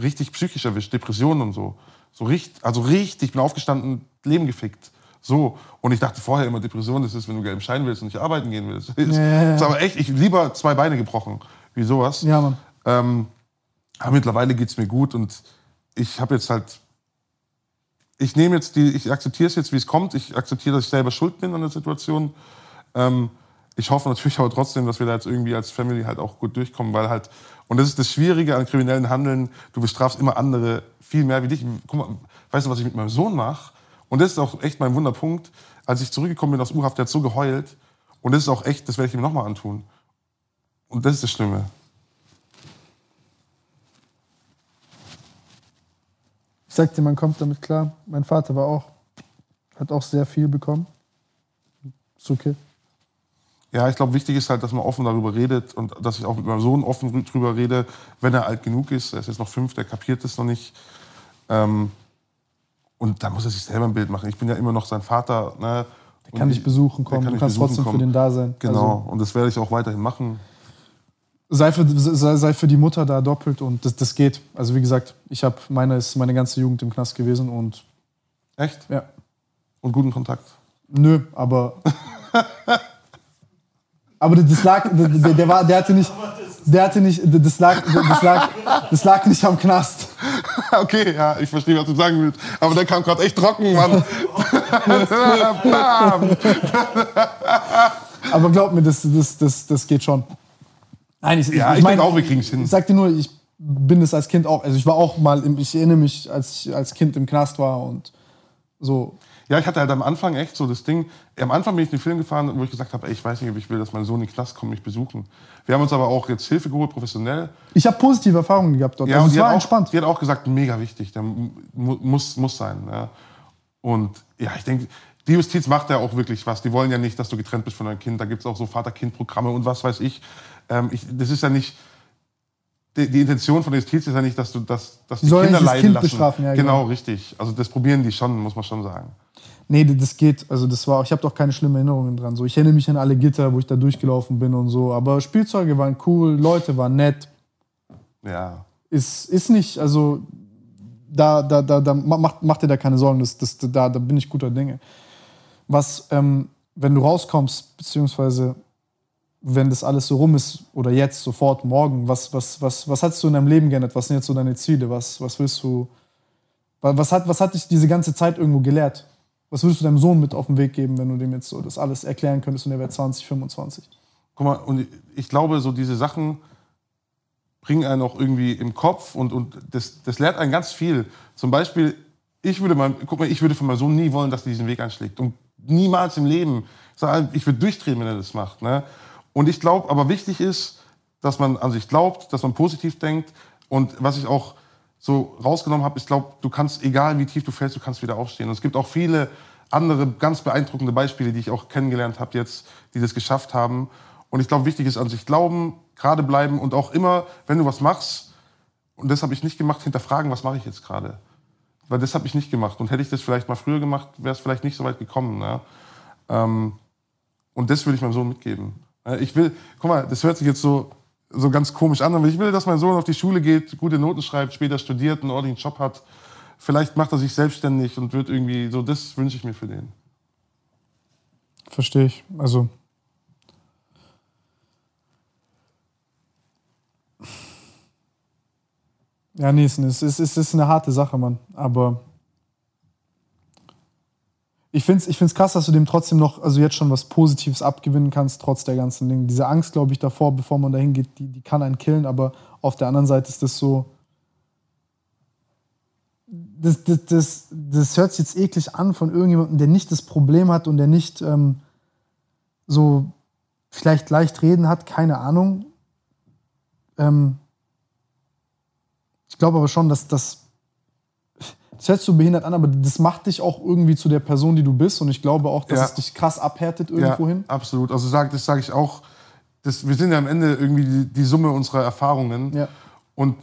richtig psychisch erwischt, Depressionen und so. So richtig, also richtig, ich bin aufgestanden, Leben gefickt. So. Und ich dachte vorher immer, Depression, das ist, wenn du gelben Schein willst und nicht arbeiten gehen willst. Das ja. ist aber echt, ich lieber zwei Beine gebrochen, wie sowas. Ja, Mann. Ähm, aber mittlerweile geht es mir gut und ich habe jetzt halt. Ich nehme jetzt die, ich akzeptiere es jetzt, wie es kommt. Ich akzeptiere, dass ich selber schuld bin an der Situation. Ähm, ich hoffe natürlich aber trotzdem, dass wir da jetzt irgendwie als Family halt auch gut durchkommen, weil halt, und das ist das Schwierige an kriminellen Handeln, du bestrafst immer andere viel mehr wie dich. Guck mal, weißt du, was ich mit meinem Sohn mache? Und das ist auch echt mein Wunderpunkt. Als ich zurückgekommen bin aus U-Haft, der hat so geheult. Und das ist auch echt, das werde ich ihm nochmal antun. Und das ist das Schlimme. Ich sag dir, man kommt damit klar. Mein Vater war auch, hat auch sehr viel bekommen. Ist okay. Ja, ich glaube, wichtig ist halt, dass man offen darüber redet und dass ich auch mit meinem Sohn offen drü- drüber rede, wenn er alt genug ist. Er ist jetzt noch fünf, der kapiert es noch nicht. Ähm, und da muss er sich selber ein Bild machen. Ich bin ja immer noch sein Vater. Ne? Der kann dich besuchen kommen. kann Du kannst trotzdem für kommen. den da sein. Genau, und das werde ich auch weiterhin machen. Also, sei, für, sei, sei für die Mutter da doppelt und das, das geht. Also wie gesagt, ich habe meine ist meine ganze Jugend im Knast gewesen und Echt? ja, Und guten Kontakt. nö, aber aber das lag, der, der, der war, der hatte nicht, der hatte nicht, das lag, das lag, das lag nicht am Knast. Okay, ja, ich verstehe, was du sagen willst. Aber der kam gerade echt trocken, Mann. Bam. Aber glaub mir, das, das, das, das geht schon. Nein, ich, Ja, ich denke auch, wir kriegen es hin. Ich sag dir nur, ich bin es als Kind auch. Also ich war auch mal, im, ich erinnere mich, als ich als Kind im Knast war und so. Ja, ich hatte halt am Anfang echt so das Ding. Am Anfang bin ich in den Film gefahren, wo ich gesagt habe, ey, ich weiß nicht, ob ich will, dass mein Sohn in den Knast kommt, mich besuchen. Wir haben uns aber auch jetzt Hilfe geholt, professionell. Ich habe positive Erfahrungen gehabt dort. Ja, also und es die war auch, entspannt. die hat auch gesagt, mega wichtig, der mu muss, muss sein. Ja. Und ja, ich denke, die Justiz macht ja auch wirklich was. Die wollen ja nicht, dass du getrennt bist von deinem Kind. Da gibt es auch so Vater-Kind-Programme und was weiß ich. Ähm, ich. Das ist ja nicht. Die, die Intention von der Justiz ist ja nicht, dass du dass, dass die sollen Kinder leiden Kind lassen. bestrafen, ja, genau, genau. richtig. Also das probieren die schon, muss man schon sagen. Nee, das geht. Also das war, ich habe doch keine schlimmen Erinnerungen dran. So, ich erinnere mich an alle Gitter, wo ich da durchgelaufen bin und so. Aber Spielzeuge waren cool, Leute waren nett. Ja. Ist, ist nicht, also da, da, da, da macht, macht dir da keine Sorgen. Das, das, da, da bin ich guter Dinge. Was, ähm, wenn du rauskommst, beziehungsweise wenn das alles so rum ist, oder jetzt, sofort, morgen, was, was, was, was hast du in deinem Leben geändert? Was sind jetzt so deine Ziele? Was, was willst du, wa- was hat, was hat dich diese ganze Zeit irgendwo gelehrt? Was würdest du deinem Sohn mit auf den Weg geben, wenn du dem jetzt so das alles erklären könntest und er wäre 20, 25? Guck mal, und ich glaube, so diese Sachen bringen einen auch irgendwie im Kopf und, und das, das lehrt einen ganz viel. Zum Beispiel, ich würde mal, guck mal, ich würde von meinem Sohn nie wollen, dass er diesen Weg einschlägt. Und niemals im Leben. Ich würde durchdrehen, wenn er das macht. Ne? Und ich glaube, aber wichtig ist, dass man an sich glaubt, dass man positiv denkt. Und was ich auch so rausgenommen habe, ich glaube, du kannst, egal wie tief du fällst, du kannst wieder aufstehen. Und es gibt auch viele andere ganz beeindruckende Beispiele, die ich auch kennengelernt habe jetzt, die das geschafft haben. Und ich glaube, wichtig ist an sich glauben, gerade bleiben und auch immer, wenn du was machst, und das habe ich nicht gemacht, hinterfragen, was mache ich jetzt gerade. Weil das habe ich nicht gemacht. Und hätte ich das vielleicht mal früher gemacht, wäre es vielleicht nicht so weit gekommen. Ne? Ähm, und das würde ich meinem Sohn mitgeben. Äh, Ich will, guck mal, das hört sich jetzt so, so ganz komisch an, aber ich will, dass mein Sohn auf die Schule geht, gute Noten schreibt, später studiert, einen ordentlichen Job hat. Vielleicht macht er sich selbstständig und wird irgendwie so, das wünsche ich mir für den. Verstehe ich. Also. Ja, nee, es ist, es ist, eine harte Sache, Mann. Aber ich finde es ich find's krass, dass du dem trotzdem noch, also jetzt schon was Positives abgewinnen kannst, trotz der ganzen Dinge. Diese Angst, glaube ich, davor, bevor man dahin geht, die, die kann einen killen, aber auf der anderen Seite ist das so. Das, das, das, das hört sich jetzt eklig an von irgendjemandem, der nicht das Problem hat und der nicht ähm, so vielleicht leicht reden hat, keine Ahnung. Ähm, ich glaube aber schon, dass das. Das sich so behindert an, aber das macht dich auch irgendwie zu der Person, die du bist. Und ich glaube auch, dass Ja. es dich krass abhärtet irgendwo hin. absolut. Also sag, das sage ich auch. Das, wir sind ja am Ende irgendwie die, die Summe unserer Erfahrungen. Ja. Und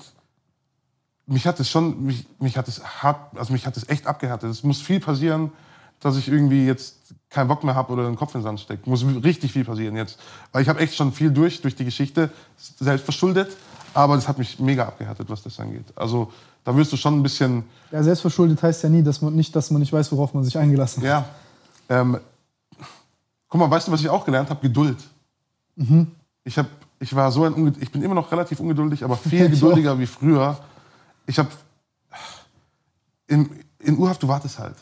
mich hat es schon, mich, mich hat es hart, also mich hat es echt abgehärtet. Es muss viel passieren, dass ich irgendwie jetzt keinen Bock mehr habe oder den Kopf in den Sand stecke. Muss richtig viel passieren jetzt. Weil ich habe echt schon viel durch, durch die Geschichte, selbst verschuldet. Aber das hat mich mega abgehärtet, was das angeht. Also da wirst du schon ein bisschen, Ja, selbstverschuldet heißt ja nie, dass man nicht, dass man nicht weiß, worauf man sich eingelassen hat. ja. Ähm, guck mal, weißt du, was ich auch gelernt habe? Geduld. Ich, hab, ich war so ein, ich bin immer noch relativ ungeduldig, aber viel geduldiger wie früher. Ich habe in, in Urhaft, du wartest halt.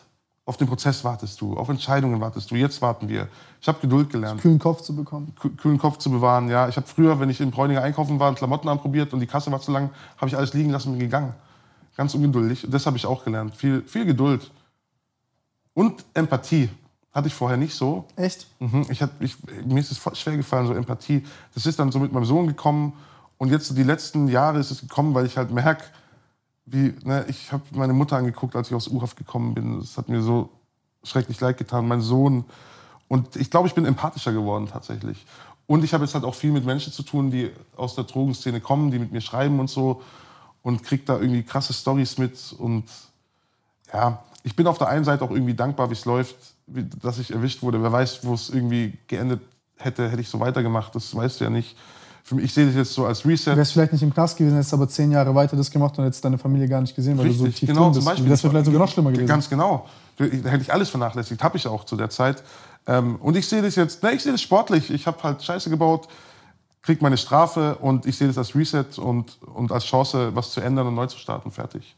Auf den Prozess wartest du, auf Entscheidungen wartest du. Jetzt warten wir. Ich habe Geduld gelernt, Kühlen Kopf zu bekommen. kü- kühlen Kopf zu bewahren. Ja, ich habe früher, wenn ich in Bräuninger einkaufen war, Klamotten anprobiert und die Kasse war zu lang, habe ich alles liegen lassen und bin gegangen. Ganz ungeduldig. Das habe ich auch gelernt. Viel, viel Geduld und Empathie hatte ich vorher nicht so. Echt? Mhm. Ich hab, ich, mir ist es schwer gefallen, so Empathie. Das ist dann so mit meinem Sohn gekommen. Und jetzt so die letzten Jahre ist es gekommen, weil ich halt merke, wie, ne, ich habe meine Mutter angeguckt, als ich aus U-Haft gekommen bin. Das hat mir so schrecklich leid getan, mein Sohn. Und ich glaube, ich bin empathischer geworden tatsächlich. Und ich habe jetzt halt auch viel mit Menschen zu tun, die aus der Drogenszene kommen, die mit mir schreiben und so. Und krieg da irgendwie krasse Stories mit. Und ja, ich bin auf der einen Seite auch irgendwie dankbar, wie es läuft, wie, dass ich erwischt wurde. Wer weiß, wo es irgendwie geendet hätte, hätte ich so weitergemacht. Das weißt du ja nicht. Für mich, ich sehe das jetzt so als Reset. Wärst vielleicht nicht im Knast gewesen, hättest aber zehn Jahre weiter das gemacht und hättest deine Familie gar nicht gesehen, weil du so Richtig, tief genau, drin zum bist. Beispiel. das wäre vielleicht sogar noch schlimmer gewesen. Ganz genau. Da hätte ich alles vernachlässigt, habe ich auch zu der Zeit. Ähm, und ich sehe das jetzt, ne, ich sehe das sportlich. Ich habe halt Scheiße gebaut, krieg meine Strafe und ich sehe das als Reset und, und als Chance, was zu ändern und neu zu starten. Fertig.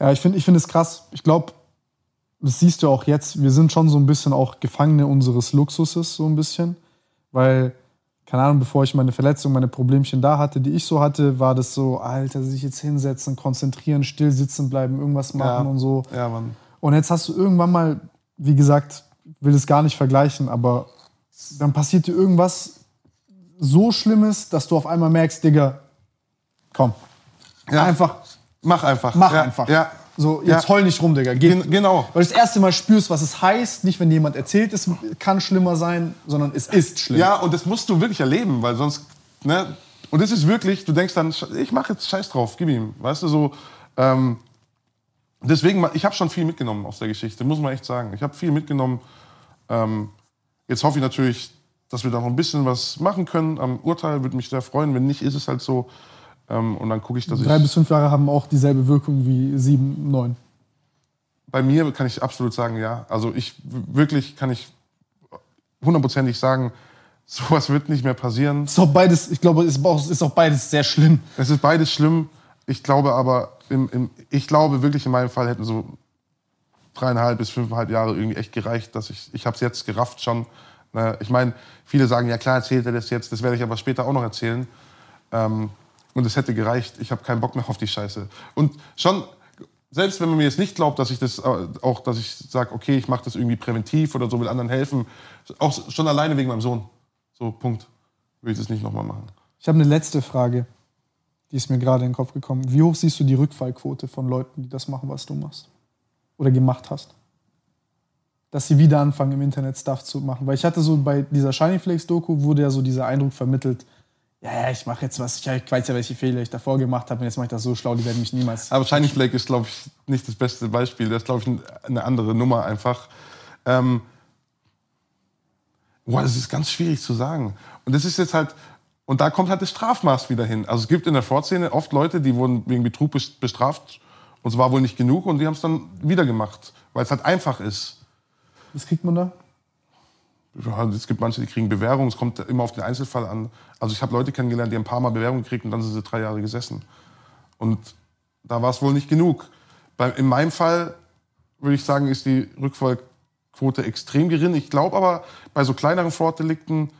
Ja, ich finde ich find es krass. Ich glaube, das siehst du auch jetzt, wir sind schon so ein bisschen auch Gefangene unseres Luxuses, so ein bisschen. Weil, keine Ahnung, bevor ich meine Verletzung, meine Problemchen da hatte, die ich so hatte, war das so, Alter, sich jetzt hinsetzen, konzentrieren, still sitzen bleiben, irgendwas machen Ja. und so. Ja, Mann. Und jetzt hast du irgendwann mal, wie gesagt, will es gar nicht vergleichen, aber dann passiert dir irgendwas so Schlimmes, dass du auf einmal merkst, Digga, komm, Ja. einfach, Mach einfach. mach ja, einfach. Ja. So, jetzt Ja. heul nicht rum, Digga. Geh, Gen genau. weil du das erste Mal spürst, was es heißt, nicht wenn jemand erzählt, es kann schlimmer sein, sondern es ist schlimm. Ja, und das musst du wirklich erleben, weil sonst, ne? Und das ist wirklich, du denkst dann, ich mache jetzt Scheiß drauf, gib ihm, weißt du, so. Ähm, deswegen, ich habe schon viel mitgenommen aus der Geschichte, muss man echt sagen. Ich habe viel mitgenommen. Ähm, jetzt hoffe ich natürlich, dass wir da noch ein bisschen was machen können am Urteil, würde mich sehr freuen. Wenn nicht, ist es halt so. Ähm, und dann gucke ich, dass Drei ich. bis fünf Jahre haben auch dieselbe Wirkung wie sieben, neun. Bei mir kann ich absolut sagen, ja. Also ich wirklich kann ich hundertprozentig sagen, sowas wird nicht mehr passieren. Ist auch beides, ich glaube, ist auch, ist auch beides sehr schlimm. Es ist beides schlimm. Ich glaube aber, im, im, ich glaube wirklich in meinem Fall hätten so dreieinhalb bis fünfeinhalb Jahre irgendwie echt gereicht, dass ich, ich habe es jetzt gerafft schon. Ich meine, viele sagen, ja klar, erzählt er das jetzt, das werde ich aber später auch noch erzählen. Ähm, und es hätte gereicht. Ich habe keinen Bock mehr auf die Scheiße. Und schon, selbst wenn man mir jetzt nicht glaubt, dass ich das äh, auch, dass ich sage, okay, ich mache das irgendwie präventiv oder so, will anderen helfen, auch schon alleine wegen meinem Sohn. So, Punkt. Will ich das nicht nochmal machen. Ich habe eine letzte Frage, die ist mir gerade in den Kopf gekommen. Wie hoch siehst du die Rückfallquote von Leuten, die das machen, was du machst? Oder gemacht hast? Dass sie wieder anfangen, im Internet Stuff zu machen. Weil ich hatte so bei dieser Shiny Flakes Doku wurde ja so dieser Eindruck vermittelt, ja, ich mache jetzt was, ich weiß ja, welche Fehler ich davor gemacht habe und jetzt mache ich das so schlau, die werden mich niemals. Aber Shiny Flake ist, glaube ich, nicht das beste Beispiel. Das ist, glaube ich, ein- eine andere Nummer einfach. Ähm, boah, das ist ganz schwierig zu sagen. Und das ist jetzt halt, und da kommt halt das Strafmaß wieder hin. Also es gibt in der Vorszene oft Leute, die wurden wegen Betrug bes- bestraft und es war wohl nicht genug und die haben es dann wieder gemacht, weil es halt einfach ist. Was kriegt man da? Ja, es gibt manche, die kriegen Bewährung, es kommt immer auf den Einzelfall an. Also ich habe Leute kennengelernt, die ein paar Mal Bewährung gekriegt und dann sind sie drei Jahre gesessen. Und da war es wohl nicht genug. Bei, in meinem Fall würde ich sagen, ist die Rückfallquote extrem gering. Ich glaube aber, bei so kleineren Vordelikten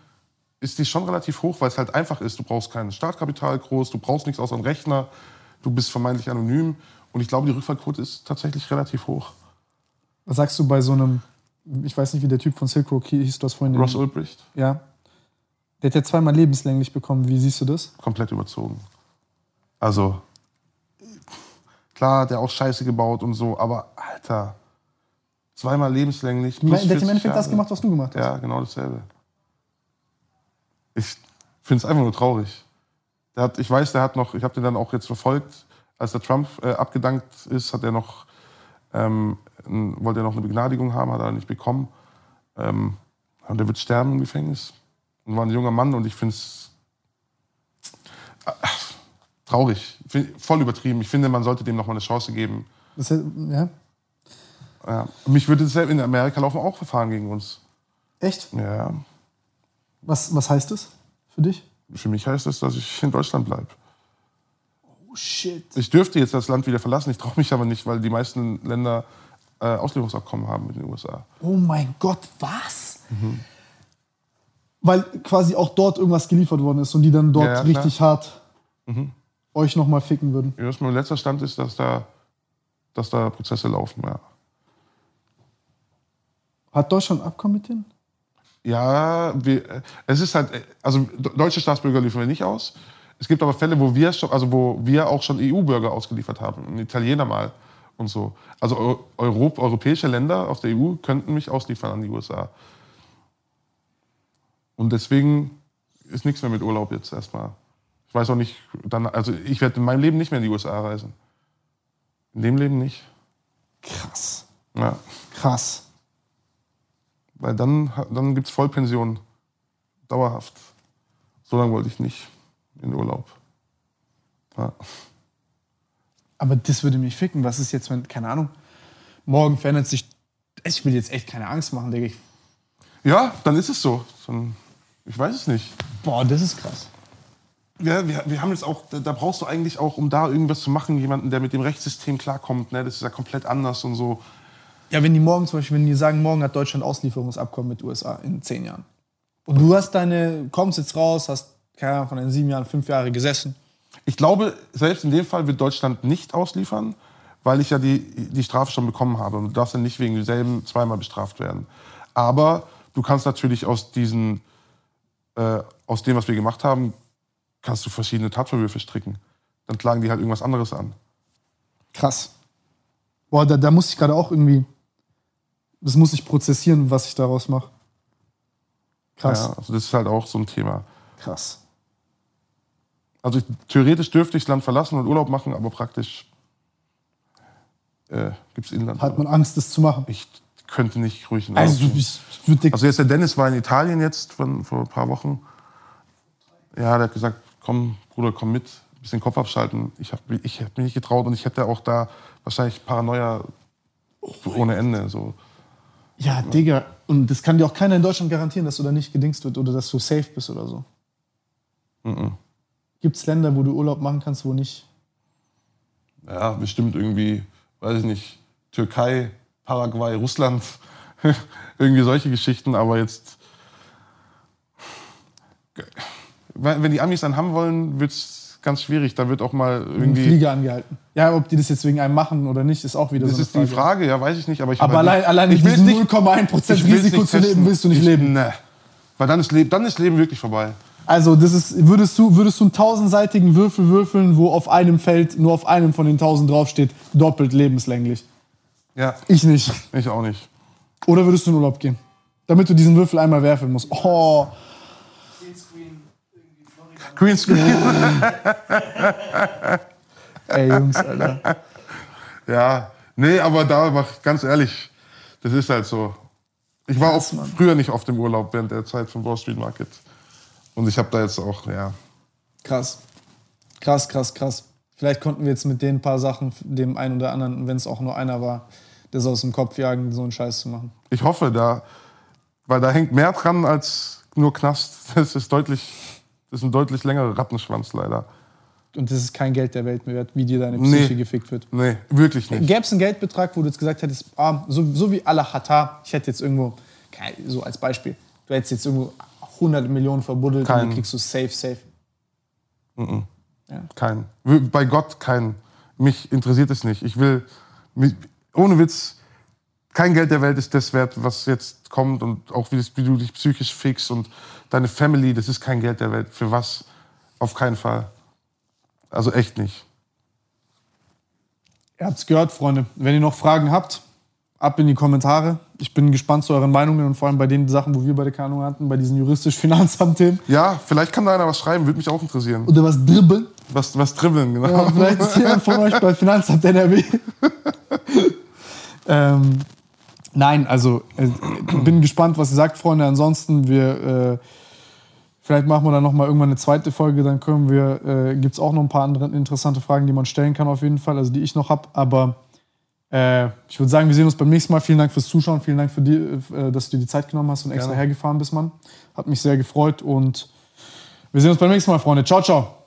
ist die schon relativ hoch, weil es halt einfach ist. Du brauchst kein Startkapital groß, du brauchst nichts außer einen Rechner, du bist vermeintlich anonym. Und ich glaube, die Rückfallquote ist tatsächlich relativ hoch. Was sagst du bei so einem, ich weiß nicht, wie der Typ von Silk Road hieß, du hast vorhin Ross Ulbricht? Ja. Der hat ja zweimal lebenslänglich bekommen. Wie siehst du das? komplett überzogen. Also, klar, hat er auch Scheiße gebaut und so, aber Alter, zweimal lebenslänglich. Der plus hat im 40 Endeffekt das Jahre. gemacht, was du gemacht hast. Ja, genau dasselbe. Ich finde es einfach nur traurig. Der hat, ich weiß, der hat noch, ich habe den dann auch jetzt verfolgt, als der Trump äh, abgedankt ist, hat er noch, ähm, wollte er noch eine Begnadigung haben, hat er nicht bekommen. Ähm, und er wird sterben im Gefängnis. Und war ein junger Mann und ich finde es traurig, Find- voll übertrieben. Ich finde, man sollte dem noch mal eine Chance geben. Das, ja. Ja. Mich würde es in Amerika laufen auch Verfahren gegen uns. Echt? Ja, Was, was heißt das für dich? für mich heißt das, dass ich in Deutschland bleibe. Oh shit. Ich dürfte jetzt das Land wieder verlassen, ich traue mich aber nicht, weil die meisten Länder äh, Auslieferungsabkommen haben mit den USA. Oh mein Gott, was? Weil quasi auch dort irgendwas geliefert worden ist und die dann dort Ja, ja, richtig hart euch nochmal ficken würden. Ja, mein letzter Stand ist, dass da, dass da Prozesse laufen. Ja, Hat Deutschland ein Abkommen mit denen? ja wir, es ist halt, also deutsche Staatsbürger liefern wir nicht aus. Es gibt aber Fälle, wo wir, schon, also wo wir auch schon EU-Bürger ausgeliefert haben, ein Italiener mal und so. Also Eu- Europ, europäische Länder aus der EU könnten mich ausliefern an die USA. Und deswegen ist nichts mehr mit Urlaub jetzt erstmal. Ich weiß auch nicht, dann, also ich werde in meinem Leben nicht mehr in die USA reisen. In dem Leben nicht. Krass. Ja. Krass. Weil dann, dann gibt es Vollpension. Dauerhaft. So lange wollte ich nicht in Urlaub. Ja. Aber das würde mich ficken. Was ist jetzt, wenn, keine Ahnung, morgen verändert sich. Ich will jetzt echt keine Angst machen, Digga. Ich, ja, dann ist es so. Ich weiß es nicht. boah, das ist krass. Ja, wir, wir haben jetzt auch, da, da brauchst du eigentlich auch, um da irgendwas zu machen, jemanden, der mit dem Rechtssystem klarkommt. Ne? Das ist ja komplett anders und so. Ja, wenn die morgen zum Beispiel, wenn die sagen, morgen hat Deutschland Auslieferungsabkommen mit USA in zehn Jahren. Und du hast deine, kommst jetzt raus, hast, keine Ahnung, von den sieben Jahren, fünf Jahre gesessen. Ich glaube, selbst in dem Fall wird Deutschland nicht ausliefern, weil ich ja die, die Strafe schon bekommen habe. Und du darfst ja nicht wegen demselben zweimal bestraft werden. Aber du kannst natürlich aus diesen, äh, aus dem, was wir gemacht haben, kannst du verschiedene Tatvorwürfe stricken. Dann klagen die halt irgendwas anderes an. Krass. Boah, da, da muss ich gerade auch irgendwie, das muss ich prozessieren, was ich daraus mache. Krass. Ja, also das ist halt auch so ein Thema. Krass. Also ich, theoretisch dürfte ich das Land verlassen und Urlaub machen, aber praktisch äh, gibt es Inland. Hat man Angst, das zu machen? ich könnte nicht ruhig in Also, ich Also jetzt der Dennis war in Italien jetzt von, vor ein paar Wochen. Ja, der hat gesagt, komm, Bruder, komm mit, ein bisschen Kopf abschalten. Ich habe ich hab mich nicht getraut und ich hätte auch da wahrscheinlich Paranoia ohne Ende. So. Ja, Digga. Und das kann dir auch keiner in Deutschland garantieren, dass du da nicht gedingst wird oder dass du safe bist oder so. Gibt es Länder, wo du Urlaub machen kannst, wo nicht? Ja, bestimmt irgendwie, weiß ich nicht, Türkei, Paraguay, Russland, irgendwie solche Geschichten, aber jetzt. Wenn die Amis dann haben wollen, wird es ganz schwierig. Da wird auch mal Ein irgendwie. Flieger angehalten. Ja, ob die das jetzt wegen einem machen oder nicht, ist auch wieder Das so eine ist Frage. die Frage, ja, weiß ich nicht. Aber, ich Aber hab allein, halt allein ich mit will's diesem nicht- 0,1% ich will's Risiko zu leben, willst du nicht ich, leben. Ne. Weil dann ist, dann ist Leben wirklich vorbei. Also, das ist, würdest du, würdest du einen tausendseitigen Würfel würfeln, wo auf einem Feld nur auf einem von den tausend draufsteht, doppelt lebenslänglich? Ja, Ich nicht. ich auch nicht. Oder würdest du in Urlaub gehen? Damit du diesen Würfel einmal werfen musst. Oh, Greenscreen. ey, Jungs, Alter. Ja, nee, aber da mach ganz ehrlich, das ist halt so. Ich war auch früher nicht oft im Urlaub während der Zeit vom Wall Street Market. Und ich habe da jetzt auch, ja, Krass. Krass, krass, krass. Vielleicht konnten wir jetzt mit den paar Sachen dem einen oder anderen, wenn es auch nur einer war, das aus dem Kopf jagen, so einen Scheiß zu machen. ich hoffe da, weil da hängt mehr dran als nur Knast. Das ist deutlich, das ist ein deutlich längerer Rattenschwanz leider. Und das ist kein Geld der Welt mehr wert, wie dir deine Nee. Psyche gefickt wird. Nee, wirklich nicht. Gäbe es einen Geldbetrag, wo du jetzt gesagt hättest, ah, so, so wie Allah Hatar, ich hätte jetzt irgendwo, so als Beispiel, du hättest jetzt irgendwo 100 Millionen verbuddelt und Kein. die kriegst du safe, safe. Kein. Bei Gott kein. Mich interessiert es nicht. Ich will, ohne Witz, kein Geld der Welt ist das wert, was jetzt kommt und auch wie, das, wie du dich psychisch fixst und deine Family, das ist kein Geld der Welt. Für was? Auf keinen Fall. Also echt nicht. Ihr habt's gehört, Freunde. Wenn ihr noch Fragen habt, ab in die Kommentare. Ich bin gespannt zu euren Meinungen und vor allem bei den Sachen, wo wir beide keine Ahnung hatten, bei diesen juristisch-Finanzamt-Themen. Ja, vielleicht kann da einer was schreiben, würde mich auch interessieren. Oder was dribbeln. Was, was dribbeln, genau. Ja, vielleicht ist jemand von euch bei Finanzamt NRW. ähm, nein, also äh, bin gespannt, was ihr sagt, Freunde. Ansonsten, wir äh, vielleicht machen wir dann noch mal irgendwann eine zweite Folge. Dann können wir, äh, gibt es auch noch ein paar andere interessante Fragen, die man stellen kann auf jeden Fall, also die ich noch habe. Aber äh, ich würde sagen, wir sehen uns beim nächsten Mal. Vielen Dank fürs Zuschauen, vielen Dank für die, äh, dass du dir die Zeit genommen hast und extra Gerne. hergefahren bist, Mann. Hat mich sehr gefreut und wir sehen uns beim nächsten Mal, Freunde. Ciao, ciao.